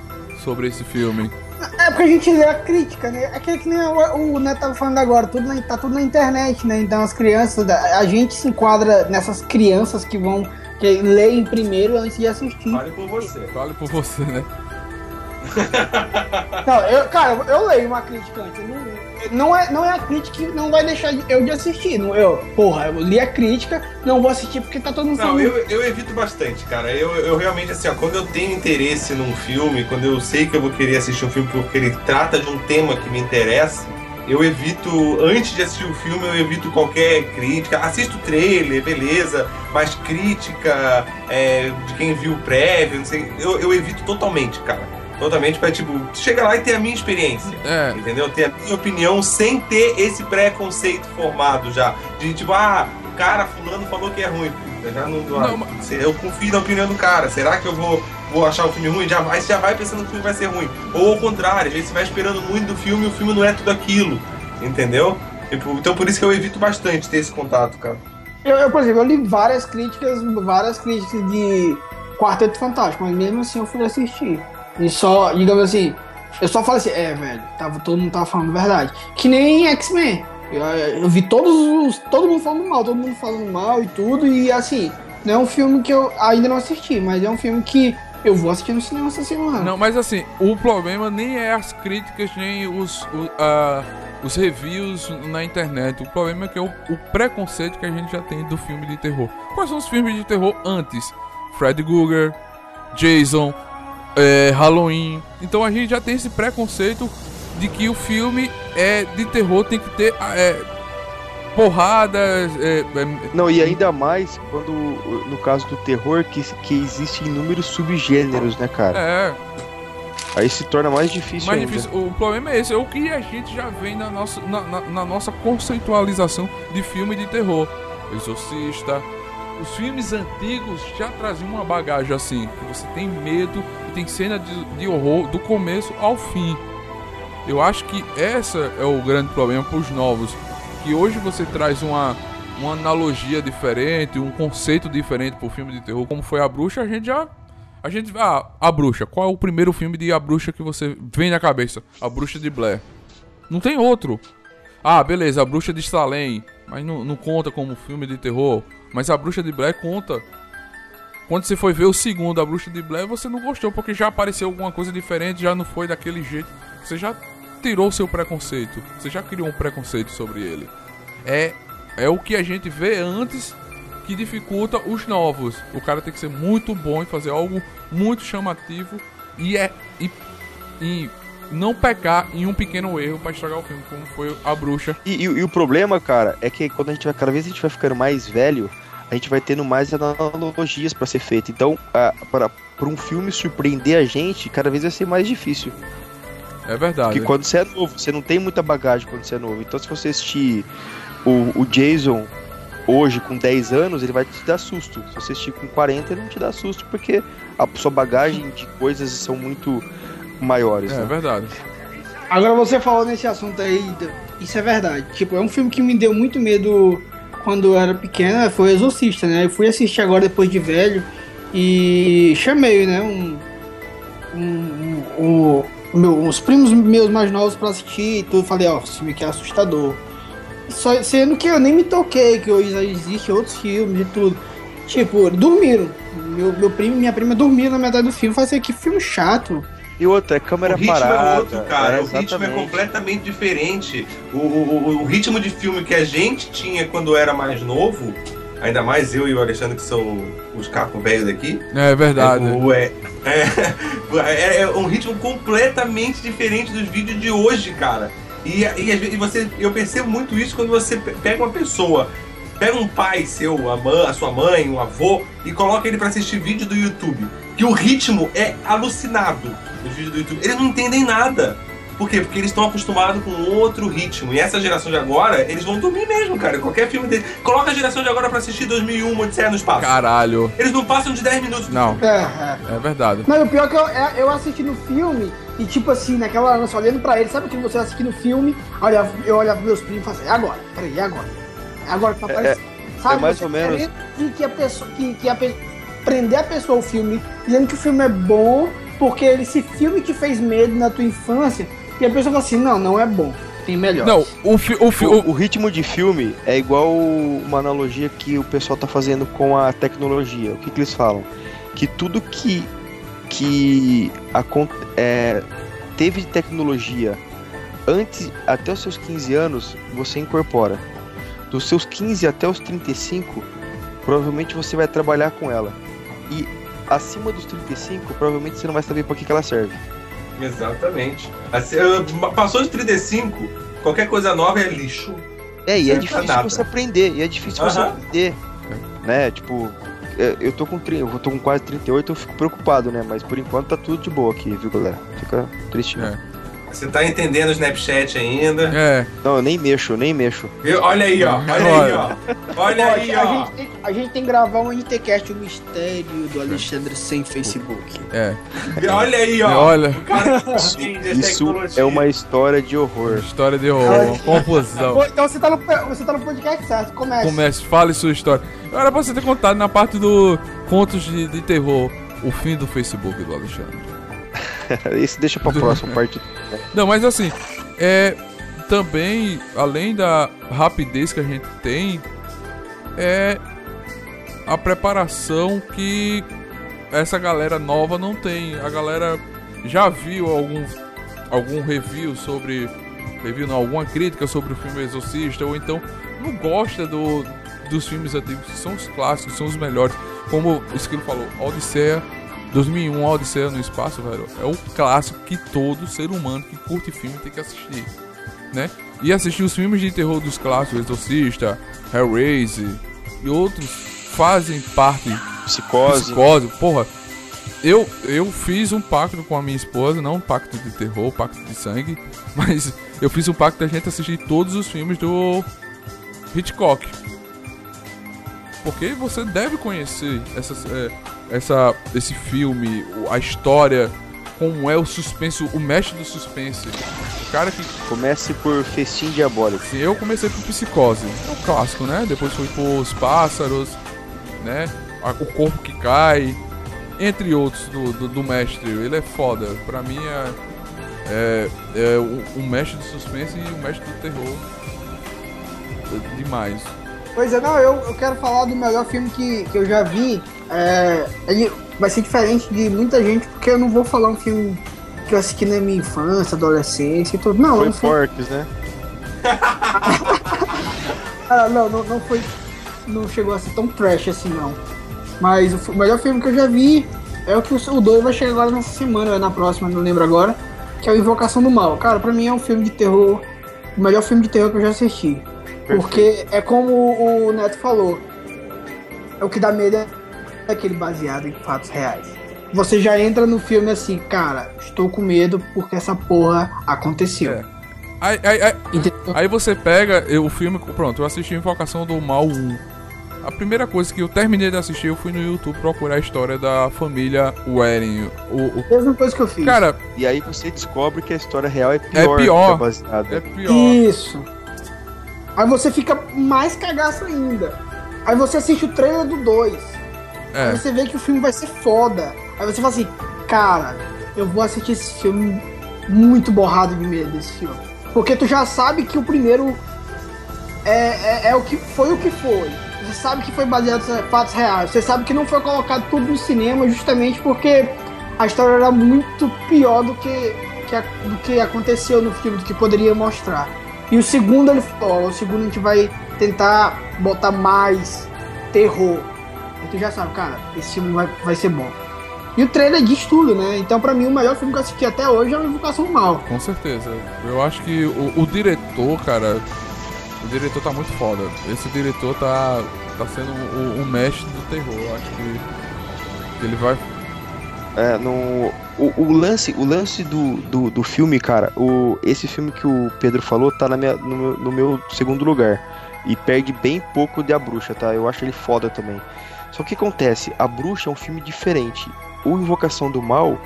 S2: sobre esse filme.
S5: É porque a gente lê a crítica, né? É que, que nem o, o Neto tava falando agora, tudo na- tá tudo na internet, né? Então as crianças, a gente se enquadra nessas crianças que vão, que leem primeiro antes de assistir.
S4: Fale por você.
S2: Fale por você, né?
S5: Não, eu, cara, eu leio uma crítica antes, eu não, não é, não é a crítica que não vai deixar eu de assistir. Não, eu, porra, eu li a crítica, não vou assistir porque tá todo mundo
S4: Não, eu, eu evito bastante, cara. Eu, eu realmente, assim, ó, quando eu tenho interesse num filme, quando eu sei que eu vou querer assistir um filme porque ele trata de um tema que me interessa, eu evito, antes de assistir o filme, eu evito qualquer crítica. Assisto o trailer, beleza, mas crítica é, de quem viu o prévio, não sei. Eu, eu evito totalmente, cara. Totalmente pra, tipo, chegar lá e ter a minha experiência.
S2: É,
S4: Entendeu? Ter a minha opinião sem ter esse preconceito formado já. De tipo, ah, o cara fulano falou que é ruim. Eu já não,
S2: Não,
S4: se- Eu confio na opinião do cara. Será que eu vou, vou achar o filme ruim? Já vai, já vai pensando que o filme vai ser ruim. Ou ao contrário, às vezes você vai esperando muito do filme e o filme não é tudo aquilo. Entendeu? Tipo, então por isso que eu evito bastante ter esse contato, cara.
S5: Eu, eu, por exemplo, eu li várias críticas, várias críticas de Quarteto Fantástico, mas mesmo assim eu fui assistir. E só, digamos assim, eu só falei assim, é, velho, tava, todo mundo tava falando verdade. Que nem X-Men. Eu, eu vi todos os. Todo mundo falando mal, todo mundo falando mal e tudo. E assim, não é um filme que eu ainda não assisti, mas é um filme que eu vou assistir no cinema essa semana.
S2: Não, mas assim, o problema nem é as críticas, nem os, o- ah, os reviews na internet. O problema é que é o, o preconceito que a gente já tem do filme de terror. Quais são os filmes de terror antes? Freddy Krueger, Jason, é, Halloween. Então a gente já tem esse preconceito de que o filme é de terror tem que ter é, porradas, é, é,
S3: Não, e ainda mais quando, no caso do terror, que, que existem inúmeros subgêneros, né, cara?
S2: é,
S3: Aí se torna mais difícil
S2: mais
S3: ainda.
S2: difícil. O problema é esse, é o que a gente já vem na nossa, na, na- na nossa conceitualização de filme de terror. Exorcista. Os filmes antigos já traziam uma bagagem assim, que você tem medo e tem cena de, de horror do começo ao fim. Eu acho que essa é o grande problema para os novos, que hoje você traz uma uma analogia diferente, um conceito diferente pro filme de terror, como foi a bruxa, a gente já a gente ah, a bruxa, qual é o primeiro filme de a bruxa que você vem na cabeça? A bruxa de Blair. Não tem outro. Ah, beleza, a bruxa de Salem, mas não, não conta como filme de terror, mas a bruxa de Blair conta. Quando você foi ver o segundo, a bruxa de Blair, você não gostou porque já apareceu alguma coisa diferente, já não foi daquele jeito. Você já tirou seu preconceito, você já criou um preconceito sobre ele. É é o que a gente vê antes que dificulta os novos. O cara tem que ser muito bom e fazer algo muito chamativo e é e, e não pecar em um pequeno erro pra estragar o filme, como foi a bruxa.
S3: E, e- e o problema, cara, é que quando a gente vai, cada vez a gente vai ficando mais velho, a gente vai tendo mais analogias pra ser feito. Então, para para um filme surpreender a gente, cada vez vai ser mais difícil.
S2: É verdade.
S3: Porque quando você é novo, você não tem muita bagagem quando você é novo. Então, se você assistir o, o Jason hoje com 10 anos, ele vai te dar susto. Se você assistir com 40, ele não te dá susto, porque a sua bagagem de coisas são muito maiores.
S2: É
S3: né?
S2: verdade.
S5: Agora você falou nesse assunto aí, isso é verdade. Tipo, é um filme que me deu muito medo quando eu era pequena, foi Exorcista, né? Eu fui assistir agora depois de velho e chamei, né, um, um, um- um- meu, uns primos meus mais novos pra assistir e tudo. Falei, ó, esse filme aqui é assustador. Só, sendo que eu nem me toquei, que hoje já existe outros filmes e tudo. Tipo, dormiram. Meu, meu primo e minha prima dormiram na metade do filme. Falei assim, que filme chato.
S3: E outra, é câmera
S4: o ritmo
S3: parada.
S4: é outro, cara.
S3: é,
S4: o ritmo é completamente diferente. O, o, o- ritmo de filme que a gente tinha quando era mais novo, ainda mais eu e o Alexandre, que são os capos velhos daqui.
S2: É verdade.
S4: o- É, é, é- é um ritmo completamente diferente dos vídeos de hoje, cara. E, e, vezes você, eu percebo muito isso quando você pe- pega uma pessoa, pega um pai seu, a, mãe, a sua mãe, um avô, e coloca ele pra assistir vídeo do YouTube. Que o ritmo é alucinado nos vídeos do YouTube. Eles não entendem nada. Por quê? Porque eles estão acostumados com outro ritmo. E essa geração de agora, eles vão dormir mesmo, cara. Qualquer filme dele. Coloca a geração de agora pra assistir 2001, Odisseia no Espaço.
S2: Caralho.
S4: Eles não passam de 10 minutos.
S2: Não,
S5: É, é.
S2: é verdade.
S5: Não, e o pior é que eu, é- eu assisti no filme e, tipo assim, naquela hora, só olhando pra ele, sabe que você assiste no filme, olha, eu olhava pros meus primos e falava assim, é agora, peraí, é agora. É agora que tá aparecendo. sabe,
S3: é mais ou menos-
S5: Que, que a pessoa, que, que a pe- prender a pessoa ao filme, dizendo que o filme é bom, porque esse filme te fez medo na tua infância, e a pessoa fala assim, não, não é bom, tem melhor.
S2: Não, o, fi, o, fi,
S3: O,
S2: o,
S3: ritmo de filme é igual uma analogia que o pessoal tá fazendo com a tecnologia. O que, que eles falam? Que tudo que, que acon- é, teve de tecnologia antes, até os seus 15 anos, você incorpora. Dos seus 15 até os 35, provavelmente você vai trabalhar com ela. E acima dos 35, provavelmente você não vai saber pra que, que ela serve.
S4: Exatamente. Assim, passou de 35, qualquer coisa nova é lixo.
S3: É, e é difícil
S4: nada.
S3: você aprender, e é difícil você
S4: Aham.
S3: aprender. Né? Tipo, é, eu tô com 30, eu tô com quase 38, eu fico preocupado, né? Mas por enquanto tá tudo de boa aqui, viu, galera? Fica triste. não.
S2: É.
S4: Você tá entendendo o Snapchat ainda.
S2: É,
S3: Não, eu nem mexo, eu nem mexo.
S4: Viu? Olha aí, ó. Olha aí, ó. Olha
S5: Ó,
S4: aí,
S5: a,
S4: ó.
S5: gente tem, a gente tem que gravar um NTCast, o mistério do Alexandre sem Facebook.
S2: é.
S4: Olha aí, ó.
S2: Olha.
S4: O cara que entende a
S3: Isso
S4: tecnologia.
S3: é uma história de horror.
S2: História de horror, uma confusão.
S5: Então você tá, no, você tá no podcast certo, começa.
S2: Comece, fale sua história. Era pra você ter contado na parte do contos de, de terror, o fim do Facebook do Alexandre.
S3: Esse deixa pra próxima parte.
S2: Não, mas assim, é também, além da rapidez que a gente tem, é a preparação que essa galera nova não tem. A galera já viu algum, algum review sobre. Review não, alguma crítica sobre o filme Exorcista, ou então não gosta do, dos filmes antigos, que são os clássicos, são os melhores. Como o Esquilo falou, Odisseia 2001, A Odisseia no Espaço, velho, é o clássico que todo ser humano que curte filme tem que assistir, né? E assistir os filmes de terror dos clássicos, Exorcista, Hellraiser e outros fazem parte
S3: Psicose.
S2: psicose. Porra, eu, eu fiz um pacto com a minha esposa, não um pacto de terror, um pacto de sangue, mas eu fiz um pacto da gente assistir todos os filmes do Hitchcock. Porque você deve conhecer essas, é, essa, esse filme, a história, como é o suspense, o mestre do suspense. O cara que
S3: Comece por Festim Diabólico.
S2: Assim, eu comecei por Psicose, é o clássico, né? Depois fui por Os Pássaros, né? O Corpo que Cai, entre outros do, do, do mestre. Ele é foda. Pra mim é, é, é o, o mestre do suspense e o mestre do terror. É Demais.
S5: Pois é, não, eu, eu quero falar do melhor filme que, que eu já vi. É, ele vai ser diferente de muita gente, porque eu não vou falar um filme que eu assisti na minha infância, adolescência e tudo. Não,
S3: Foi
S5: não foi,
S3: Fortes, né?
S5: ah, não, não, não foi. Não chegou a ser tão trash assim, não. Mas o, o melhor filme que eu já vi é o que o, 2 vai chegar agora nessa semana, ou é na próxima, não lembro agora. Que é o Invocação do Mal. Cara, pra mim é um filme de terror. O melhor filme de terror que eu já assisti. Porque é como o Neto falou. É o que dá medo é aquele baseado em fatos reais. Você já entra no filme assim, cara, estou com medo porque essa porra aconteceu.
S2: É. Aí, aí, aí, aí você pega eu- o filme. Pronto, eu assisti Invocação do Mal 1. A primeira coisa que eu terminei de assistir, eu fui no YouTube procurar a história da família Waring. O, o-
S5: Mesma coisa que eu fiz.
S2: Cara,
S3: E aí você descobre que a história real é pior,
S2: pior.
S3: que
S2: é pior.
S5: Isso. Aí você fica mais cagaço ainda. Aí você assiste o trailer do 2.
S2: É.
S5: Aí você vê que o filme vai ser foda. Aí você fala assim, cara, eu vou assistir esse filme muito borrado de medo desse filme. Porque tu já sabe que o primeiro é, é, é o que foi o que foi. Você sabe que foi baseado em fatos reais. Você sabe que não foi colocado tudo no cinema justamente porque a história era muito pior do que, que a- do que aconteceu no filme, do que poderia mostrar. E o segundo ele falou, o segundo a gente vai tentar botar mais terror. E tu já sabe, cara, esse filme vai, vai ser bom. E o trailer diz tudo, né? Então, pra mim, o melhor filme que eu assisti até hoje é o Invocação do Mal.
S2: Com certeza. Eu acho que o, o diretor, cara. O diretor tá muito foda. Esse diretor tá, tá sendo o, o mestre do terror. Eu acho que, que ele vai.
S3: É, no, o, o lance, o lance do, do, do filme, cara, o, esse filme que o Pedro falou tá na minha, no, meu, no meu segundo lugar. E perde bem pouco de A Bruxa, tá? Eu acho ele foda também. Só que acontece? A Bruxa é um filme diferente. O Invocação do Mal,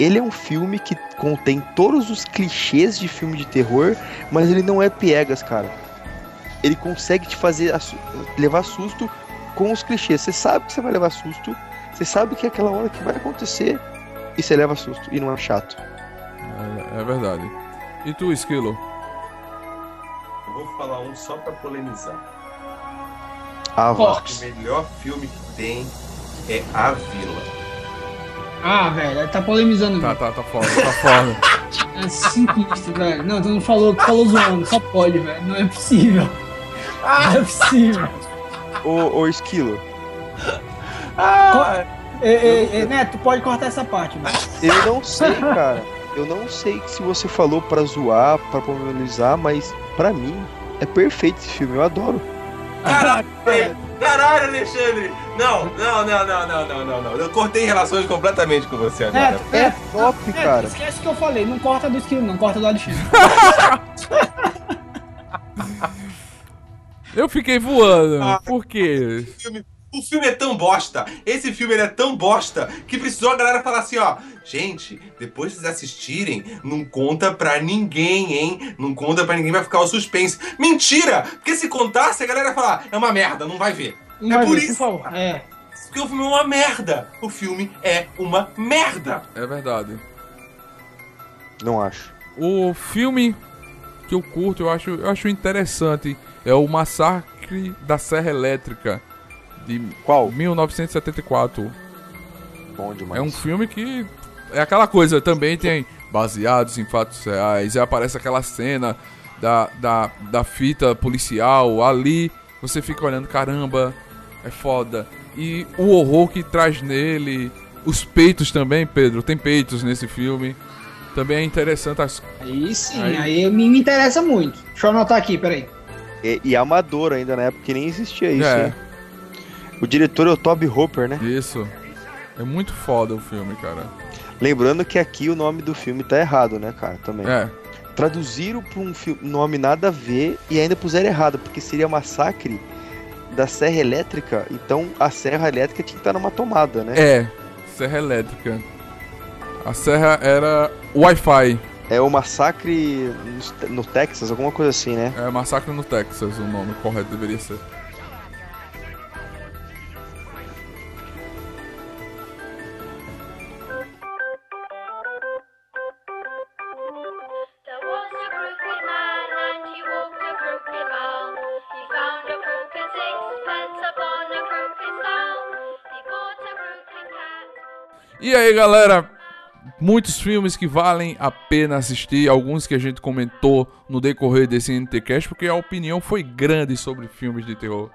S3: ele é um filme que contém todos os clichês de filme de terror, mas ele não é piegas, cara. Ele consegue te fazer levar susto com os clichês. Você sabe que você vai levar susto, você sabe que é aquela hora que vai acontecer e você leva susto e não é chato.
S2: É, é verdade. E tu, Esquilo?
S4: Eu vou falar um só pra polemizar.
S3: Ah, vá.
S4: O melhor filme que tem é A Vila.
S5: Ah, velho, tá polemizando.
S2: Tá, tá, tá foda, tá foda.
S5: É sinistro, velho. Não, tu não falou, tu falou zoando, só pode, velho. Não é possível. Não é possível.
S3: Ô, ô Esquilo,
S6: Ah,
S5: Ei, ei, ei, Neto, tu pode cortar essa parte, velho.
S3: eu não sei, cara. Eu não sei se você falou pra zoar, pra popularizar, mas pra mim é perfeito esse filme, eu adoro.
S6: Caralho, caralho, Alexandre. Não, não, não, não, não, não, não, não. Eu cortei relações completamente com você agora.
S5: Neto,
S3: É
S5: Neto,
S3: top,
S5: Neto,
S3: cara.
S5: esquece o que eu falei. Não corta do esquilo, não. Corta do Alexandre.
S2: Eu fiquei voando.
S6: Ah.
S2: Por quê?
S6: O filme é tão bosta, esse filme ele é tão bosta, que precisou a galera falar assim, ó. Gente, depois de vocês assistirem, não conta pra ninguém, hein? Não conta pra ninguém, vai ficar o suspense. Mentira! Porque se contasse, a galera ia falar, é uma merda, não vai ver.
S5: Não
S6: É
S5: vai
S6: por
S5: ver,
S6: isso.
S5: Por. É.
S6: Porque o filme é uma merda. O filme é uma merda.
S2: É verdade.
S3: Não acho.
S2: O filme que eu curto, eu acho, eu acho interessante, é o Massacre da Serra Elétrica, de
S3: Qual?
S2: 1974.
S3: Bom demais.
S2: É um filme que é aquela coisa, também tem baseados em fatos reais, e aparece aquela cena da, da, da fita policial ali, você fica olhando, caramba, é foda. E o horror que traz nele, os peitos também, Pedro, tem peitos nesse filme. Também é interessante as
S5: Aí sim,
S2: Aí-
S5: aí, me, me interessa muito. Deixa eu anotar aqui, peraí.
S3: E, e amador ainda na época que nem existia isso.
S2: É.
S3: hein? O diretor é o Toby Hooper, né?
S2: Isso. É muito foda o filme, cara.
S3: Lembrando que aqui o nome do filme tá errado, né, cara? Também.
S2: É.
S3: Traduziram pra um fi- nome nada a ver e ainda puseram errado, porque seria Massacre da Serra Elétrica. Então a Serra Elétrica tinha que estar numa tomada, né?
S2: É. Serra Elétrica. A serra era Wi-Fi.
S3: É, o Massacre no, no Texas, alguma coisa assim, né?
S2: É Massacre no Texas, o nome correto deveria ser. E aí, galera? Muitos filmes que valem a pena assistir, alguns que a gente comentou no decorrer desse NTCast, porque a opinião foi grande sobre filmes de terror.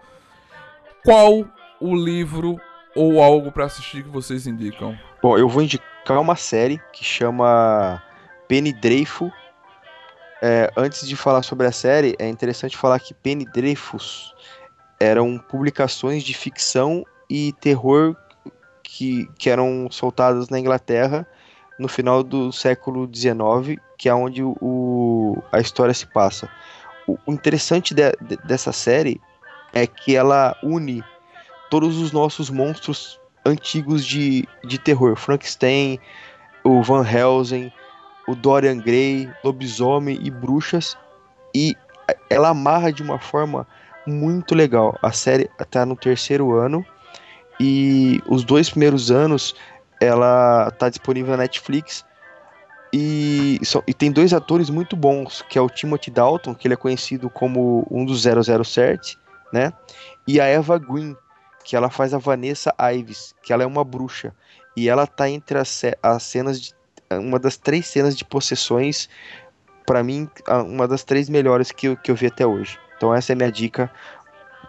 S2: Qual o livro ou algo pra assistir que vocês indicam?
S3: Bom, eu vou indicar uma série que chama Penny Dreadful. É, antes de falar sobre a série, é interessante falar que Penny Dreyfus eram publicações de ficção e terror que, que eram soltadas na Inglaterra no final do século XIX, que é onde o- a história se passa. O, o interessante de- de- dessa série é que ela une todos os nossos monstros antigos de, de terror. Frankenstein, o Van Helsing, o Dorian Gray, lobisomem e bruxas. E ela amarra de uma forma muito legal. A série está no terceiro ano. E os dois primeiros anos ela está disponível na Netflix. E, e tem dois atores muito bons, que é o Timothy Dalton, que ele é conhecido como um dos 007, né? E a Eva Green, que ela faz a Vanessa Ives, que ela é uma bruxa. E ela tá entre as, as cenas de. Uma das três cenas de possessões, pra mim, uma das três melhores que eu, que eu vi até hoje. Então essa é minha dica,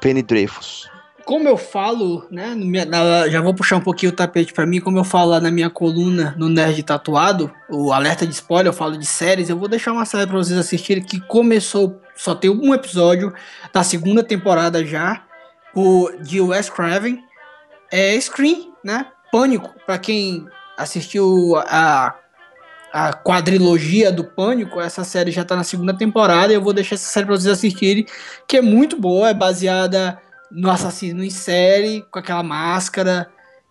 S3: Penny Dreyfus.
S5: Como eu falo, né? minha- na- já vou puxar um pouquinho o tapete pra mim. Como eu falo lá na minha coluna no Nerd Tatuado, o alerta de spoiler, eu falo de séries. Eu vou deixar uma série pra vocês assistirem que começou, só tem um episódio da segunda temporada já. O de Wes Craven. É Scream, né? Pânico, pra quem assistiu a, a quadrilogia do Pânico, essa série já tá na segunda temporada. Eu vou deixar essa série pra vocês assistirem, que é muito boa, é baseada no assassino em série, com aquela máscara,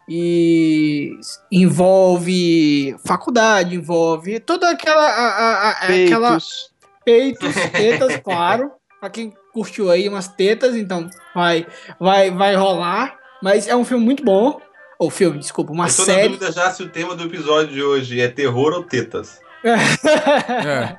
S5: e envolve faculdade, envolve toda aquela. A, a- a- aquela
S3: Peitos.
S5: peitos, tetas, claro. Pra quem curtiu aí umas tetas, então vai, vai, vai rolar. Mas é um filme muito bom. Ou filme, desculpa, uma
S6: Eu tô na
S5: série.
S6: dúvida já se o tema do episódio de hoje é terror ou tetas.
S2: É.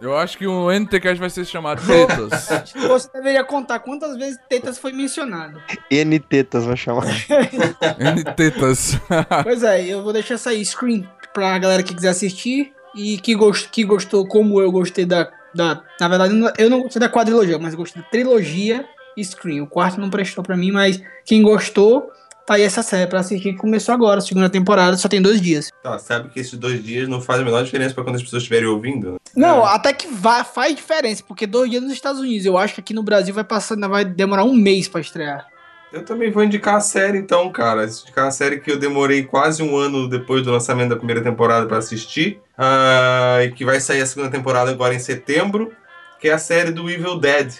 S2: Eu acho que o NTCast vai ser chamado Tetas.
S5: Você deveria contar quantas vezes tetas foi mencionado.
S3: N tetas vai chamar.
S2: N-Tetas.
S5: Pois é, eu vou deixar sair screen pra galera que quiser assistir. e que, gost, que gostou, como eu gostei da, da. Na verdade, eu não- gostei da quadrilogia, mas eu gostei da trilogia Scream. O quarto não prestou pra mim, mas quem gostou, tá aí essa série pra assistir que começou agora, a segunda temporada, só tem dois dias.
S4: Tá, sabe que esses dois dias não fazem a menor diferença pra quando as pessoas estiverem ouvindo? né?
S5: Não, até que vai, faz diferença, porque dois dias nos Estados Unidos. Eu acho que aqui no Brasil vai passar, vai demorar um mês pra estrear.
S4: Eu também vou indicar a série então, cara. Indicar a série que eu demorei quase um ano depois do lançamento da primeira temporada pra assistir. ah, e que vai sair a segunda temporada agora em setembro. Que é a série do Evil Dead.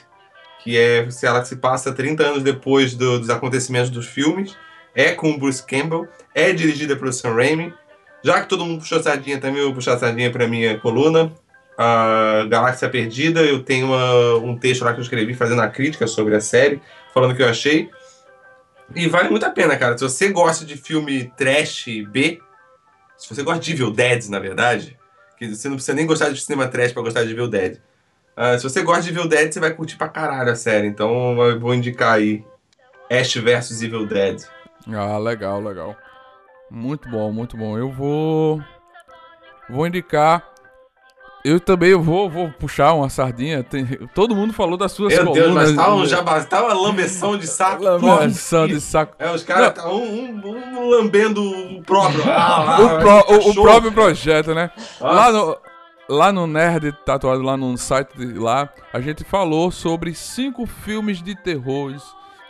S4: Que é se ela se passa 30 anos depois do- dos acontecimentos dos filmes. É com o Bruce Campbell. É dirigida pelo Sam Raimi. Já que todo mundo puxou sardinha também, eu vou puxar sardinha pra minha coluna. A Galáxia Perdida, eu tenho uma- um texto lá que eu escrevi fazendo a crítica sobre a série, falando o que eu achei. E vale muito a pena, cara. Se você gosta de filme trash B, se você gosta de Evil Dead, na verdade, que você não precisa nem gostar de cinema trash pra gostar de Evil Dead. Ah, se você gosta de Evil Dead, você vai curtir pra caralho a série. Então eu vou indicar aí Ash vs Evil Dead.
S2: Ah, legal, legal. Muito bom, muito bom. Eu vou. Vou indicar. Eu também eu vou, vou puxar uma sardinha. Tem- todo mundo falou das suas
S4: Meu Deus, mas
S2: colunas.
S4: tá um, já tá uma lambeção de saco.
S2: Lambeção de saco.
S4: É, os caras tá um, um- um lambendo o próprio. Ah,
S2: o,
S4: lá,
S2: pró- o- o próprio projeto, né?
S4: Nossa.
S2: Lá no, lá no Nerd Tatuado, lá no site de lá, a gente falou sobre cinco filmes de terrores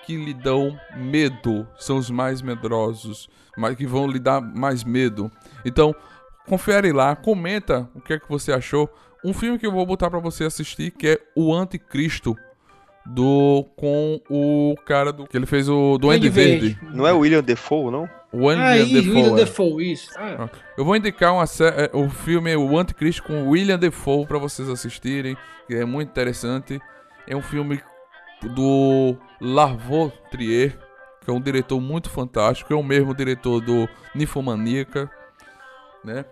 S2: que lhe dão medo. São os mais medrosos, mas que vão lhe dar mais medo. Então, confere lá, comenta o que é que você achou. Um filme que eu vou botar pra você assistir, que é O Anticristo. Do. com o cara do. Que ele fez o Duende Verde.
S3: Não é o William Defoe, não?
S2: O William
S5: Ah,
S2: Defoe,
S5: William
S2: é.
S5: Defoe, isso. Ah,
S2: Eu vou indicar uma sé- é, o filme O Anticristo com William Defoe pra vocês assistirem, que é muito interessante. É um filme do Larvaux Trier, que é um diretor muito fantástico, é o mesmo diretor do Ninfomaníaca, né?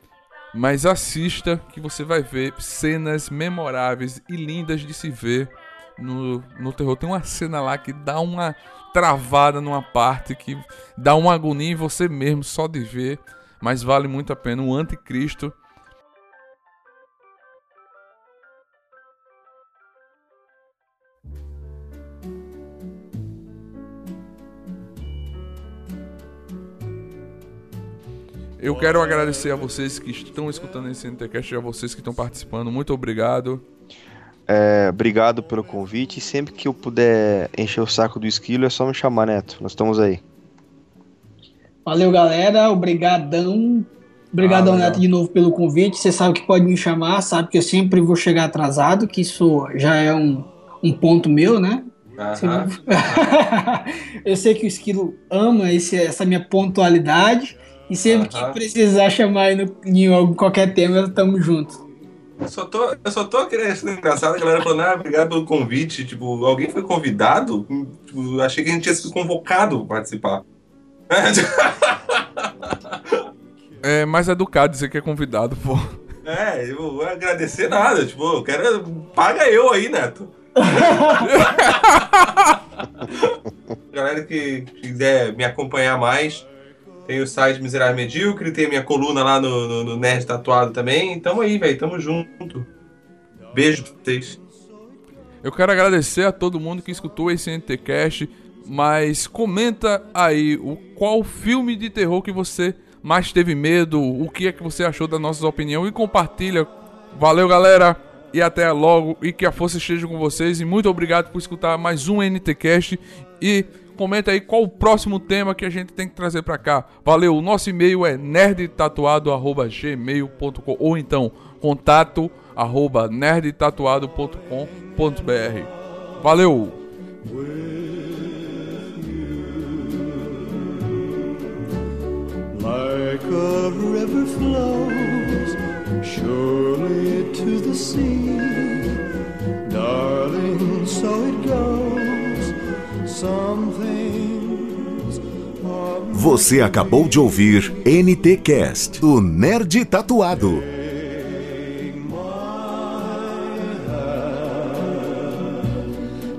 S2: Mas assista que você vai ver cenas memoráveis e lindas de se ver no, no terror. Tem uma cena lá que dá uma travada numa parte que dá uma agonia em você mesmo só de ver, mas vale muito a pena. O Anticristo. Eu quero agradecer a vocês que estão escutando esse NTCast e a vocês que estão participando. Muito obrigado.
S3: É, obrigado pelo convite. E sempre que eu puder encher o saco do esquilo, é só me chamar, Neto. Nós estamos aí.
S5: Valeu, galera. Obrigadão. Obrigadão,
S2: Ah.
S5: Neto, de novo pelo convite. Você sabe que pode me chamar, sabe que eu sempre vou chegar atrasado, que isso já é um, um ponto meu, né?
S4: Aham.
S5: eu sei que o Esquilo ama esse- essa minha pontualidade. E sempre que precisar chamar aí no, em algum- qualquer tema, tamo junto.
S4: Eu só tô, eu só tô querendo achando engraçado a galera falando, ah, obrigado pelo convite. Tipo, alguém foi convidado? Tipo, achei que a gente tinha sido convocado pra participar.
S2: É mais educado dizer que é convidado, pô.
S4: É, eu vou agradecer nada. Tipo, eu quero. Paga eu aí, Neto. Galera que quiser me acompanhar mais, tem o site Miserável Medíocre, tem minha coluna lá no, no, no Nerd Tatuado também. Tamo aí, velho. Tamo junto. Beijo pra vocês.
S2: Eu quero agradecer a todo mundo que escutou esse NTCast, mas comenta aí o qual filme de terror que você mais teve medo, o que é que você achou das nossas opiniões e compartilha. Valeu, galera, e até logo e que a força esteja com vocês e muito obrigado por escutar mais um NTcast e comenta aí qual o próximo tema que a gente tem que trazer pra cá. Valeu, o nosso e-mail é nerdtatuado@gmail.com ou então contato arroba nerdtatuado.com.br. Valeu!
S7: Like a river flows surely to the sea. Darling, so it goes.
S1: Você acabou de ouvir NT Cast, do Nerd Tatuado.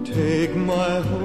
S7: Take my hand,